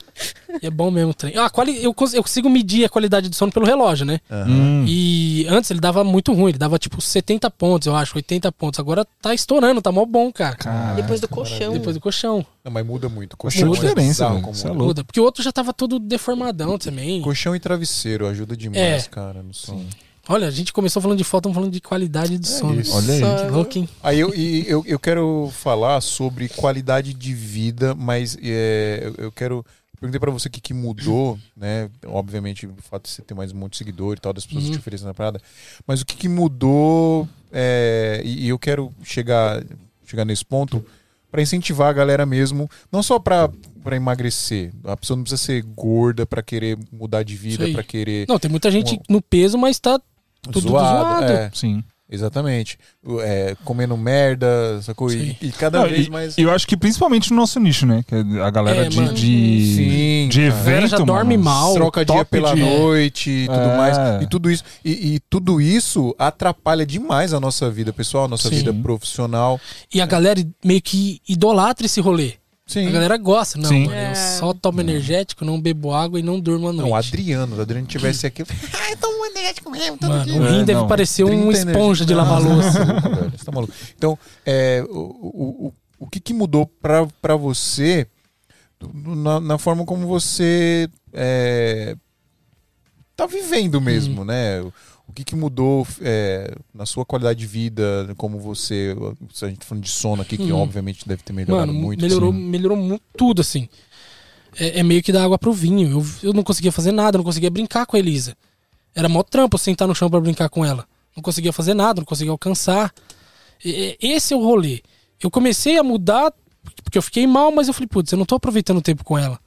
E é bom mesmo o trem. Ah, quali... eu, cons- eu consigo medir a qualidade do sono pelo relógio, né?
Hum.
E antes ele dava muito ruim, ele dava tipo 70 pontos, eu acho, 80 pontos. Agora tá estourando, tá mó bom, cara.
Cara,
Depois do colchão.
Depois do colchão.
Não, mas muda muito.
Colchão
Colchão
é diferença, é
muda.
louco.
Muda. Porque o outro já tava todo deformadão também.
Colchão e travesseiro ajuda demais,
É.
cara, no sono.
Olha, a gente começou falando de foto, estamos falando de qualidade do sono.
É isso.
Olha aí.
Que louco, hein?
Aí eu, eu, eu quero falar sobre qualidade de vida, mas é, eu quero. Perguntei pra você o que, que mudou, né? Obviamente, o fato de você ter mais um monte de seguidor e tal, das pessoas
Uhum.
te oferecendo na parada. Mas o que, que mudou, é, e, e eu quero chegar, chegar nesse ponto, pra incentivar a galera mesmo, não só pra, pra emagrecer. A pessoa não precisa ser gorda pra querer mudar de vida, pra querer.
Não, tem muita gente no peso, mas tá tudo zoado.
É,
Sim.
Exatamente. É, comendo merda, sacou? E, e cada
Não,
vez
e,
mais.
e eu acho que principalmente no nosso nicho, né? Que é a galera
É,
de,
mano.
de,
Sim,
de
cara.
A galera
evento,
já dorme
mano.
mal.
troca dia pela
de-
noite e tudo
É.
mais. E tudo isso. E, e tudo isso atrapalha demais a nossa vida pessoal, a nossa
Sim.
vida profissional.
E a galera meio que idolatra esse rolê.
Sim.
A galera gosta. Não,
Sim.
mano, eu
É.
só tomo energético, não bebo água e não durmo à noite.
Não, o Adriano, se o Adriano tivesse aqui. Ai, tomo energético mesmo, todo
Mano,
dia.
o rim
É,
deve
não.
parecer
30
uma esponja de lavar louça.
Você tá maluco. Então, é, o, o, o, o que, que mudou pra, pra você na, na forma como você é, tá vivendo mesmo, né? O- que, que mudou é, na sua qualidade de vida, como você. A gente tá falando de sono aqui, que obviamente deve ter melhorado
Mano,
muito.
melhorou,
sim.
melhorou muito tudo, assim. É, é meio que dar água pro vinho. Eu, eu não conseguia fazer nada, não conseguia brincar com a Elisa. Era mó trampo sentar no chão pra brincar com ela. Não conseguia fazer nada, não conseguia alcançar. E- esse é o rolê. Eu comecei a mudar porque eu fiquei mal, mas eu falei, putz, eu não tô aproveitando o tempo com ela.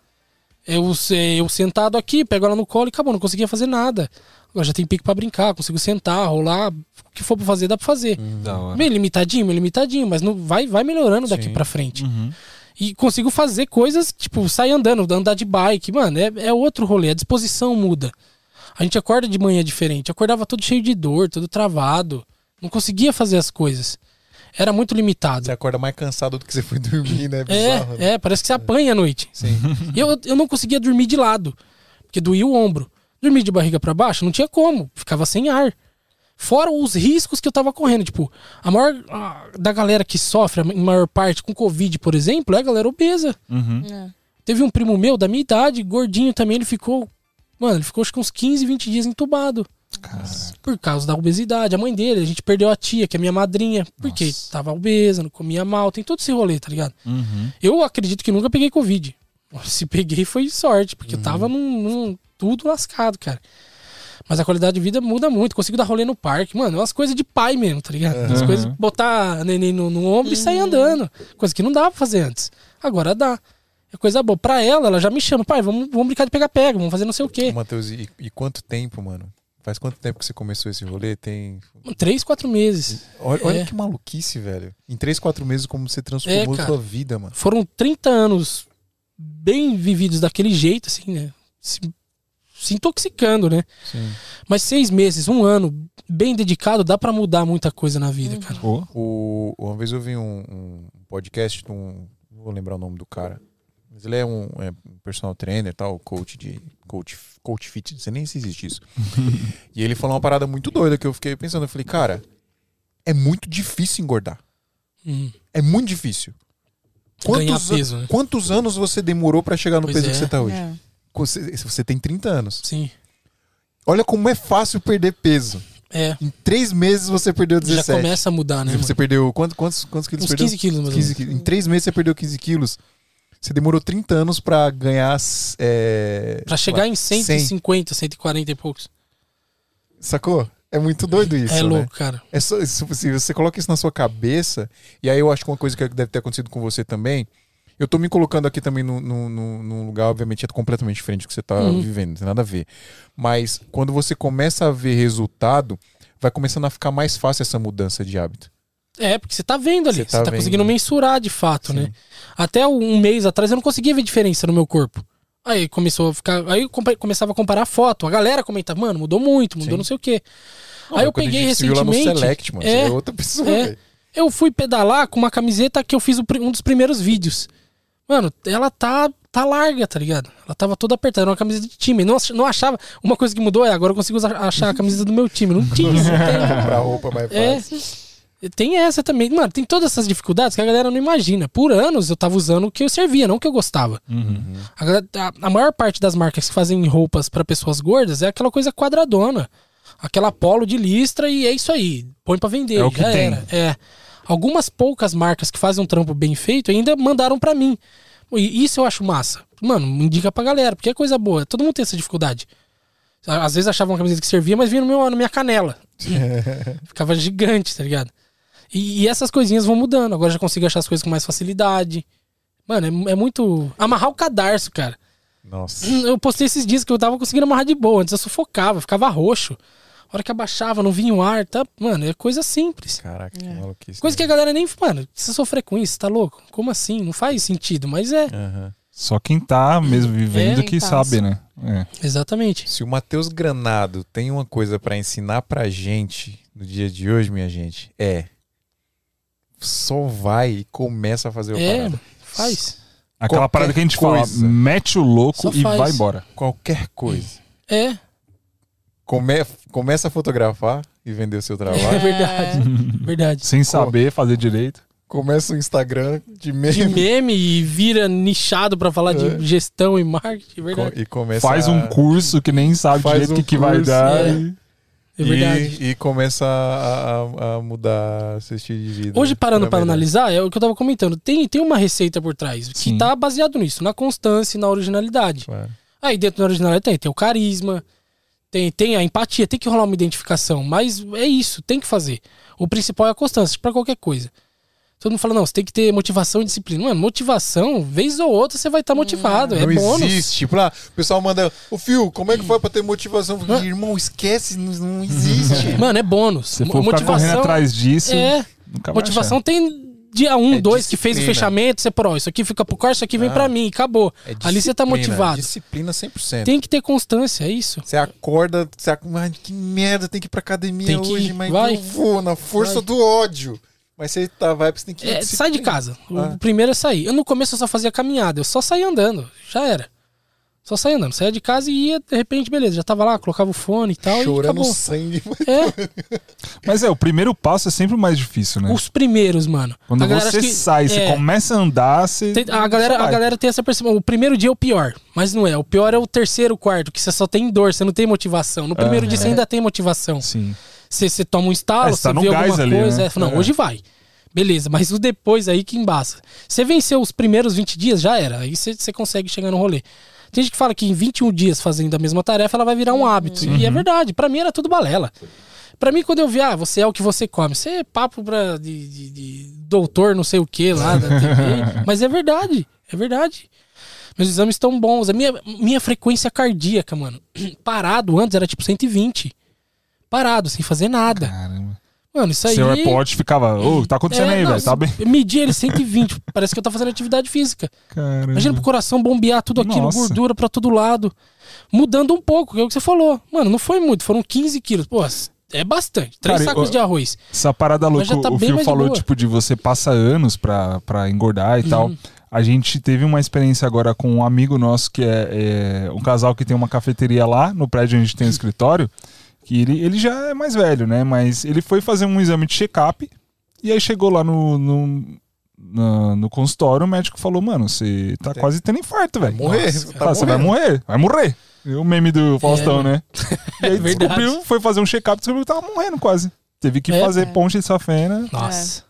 Eu, eu sentado aqui, pego ela no colo e acabou, não conseguia fazer nada. Agora já tem pique pra brincar, consigo sentar, rolar, o que for pra fazer, dá pra fazer.
Hora.
Meio limitadinho, meio limitadinho, mas não vai, vai melhorando daqui pra frente.
Uhum.
E consigo fazer coisas, tipo, sair andando, andar de bike. Mano, é, é outro rolê, a disposição muda. A gente acorda de manhã diferente. Acordava todo cheio de dor, todo travado. Não conseguia fazer as coisas. Era muito limitado.
Você acorda mais cansado do que você foi dormir, né? Bizarro, né?
É, é, parece que você apanha à noite.
Sim.
Eu, eu não conseguia dormir de lado, porque doía o ombro. Dormir de barriga pra baixo não tinha como, ficava sem ar. Fora os riscos que eu tava correndo, tipo, a maior a- da galera que sofre, a maior parte com Covid, por exemplo, é a galera obesa.
Uhum.
É.
Teve um primo meu da minha idade, gordinho também, ele ficou, mano, ele ficou acho que uns 15, 20 dias entubado. Por causa da obesidade. A mãe dele, a gente perdeu a tia, que é minha madrinha, porque
Nossa.
tava obesa, não comia mal, tem todo esse rolê, tá ligado?
Uhum.
Eu acredito que nunca peguei Covid. Se peguei foi sorte, porque eu tava num, num- tudo lascado, cara. Mas a qualidade de vida muda muito. Consigo dar rolê no parque. Mano, é umas coisas de pai mesmo, tá ligado? As
Uhum.
coisas, botar neném no, no ombro e sair andando. Coisa que não dava pra fazer antes. Agora dá. É coisa boa. Pra ela, ela já me chama. Pai, vamos, vamos brincar de pega-pega, vamos fazer não sei o quê.
Matheus, e, e quanto tempo, mano? Faz quanto tempo que você começou esse rolê? Tem.
Três, quatro meses.
Olha, olha
É.
que maluquice, velho. Em três, quatro meses, como você transformou
É, cara.
sua vida, mano.
Foram 30 anos bem vividos daquele jeito, assim, né? Se, se intoxicando, né?
Sim.
Mas seis meses, um ano, bem dedicado, dá pra mudar muita coisa na vida, cara.
Pô,
O, uma vez eu vi um, um podcast de um. Não vou lembrar o nome do cara. Mas ele é um, é um personal trainer, tal, coach de. Coach, coach fit, não sei nem se existe isso. e ele falou uma parada muito doida que eu fiquei pensando. Eu falei, cara, é muito difícil engordar.
Hum.
É muito difícil. Quantos, an-
peso, né?
quantos anos você demorou pra chegar no
Pois
peso
é.
que você tá hoje?
É.
Você, você tem 30 anos.
Sim.
Olha como é fácil perder peso.
É.
Em três meses você perdeu 17.
Já começa a mudar, né?
Você
mano?
perdeu quantos, quantos, quantos quilos
Uns
perdeu?
15 quilos, mais ou
15
menos.
quilos. Em três meses você perdeu 15 quilos. Você demorou 30 anos pra ganhar. É,
Pra chegar em
100.
150, 140 e poucos.
Sacou? É muito doido isso.
é
né?
louco, cara.
É só, se você coloca isso na sua cabeça, e aí eu acho que uma coisa que deve ter acontecido com você também. Eu tô me colocando aqui também num, num lugar, obviamente, é completamente diferente do que você tá
Uhum.
vivendo, não tem nada a ver. Mas quando você começa a ver resultado, vai começando a ficar mais fácil essa mudança de hábito.
É, porque você tá vendo ali.
Você
Você
tá
tá, conseguindo mensurar de fato,
Sim.
né? Até um mês atrás eu não conseguia ver diferença no meu corpo. Aí começou a ficar. Aí começava a comparar foto. A galera comentava, mano, mudou muito, mudou
Sim.
não sei o quê.
Não,
aí eu
a
peguei
se lá no
recentemente.
Select, mano.
é,
Você é outra pessoa,
é. Eu fui pedalar com uma camiseta que eu fiz um dos primeiros vídeos. Mano, ela tá, tá larga, tá ligado? Ela tava toda apertada, era uma camiseta de time. Não, não achava. Uma coisa que mudou é agora eu consigo usar- achar a camiseta do meu time. Não tinha isso.
Pra roupa mais
É.
fácil.
Tem essa também. Mano, tem todas essas dificuldades que a galera não imagina. Por anos eu tava usando o que eu servia, não o que eu gostava.
uhum.
A, galera- a- a maior parte das marcas que fazem roupas pra pessoas gordas é aquela coisa quadradona. Aquela polo de listra e é isso aí. Põe pra vender.
É o que
já
tem.
era. É. Algumas poucas marcas que fazem um trampo bem feito ainda mandaram pra mim. E isso eu acho massa. Mano, indica pra galera, porque é coisa boa. Todo mundo tem essa dificuldade. Às vezes achava uma camiseta que servia, mas vinha no meu, na minha canela. Ficava gigante, tá ligado? E, e essas coisinhas vão mudando. Agora já consigo achar as coisas com mais facilidade. Mano, é, é muito. Amarrar o cadarço, cara.
Nossa.
Eu postei esses dias que eu tava conseguindo amarrar de boa. Antes eu sufocava, ficava roxo. A hora que abaixava, não vinha o ar, tá? Mano, é coisa simples.
Caraca, que
É.
maluquice.
Coisa que a galera nem. Mano, precisa sofrer com isso, tá louco? Como assim? Não faz sentido, mas é.
Aham.
Só quem tá mesmo vivendo
É,
que
passa.
sabe, né? É.
Exatamente.
Se o Matheus Granado tem uma coisa pra ensinar pra gente no dia de hoje, minha gente, é só vai e começa a fazer o
É,
parada.
faz.
Aquela
Qualquer
parada que a gente
coisa.
fala, mete o louco
Só
e
faz.
vai embora.
Qualquer coisa.
É,
Come- começa a fotografar e vender o seu
é
trabalho.
verdade. verdade.
Sem saber fazer direito.
começa o Instagram de meme
De meme e vira nichado pra falar
É.
de gestão e marketing, é verdade.
e começa
Faz um curso que nem sabe
Faz
direito o
um
que, que vai dar.
é.
e-
É verdade.
E, e começa a, a- a mudar seu estilo de vida.
Hoje, parando para analisar, é o que eu tava comentando. Tem, tem uma receita por trás que
Sim.
tá baseado nisso, na constância e na originalidade.
Claro.
Aí dentro da originalidade tem, tem o carisma, tem, tem a empatia, tem que rolar uma identificação. Mas é isso, tem que fazer. O principal é a constância, para qualquer coisa. Todo mundo fala, não, você tem que ter motivação e disciplina. Mano, motivação, vez ou outra você vai estar motivado. é
não
bônus.
existe. Tipo, lá, o pessoal manda, ô Fio, como é que foi pra ter motivação? Falei, Irmão, esquece, não, não existe.
Mano, é bônus. Mo-
for ficar correndo atrás disso,
É,
nunca vai
motivação tem dia 1, um,
É
2 que fez o fechamento, você parou, isso aqui fica pro corte, isso aqui vem
Ah.
pra mim, acabou.
É
Ali você tá
disciplina,
motivado.
Disciplina 100%.
Tem que ter constância, é isso.
Você acorda, você acorda, "Ai, que merda, tem que ir pra academia
Tem
hoje,
ir,
mas
vai.
eu vou na força
Vai.
do ódio. Mas você tá, vai, você tem que ir.
É, sai de casa. O
Ah.
primeiro é sair. Eu no começo eu só fazia caminhada, eu só saía andando. Já era. Só saía andando. Saía de casa e ia, de repente, beleza. Já tava lá, colocava o fone e tal. e
Chorando
acabou.
sangue.
É,
Mas é, o primeiro passo é sempre o mais difícil, né?
os primeiros, mano.
Quando você
que-
sai, você
é,
começa a andar, você.
tem- a, galera,
você
a galera tem essa percepção. O primeiro dia é o pior, mas não é. O pior é o terceiro, quarto, que você só tem dor, você não tem motivação. No primeiro
Aham.
dia você ainda tem motivação.
Sim.
Você, você toma um estalo,
É,
você
você tá no
vê
gás
alguma
ali,
coisa.
né?
é, não,
É.
hoje vai. Beleza, mas o depois aí que embaça. Você venceu os primeiros 20 dias, já era. Aí você, você consegue chegar no rolê. Tem gente que fala que em 21 dias fazendo a mesma tarefa, ela vai virar um hábito. E é verdade. Pra mim era tudo balela. Pra mim, quando eu vi, ah, você é o que você come. Você é papo pra, de, de- de doutor não sei o que lá da TV. mas é verdade. É verdade. Meus exames estão bons. A minha, minha frequência cardíaca, mano, parado antes era tipo 120. Parado, sem fazer nada.
Caramba.
Mano, isso aí.
Seu AirPod ficava, ô, o que tá acontecendo
É,
aí, velho? Tá bem?
Medi ele 120. parece que eu tô fazendo atividade física.
Caramba.
Imagina pro coração bombear tudo aquilo,
Nossa.
gordura pra todo lado. Mudando um pouco, que é o que você falou. Mano, não foi muito, foram 15 quilos. Pô, é bastante. Três
Cara,
sacos
eu-
de arroz.
Essa parada louca,
tá
o Fio falou,
boa.
tipo, de você passa anos pra, pra engordar e tal.
Uhum.
A gente teve uma experiência agora com um amigo nosso que é, é um casal que tem uma cafeteria lá no prédio onde a gente tem um escritório. Que ele, ele já é mais velho, né? Mas ele foi fazer um exame de check-up e aí chegou lá no, no, na- no consultório, o médico falou, mano, você tá
Tem-
quase tendo infarto, velho.
Morrer.
Nossa,
tá
Fala, você vai morrer, vai morrer. E O meme do Faustão,
É,
né? E aí
É
descobriu, foi fazer um check-up, descobriu que tava morrendo quase. Teve que
É.
fazer ponte de safena.
Nossa.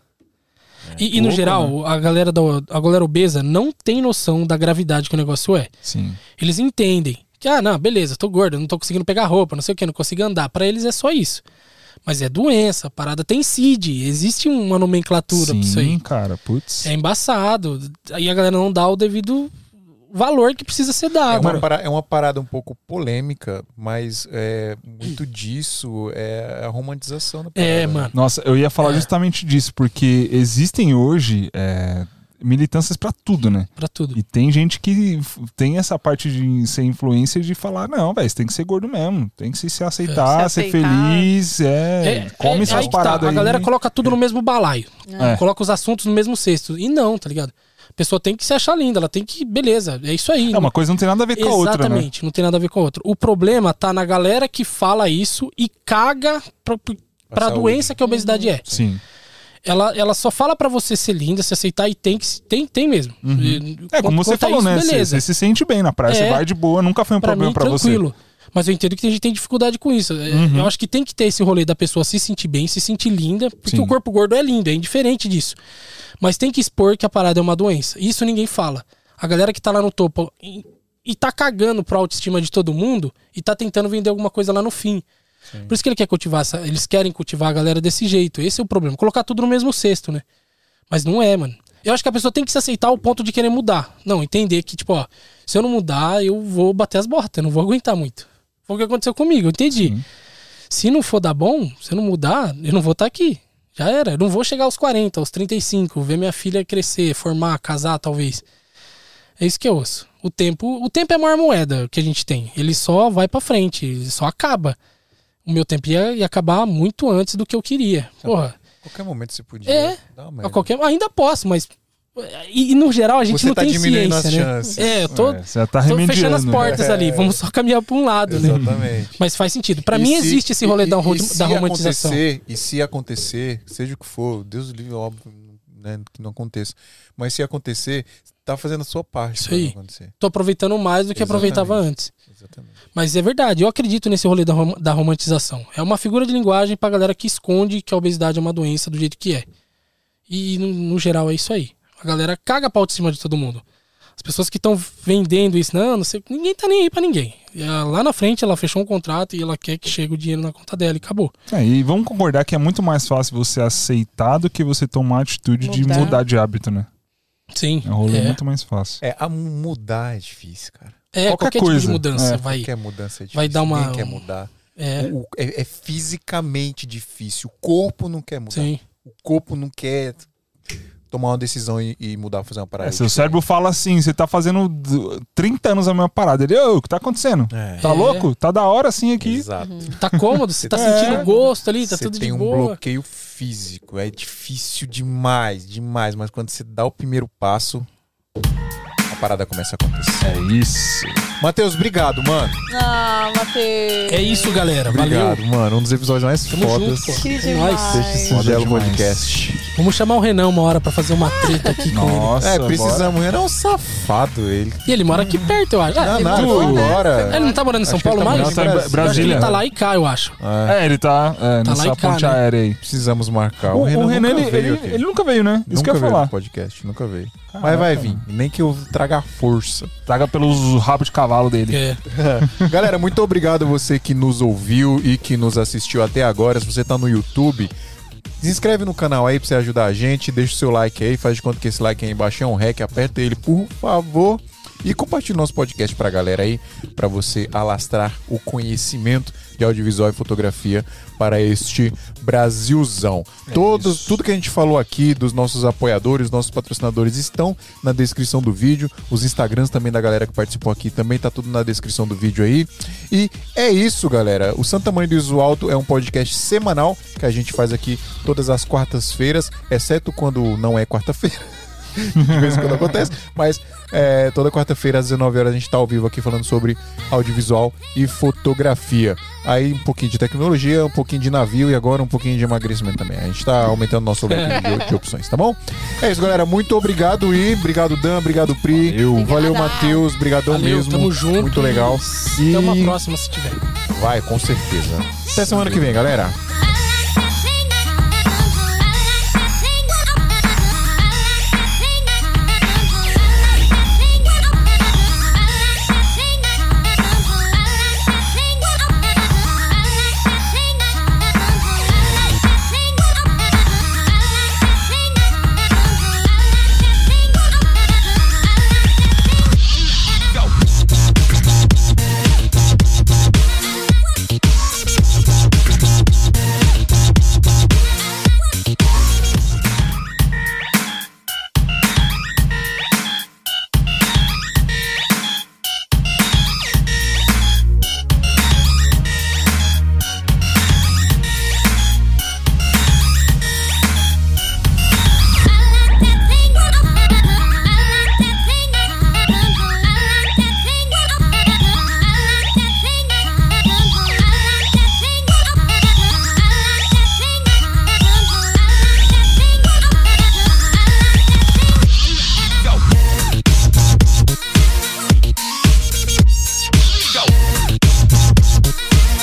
E, e no
Louco,
geral, a galera da a galera obesa não tem noção da gravidade que o negócio é.
Sim.
Eles entendem que, ah, não, beleza, tô gordo, não tô conseguindo pegar roupa, não sei o que, não consigo andar. Pra eles é só isso. Mas é doença, a parada tem CID, existe uma nomenclatura pra isso aí.
Sim, cara, putz.
É embaçado. Aí a galera não dá o devido valor que precisa ser
É
dado.
uma, para- é uma parada um pouco polêmica, mas é, muito disso é a romantização da parada.
É, mano.
Nossa, eu ia falar
É.
justamente disso, porque existem hoje é, militâncias pra tudo, né?
Pra tudo.
E tem gente que tem essa parte de ser influência de falar, não, velho, você tem que ser gordo mesmo, tem que se, se aceitar,
Se
ser
aceitar.
feliz, é, come
é,
suas
aí que tá,
paradas
A
aí.
galera coloca tudo no mesmo balaio.
É.
Coloca os assuntos no mesmo cesto. E não, tá ligado? A pessoa tem que se achar linda, ela tem que. Beleza, é isso aí.
É, uma coisa não tem nada a ver com a outra, né?
Exatamente, não tem nada a ver com a outra. O problema tá na galera que fala isso e caga pra, pra
saúde.
doença que a obesidade é.
Sim.
Ela, ela só fala pra você ser linda, se aceitar e tem que tem, tem mesmo. E,
É, como você
a
falou,
isso,
né? Você,
Beleza.
você se sente bem na praia, você
É.
vai de boa, nunca foi um
Pra
problema pra você. Uhum.
tranquilo. Mas eu entendo que tem gente tem dificuldade com isso. É, Eu acho que tem que ter esse rolê da pessoa se sentir bem, se sentir linda, porque
Sim.
o corpo gordo é lindo, é indiferente disso. Mas tem que expor que a parada é uma doença. Isso ninguém fala. A galera que tá lá no topo e, e tá cagando pra autoestima de todo mundo e tá tentando vender alguma coisa lá no fim. Por isso que ele quer cultivar essa, eles querem cultivar a galera desse jeito. Esse é o problema. Colocar tudo no mesmo cesto, né? Mas não é, mano. Eu acho que a pessoa tem que se aceitar ao ponto de querer mudar. Não, entender que, tipo, ó, se eu não mudar, eu vou bater as botas, eu não vou aguentar muito. Foi o que aconteceu comigo, eu entendi.
Sim.
Se não for dar bom, se eu não mudar, eu não vou estar aqui. Já era. Eu não vou chegar aos 40, aos 35, ver minha filha crescer, formar, casar, talvez. É isso que eu ouço. O tempo, o tempo é a maior moeda que a gente tem. Ele só vai pra frente, ele só acaba. O meu tempo ia, ia acabar muito antes do que eu queria. Porra,
Qualquer momento você podia
É,
dar uma
a qualquer, ainda posso, mas e, e no geral a gente
Você
não
tá
tem
diminuindo
ciência,
as
né?
chances.
É, eu tô,
É, você já tá
tô fechando as
né?
portas ali. Vamos só caminhar pra um lado, né?
Exatamente.
Mas faz sentido. Pra
E
mim
se-
existe esse rolê
e-
da,
e se
da romantização.
Acontecer, e se acontecer, seja o que for, Deus livre, óbvio, né, que não aconteça. Mas se acontecer, tá fazendo a sua parte
Isso aí.
acontecer.
Tô aproveitando mais do que
Exatamente.
aproveitava antes.
Exatamente.
Mas é verdade, eu acredito nesse rolê da, rom- da romantização. É uma figura de linguagem pra galera que esconde que a obesidade é uma doença do jeito que é. E no, no geral é isso aí. A galera caga pra autoestima de todo mundo. As pessoas que estão vendendo isso, não, não sei, ninguém tá nem aí pra ninguém. E, ah, Lá na frente ela fechou um contrato e ela quer que chegue o dinheiro na conta dela e acabou.
É, e vamos concordar que é muito mais fácil você aceitar do que você tomar a atitude de
Mudar.
mudar de hábito, né?
Sim.
É um rolê
é,
muito mais fácil.
É, a mudar é difícil, cara.
é
qualquer
qualquer, tipo de
coisa.
mudança
É.
vai.
Qualquer mudança é difícil.
vai dar uma-
Ninguém quer mudar.
É,
o- é, é fisicamente difícil. O corpo não quer mudar.
sim.
O corpo não quer tomar uma decisão e, e mudar, fazer uma parada.
É, seu cérebro fala assim, você tá fazendo d- 30 anos a mesma parada. Ele, ô, o que tá acontecendo?
É.
Tá louco? Tá da hora assim aqui.
Exato.
Tá cômodo, você tá
É.
sentindo gosto ali, tá
você
tudo
tem
de
um
boa.
bloqueio físico. É difícil demais, demais. Mas quando você dá o primeiro passo, a parada começa a acontecer.
É isso.
Matheus, obrigado, mano.
Ah, Matheus.
É isso, galera.
Obrigado,
Valeu.
mano. Um dos episódios mais
Tamo
fodas.
junto.
Que
É
demais.
singelo
demais.
podcast.
Vamos chamar o Renan uma hora pra fazer uma treta aqui com ele.
Nossa,
é,
bora.
precisamos. Ele é um safado, ele.
E ele mora aqui perto, eu acho. Ah,
Não,
ele,
não, ele embora.
ele não tá morando em São
Acho ele
Paulo
tá
mais?
Não, tá em
Brasília.
Eu acho que ele tá lá e cá, eu acho.
É,
É, ele tá, é,
Tá
nessa
lá em cá,
ponte
né?
aérea aí.
precisamos marcar.
O,
O, Renan
o Renan, ele,
veio
ele,
aqui.
ele nunca veio, né? Isso
nunca
que eu ia
veio
falar.
no podcast, nunca veio. Mas
Caraca,
vai vir. Nem que eu traga força.
Traga pelos rabos de cavalo dele.
É.
Galera, muito obrigado você que nos ouviu e que nos assistiu até agora. Se você tá no YouTube, se inscreve no canal aí pra você ajudar a gente. Deixa o seu like aí, faz de conta que esse like aí embaixo é um rec, aperta ele, por favor. E compartilhe nosso podcast pra galera aí, pra você alastrar o conhecimento de audiovisual e fotografia para este Brasilzão. Todos, tudo que a gente falou aqui dos nossos apoiadores, nossos patrocinadores estão na descrição do vídeo. Os Instagrams também da galera que participou aqui também tá tudo na descrição do vídeo aí. E é isso, galera. O Santa Mãe do Iso Alto é um podcast semanal que a gente faz aqui todas as quartas-feiras, exceto quando não é quarta-feira. de vez em quando acontece, mas é, toda quarta-feira às 19 horas a gente tá ao vivo aqui falando sobre audiovisual e fotografia. Aí um pouquinho de tecnologia, um pouquinho de navio e agora um pouquinho de emagrecimento também. A gente tá aumentando nosso leque de, de opções, tá bom? É isso, galera. Muito obrigado e obrigado Dan, obrigado Pri,
Valeu.
valeu. Matheus, brigadão
Valeu,
mesmo.
tamo junto.
Muito legal.
Até uma próxima se tiver.
Vai, com certeza. Até semana que vem, galera.